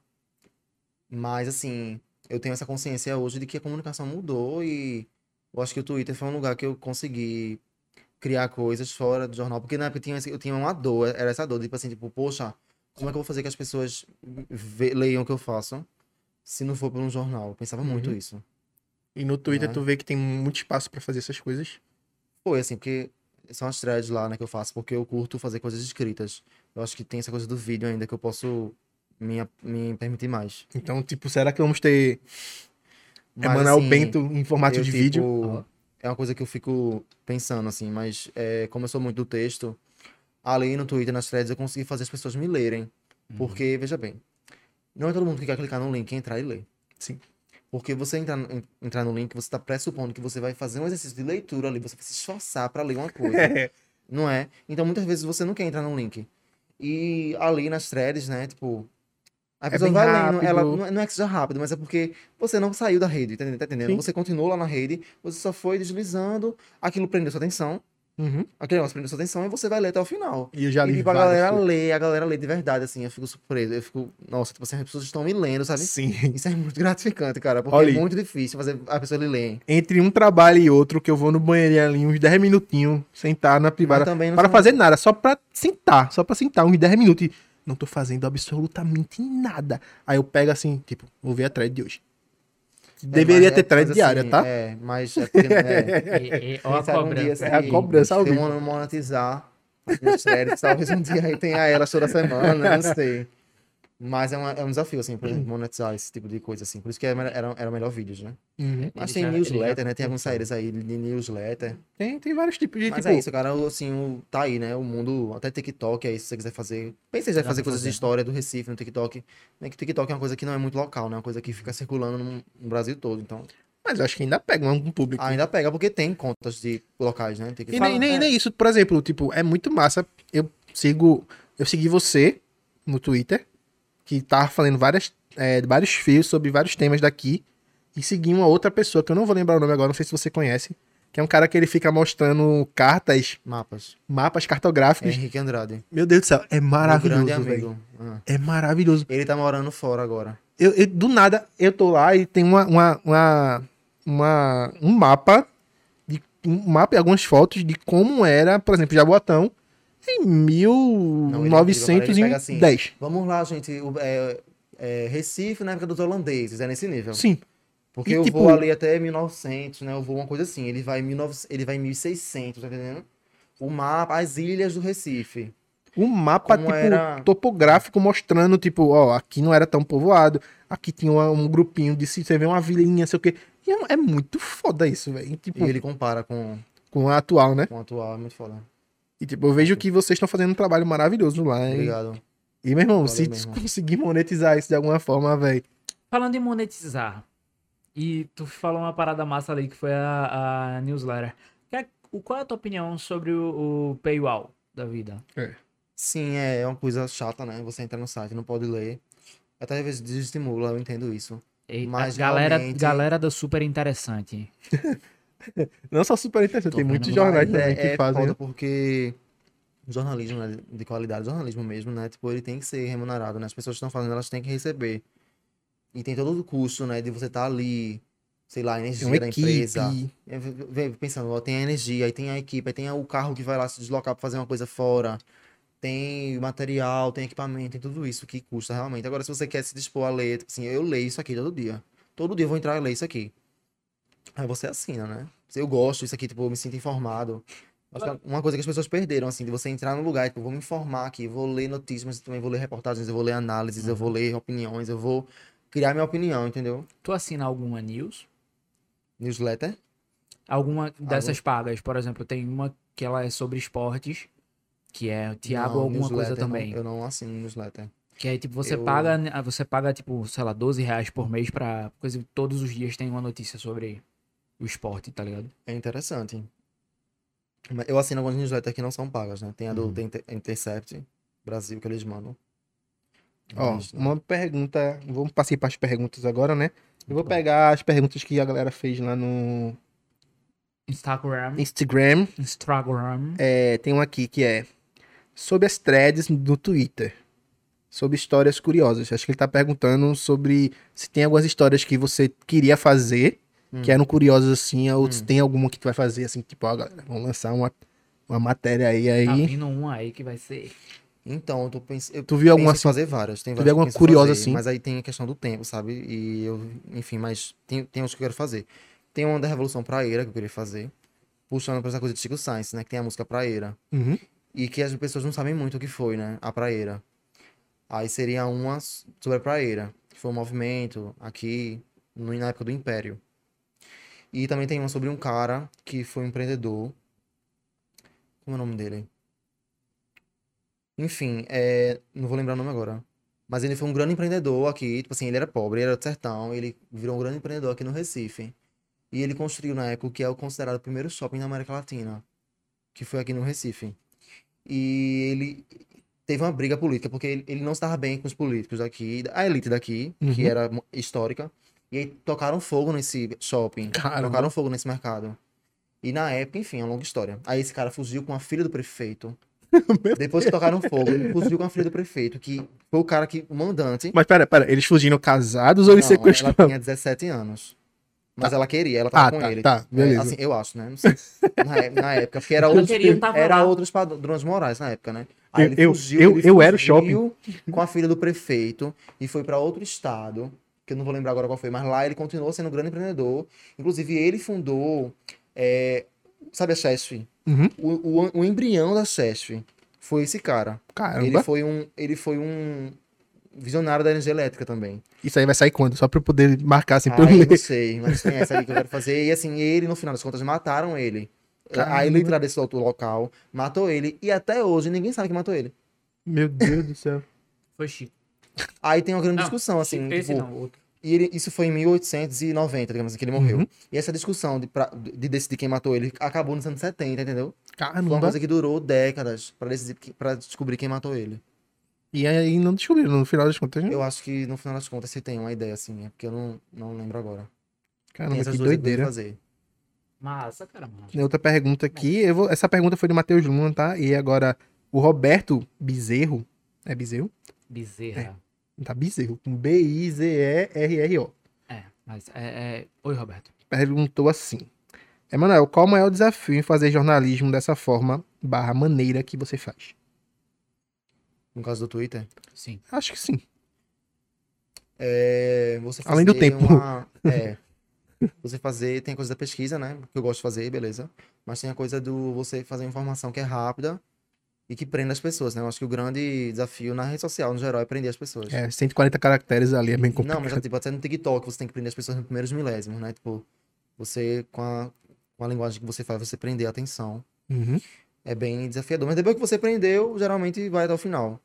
Mas, assim, eu tenho essa consciência hoje de que a comunicação mudou e eu acho que o Twitter foi um lugar que eu consegui criar coisas fora do jornal. Porque na época eu tinha, eu tinha uma dor, era essa dor, tipo assim, tipo, poxa, como é que eu vou fazer que as pessoas leiam o que eu faço se não for por um jornal? Eu pensava muito Uhum. isso. E no Twitter Né? tu vê que tem muito espaço pra fazer essas coisas. Foi assim, porque são as threads lá, né, que eu faço, porque eu curto fazer coisas escritas. Eu acho que tem essa coisa do vídeo ainda que eu posso me, me permitir mais. Então, tipo, será que vamos ter Mas, Emanuel assim, Bento em formato de tipo, vídeo? É uma coisa que eu fico pensando, assim, mas é, como eu sou muito do texto, ali no Twitter, nas threads, eu consegui fazer as pessoas me lerem. Uhum. Porque, veja bem, não é todo mundo que quer clicar no link e entrar e ler. Sim. Porque você entrar, no- entrar no link, você está pressupondo que você vai fazer um exercício de leitura ali, você vai se esforçar para ler uma coisa. É. (laughs) Não é? Então, muitas vezes você não quer entrar no link. E ali nas threads, né? Tipo. A É pessoa bem vai lendo, rápido. ela não é- não é que seja rápido, mas é porque você não saiu da rede, tá entendendo? Tá? Sim. Você continuou lá na rede, você só foi deslizando, aquilo prendeu sua atenção, Uhum. aquele negócio prendeu sua atenção e você vai ler até o final. E eu já e li tipo, a galera coisas. lê, a galera lê de verdade, assim, eu fico surpreso. Eu fico, nossa, tipo assim, as pessoas estão me lendo, sabe? Sim. Isso é muito gratificante, cara, porque Olha é muito difícil fazer a pessoa ler. Entre um trabalho e outro, que eu vou no banheiro ali uns 10 minutinhos, sentar na privada, Mas também para fazer nada, só pra sentar, só pra sentar uns 10 minutos. E não tô fazendo absolutamente nada. Aí eu pego assim, tipo, vou ver a thread de hoje. Deveria É, ter é thread diária, assim, tá? É, mas é porque, é, (laughs) E, e, ó a um cobrança. É a se- cobrança ao se eu vivo. mon- monetizar threads, talvez um dia aí tenha elas toda semana, não sei. Mas é, uma- é um desafio, assim, pra monetizar esse tipo de coisa, assim. Por isso que é, melhor- era, era melhor vídeos, né? Uhum. Mas tem já- newsletter, já né? Tem alguns começou. saídas aí de newsletter. Tem, tem vários tipos de, Mas tipo, é isso, cara. Assim, o, tá aí, né? O mundo, até TikTok aí, se você quiser fazer. Pensa em Dá fazer coisas de história do Recife no TikTok. Né? Que TikTok é uma coisa que não é muito local, né? Uma coisa que fica circulando no, no Brasil todo. Então, mas eu acho que ainda pega um público. ainda pega, porque tem contas de locais, né? E TikTok. nem, nem, nem isso, por exemplo, tipo, é muito massa. Eu sigo, eu segui você no Twitter, que tá falando várias, é, vários fios sobre vários temas daqui, e segui uma outra pessoa, que eu não vou lembrar o nome agora, não sei se você conhece, que é um cara que ele fica mostrando cartas, Mapas. mapas cartográficos. Henrique Andrade. Meu Deus do céu, é Meu maravilhoso, grande velho. amigo. Ah. É maravilhoso. Ele tá morando fora agora. Eu, eu- do nada, eu tô lá e tem uma, uma, uma, uma- um mapa, de, um mapa e algumas fotos de como era, por exemplo, Jaboatão em Não, ele é assim, 1910. Vamos lá, gente. o- é, é, Recife na época dos holandeses, é nesse nível. Sim. Porque E, eu tipo- vou ali até 1900, né? Eu vou uma coisa assim. Ele vai em, 19... ele vai em 1600, tá entendendo? O mapa, as ilhas do Recife. Um mapa, Como tipo, era- topográfico mostrando, tipo, ó, aqui não era tão povoado, aqui tinha uma- um grupinho de se você vê uma vilinha, sei o quê. E é, é muito foda isso, velho. Tipo, E ele compara com, com a atual, né? com o atual, é muito foda. E tipo, eu vejo que vocês estão fazendo um trabalho maravilhoso lá. hein? Obrigado. E, meu irmão, Valeu se (laughs) conseguir monetizar isso de alguma forma, velho. Falando em monetizar, e tu falou uma parada massa ali que foi a, a newsletter. Que- o- Qual é a tua opinião sobre o, o paywall da vida? Sim, é uma coisa chata, né? Você entra no site, não pode ler. Até às vezes desestimula, eu entendo isso. Eita, Mas galera, realmente- galera do super interessante. (laughs) (laughs) Não só super interessante, Tô tem muitos jornais Mas também é, que é fazem. foda né? porque jornalismo né, de qualidade, jornalismo mesmo, né? Tipo, ele tem que ser remunerado, né? As pessoas que estão fazendo, elas têm que receber. E tem todo o custo, né? De você estar ali, sei lá, a energia da equipe. empresa. É, Pensando, ó, tem a energia, aí tem a equipe, aí tem o carro que vai lá se deslocar pra fazer uma coisa fora. Tem material, tem equipamento, tem tudo isso que custa realmente. Agora, se você quer se dispor a ler, tipo assim, eu leio isso aqui todo dia. Todo dia eu vou entrar e ler isso aqui. Aí você assina, né? Eu gosto disso aqui, tipo, eu me sinto informado. Acho que é uma coisa que as pessoas perderam, assim, de você entrar no lugar, tipo, eu vou me informar aqui, vou ler notícias, mas também vou ler reportagens, eu vou ler análises, eu vou ler opiniões, eu vou criar minha opinião, entendeu? Tu assina alguma news? Newsletter. Alguma dessas pagas, por exemplo, tem uma que ela é sobre esportes, que é o Thiago Não, alguma coisa newsletter não- também. eu não assino newsletter. Que aí, tipo, você Eu- paga, você paga, tipo, sei lá, 12 reais por mês pra coisa todos os dias tem uma notícia sobre o esporte, tá ligado? É interessante. Eu assino algumas newsletters que não são pagas, né? Tem a do Uhum. Inter- Intercept Brasil que eles mandam. Ó, Mas, né? uma pergunta. Vamos passar para as perguntas agora, né? Eu vou pegar as perguntas que a galera fez lá no Instagram. Instagram. Instagram. É, tem um aqui que é sobre as threads do Twitter. Sobre histórias curiosas. Acho que ele tá perguntando sobre se tem algumas histórias que você queria fazer, Hum. que eram curiosas assim, ou se Hum. tem alguma que tu vai fazer assim, tipo, ó, galera, vamos lançar uma, uma matéria aí Tá aí. vindo um aí que vai ser. Então, eu tô pensando. Eu Tu viu alguma assim? fazer várias. Tem Tu várias viu que eu alguma curiosa fazer, assim? Mas aí tem a questão do tempo, sabe? E eu, enfim, mas tem, tem uns que eu quero fazer. Tem uma da Revolução Praeira que eu queria fazer. Puxando pra essa coisa de Chico Sainz, né? Que tem a música Praeira. Uhum. E que as pessoas não sabem muito o que foi, né? A Praeira. Aí seria uma sobre a Praeira. Que foi um movimento aqui no, na época do Império. E também tem uma sobre um cara que foi um empreendedor. Como é o nome dele? Enfim, é, não vou lembrar o nome agora. Mas ele foi um grande empreendedor aqui. Tipo assim, ele era pobre, ele era do sertão. Ele virou um grande empreendedor aqui no Recife. E ele construiu na época o que é o considerado o primeiro shopping da América Latina. Que foi aqui no Recife. E ele teve uma briga política, porque ele, não estava bem com os políticos daqui, a elite daqui, que Uhum. era mo- histórica. E aí tocaram fogo nesse shopping. Caramba. Tocaram fogo nesse mercado. E na época, enfim, é uma longa história. Aí esse cara fugiu com a filha do prefeito. (laughs) Depois que tocaram fogo, ele fugiu com a filha do prefeito, que foi o cara que, o mandante. Mas pera, pera, eles fugiram casados ou eles Não, ela sequestraram? tinha 17 anos. Mas ela queria, ela tava Ah, com tá, ele. tá, É, beleza. assim, eu acho, né? Não sei. Na, é- na época, porque era, Ela outros, queria, era lá. outros padrões morais na época, né? Aí Eu- ele eu- fugiu, eu- ele eu era o fugiu com a filha do prefeito e foi pra outro estado, que eu não vou lembrar agora qual foi, mas lá ele continuou sendo um grande empreendedor. Inclusive, ele fundou, é, sabe a CESF? Uhum. O, o, o embrião da CESF foi esse cara. Ele Caramba. foi um, ele foi um visionário da energia elétrica também. Isso aí vai sair quando? Só pra eu poder marcar assim pra eu Ah, eu ler. não sei, mas tem essa aí que eu quero fazer. E assim, ele, no final das contas, mataram ele. Caramba. elite lá desse outro local matou ele. E até hoje ninguém sabe que matou ele. Meu Deus do céu. Foi Chico. Aí tem uma grande Não, discussão, assim. Esse tipo, não, outro. E ele- isso foi em 1890, digamos assim, que ele morreu. Uhum. E essa discussão de, pra- de decidir quem matou ele acabou nos anos 70, entendeu? Foi uma Caramba. coisa que durou décadas pra, decidir, pra descobrir quem matou ele. E aí não descobriram no final das contas. né? Eu acho que no final das contas você tem uma ideia, assim, é porque eu não, não lembro agora. Caramba, essas que doideira. fazer. Massa, cara, massa. Tem outra pergunta aqui. Eu vou... Essa pergunta foi do Matheus Luna, tá? E agora o Roberto Bezerro. É Bezerro? Bezerra. Tá Bezerro, com B-I-Z-E-R-R-O. É, mas é, é... Oi, Roberto. Perguntou assim. Emanuel, qual o maior desafio em fazer jornalismo dessa forma, barra maneira que você faz? No caso do Twitter. Sim. Acho que sim. É, você Além do fazer tempo. uma- (laughs) é. Você fazer, tem a coisa da pesquisa, né? Que eu gosto de fazer, beleza. Mas tem a coisa do você fazer informação que é rápida e que prenda as pessoas, né? Eu acho que o grande desafio na rede social, no geral, é prender as pessoas. É, 140 caracteres ali é bem Não, complicado. mas já, tipo, até no TikTok você tem que prender as pessoas nos primeiros milésimos, né? Tipo, você, com a, com a linguagem que você faz, você prender a atenção. Uhum. É bem desafiador. Mas depois que você prendeu, geralmente vai até o final.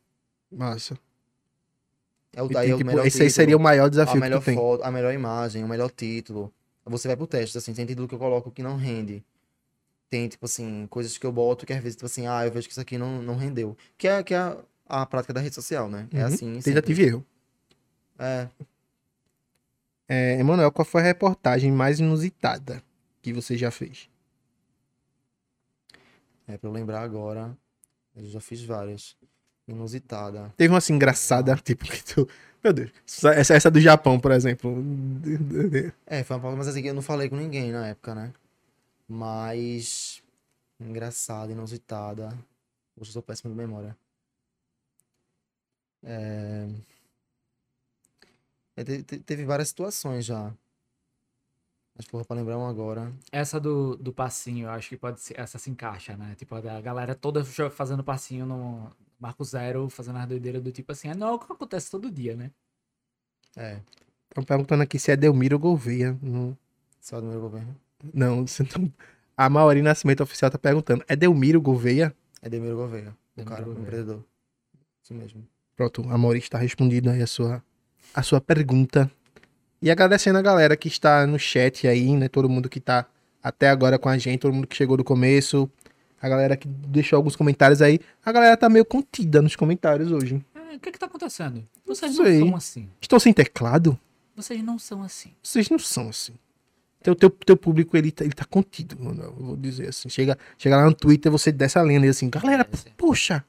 Massa. É o, E, aí é o tipo, melhor esse aí título. seria o maior a desafio que melhor tu tem. foto, a melhor imagem, o melhor título. Você vai pro teste, assim, tem título que eu coloco que não rende. Tem, tipo assim, coisas que eu boto que às vezes, tipo assim, ah, eu vejo que isso aqui não, não rendeu. Que é, que é a, a prática da rede social, né? É Uhum. assim. Tentativa sempre. e erro. É. É, Emanuel, qual foi a reportagem mais inusitada que você já fez? É, pra eu lembrar agora, eu já fiz várias. Inusitada. Teve uma assim engraçada, tipo, que tu. Meu Deus. Essa, essa do Japão, por exemplo. É, foi uma pausa, mas assim, eu não falei com ninguém na época, né? Mas. Engraçada, inusitada. Hoje eu sou péssimo de memória. É... é, te- te- teve várias situações já. Mas, porra, pra lembrar uma agora. Essa do, do passinho, eu acho que pode ser. Essa se encaixa, né? Tipo, a galera toda fazendo passinho no Marco Zero, fazendo as doideiras do tipo assim. É não, o que acontece todo dia, né? É, Estão perguntando aqui se é Delmiro Gouveia. Não, só do meu governo. Não você não- a Mauri Nascimento Oficial tá perguntando. É Delmiro Gouveia? É Demiro Gouveia, o Delmiro cara, o Gouveia. empreendedor. Isso mesmo. Pronto, a Mauri está respondida aí a sua, a sua pergunta. E agradecendo a galera que está no chat aí, né? Todo mundo que tá até agora com a gente, todo mundo que chegou do começo. A galera que deixou alguns comentários aí. A galera tá meio contida nos comentários hoje. É, o que que tá acontecendo? Vocês não aí. são assim. Estão sem teclado? Vocês não são assim. Vocês não são assim. Teu, teu, teu público, ele tá, ele tá contido, mano. Eu vou dizer assim. Chega, chega lá no Twitter, você desce a lenda e assim, galera, É, poxa,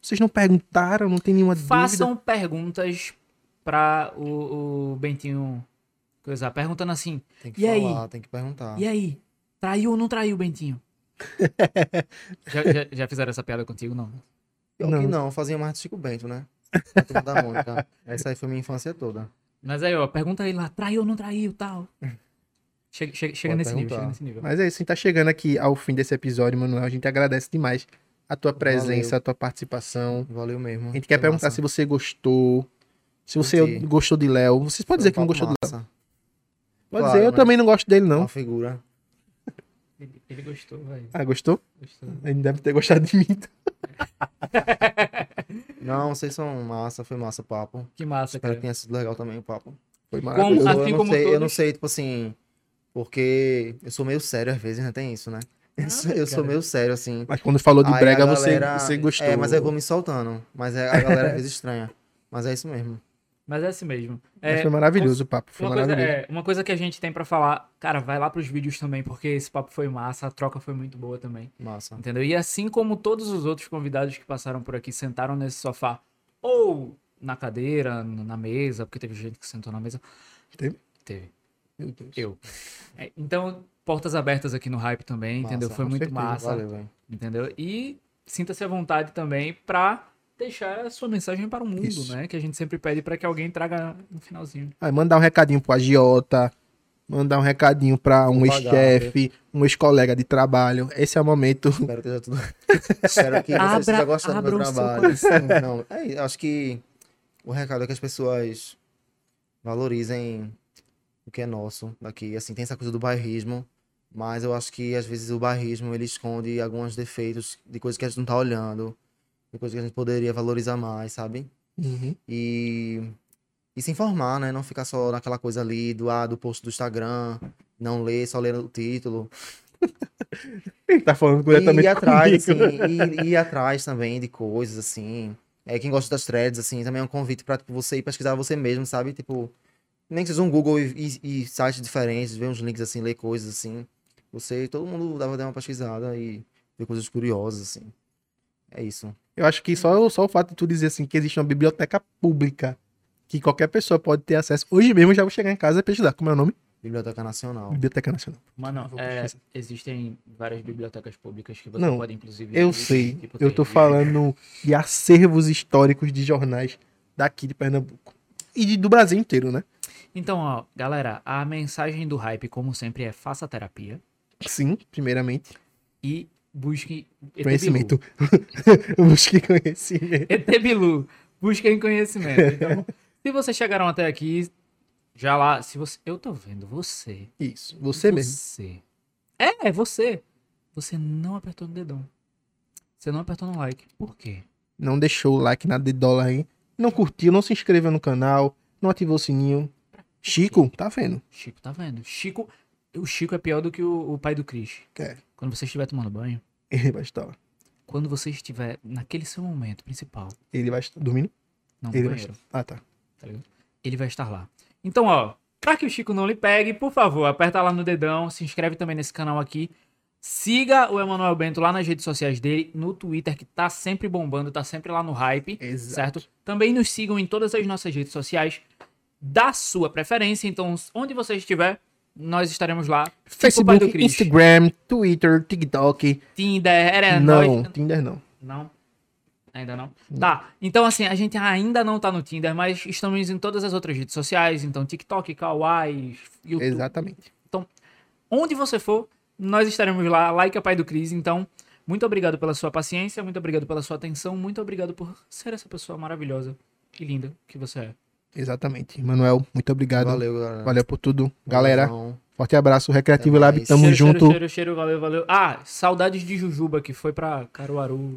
vocês não perguntaram, não tem nenhuma dúvida. Façam perguntas pra o, o Bentinho coisar. Perguntando assim: Tem que E aí? falar, tem que perguntar. e aí? Traiu ou não traiu o Bentinho? (laughs) já, já, já fizeram essa piada contigo, não? Pior Não. que não, fazia mais do Chico Bento, né? Da Mônica. Essa aí foi minha infância toda. Mas aí, ó, pergunta aí lá: traiu ou não traiu tal. (laughs) Chega, chega, chega nesse nível, chega nesse nível. Mas é isso, a gente tá chegando aqui ao fim desse episódio, Manuel. A gente agradece demais a tua presença, Valeu. a tua participação. Valeu mesmo. A gente quer perguntar se você gostou. Se você Curti. gostou de Léo. Vocês podem dizer que não gostou do Léo. Léo. Pode Claro, dizer, eu também não gosto dele, não. Uma figura. Ele, ele gostou, velho. Ah, gostou? Gostou. Ele deve ter gostado de mim. (laughs) Não, vocês são massa, foi massa o papo. Que massa, Espero cara. que tenha sido legal também o papo. Foi Como- maravilhoso. Eu, assim eu não como sei, eu não todos. sei, tipo assim, porque eu sou meio sério às vezes, né? Tem isso, né? Eu sou, eu sou meio sério, assim. Mas quando falou de Aí brega, a você, galera- você gostou. É, mas eu vou me soltando. Mas é, a galera às vezes (laughs) estranha. Mas é isso mesmo. Mas é assim mesmo. Mas É, foi maravilhoso o papo. Foi Uma coisa, maravilhoso. é, uma coisa que a gente tem pra falar, cara, vai lá pros vídeos também, porque esse papo foi massa, a troca foi muito boa também, Massa. entendeu? E assim como todos os outros convidados que passaram por aqui sentaram nesse sofá, ou na cadeira, na mesa, porque teve gente que sentou na mesa. Teve? Teve. Meu Deus. Eu. É, então, portas abertas aqui no Hype também, Massa, entendeu? Foi muito certeza, massa, Valeu, velho. entendeu? E sinta-se à vontade também pra deixar a sua mensagem para o mundo, Isso. né? Que a gente sempre pede pra que alguém traga no finalzinho. Aí, mandar um recadinho pro agiota. Mandar um recadinho pra um ex-chefe, um ex-colega de trabalho. Esse é o momento. Espero que esteja tudo. (laughs) Espero que você Abra- esteja gostando do meu trabalho. Não, é, acho que o recado é que as pessoas valorizem o que é nosso daqui. Assim, tem essa coisa do bairrismo, mas eu acho que às vezes o bairrismo ele esconde alguns defeitos de coisas que a gente não tá olhando, de coisas que a gente poderia valorizar mais, sabe? Uhum. E, e se informar, né? Não ficar só naquela coisa ali do, ah, do post do Instagram, não ler, só ler o título. (laughs) Ele tá falando E diretamente ir atrás, comigo. assim, e, e ir atrás também de coisas, assim. É, quem gosta das threads, assim, também é um convite pra tipo, você ir pesquisar você mesmo, sabe? Tipo, nem que seja um Google e, e- e sites diferentes, ver uns links, assim, ler coisas, assim. Você, todo mundo dava dar uma pesquisada e ver coisas curiosas, assim. É isso. Eu acho que só, só o fato de tu dizer assim que existe uma biblioteca pública que qualquer pessoa pode ter acesso. Hoje mesmo eu já vou chegar em casa e pesquisar. Como é o nome? Biblioteca Nacional. Biblioteca Nacional. Mano, Vou é, existem várias bibliotecas públicas que você Não, pode, inclusive. Eu ir, sei. tipo, Eu tem- tô falando de acervos históricos de jornais daqui de Pernambuco. E de- do Brasil inteiro, né? Então, ó, galera, a mensagem do hype, como sempre, é faça terapia Sim, primeiramente. e busque Conhecimento. (laughs) Eu busquei conhecimento. ET Bilu, busquem conhecimento. Então, se vocês chegaram até aqui, já lá, se você, eu tô vendo você, Isso, você mesmo. você, é, é você, você não apertou no dedão, você não apertou no like, por quê? Não deixou o like na dedola aí. Não curtiu, não se inscreveu no canal, não ativou o sininho. Chico, tá vendo? Chico tá vendo, Chico, o Chico é pior do que o, o pai do Chris. É. Quando você estiver tomando banho, Ele vai estar. quando você estiver naquele seu momento principal, Ele vai estar dormindo? não Ele vai estar. Ah, tá. tá ligado? Ele vai estar lá. Então, ó, pra que o Chico não lhe pegue, por favor, aperta lá no dedão, se inscreve também nesse canal aqui. Siga o Emanuel Bento lá nas redes sociais dele, no Twitter, que tá sempre bombando, tá sempre lá no hype, Exato. certo? Também nos sigam em todas as nossas redes sociais da sua preferência. Então, onde você estiver, nós estaremos lá. Tipo Facebook. Instagram, Twitter, TikTok. Tinder, era não, nós- Tinder não. Não? Ainda não? Tá. Então, assim, a gente ainda não tá no Tinder, mas estamos em todas as outras redes sociais. Então, TikTok, Kawaii, YouTube. Exatamente. Onde você for, nós estaremos lá. Like a Pai do Cris. Então, muito obrigado pela sua paciência, muito obrigado pela sua atenção, muito obrigado por ser essa pessoa maravilhosa e linda que você é. Exatamente. Manuel, muito obrigado. Valeu, Valeu, galera. por tudo. Galera, Valorzão. forte abraço. Recreativo Até Lab, tamo cheiro, junto. Cheiro, cheiro, cheiro, valeu, valeu. Ah, saudades de Jujuba, que foi pra Caruaru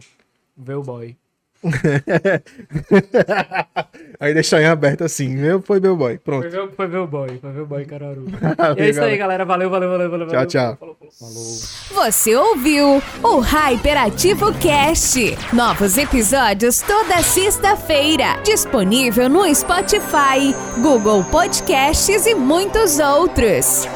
ver o boy. (laughs) Aí deixar em aberto assim. Meu foi meu boy. Foi Pronto. foi ver o boy, foi o boy Caruaru. (laughs) E é isso aí, galera. Valeu, valeu, valeu, valeu. Tchau, tchau. Falou. Falou. Você ouviu o Hyperativo Cast. Novos episódios toda sexta-feira. Disponível no Spotify, Google Podcasts e muitos outros.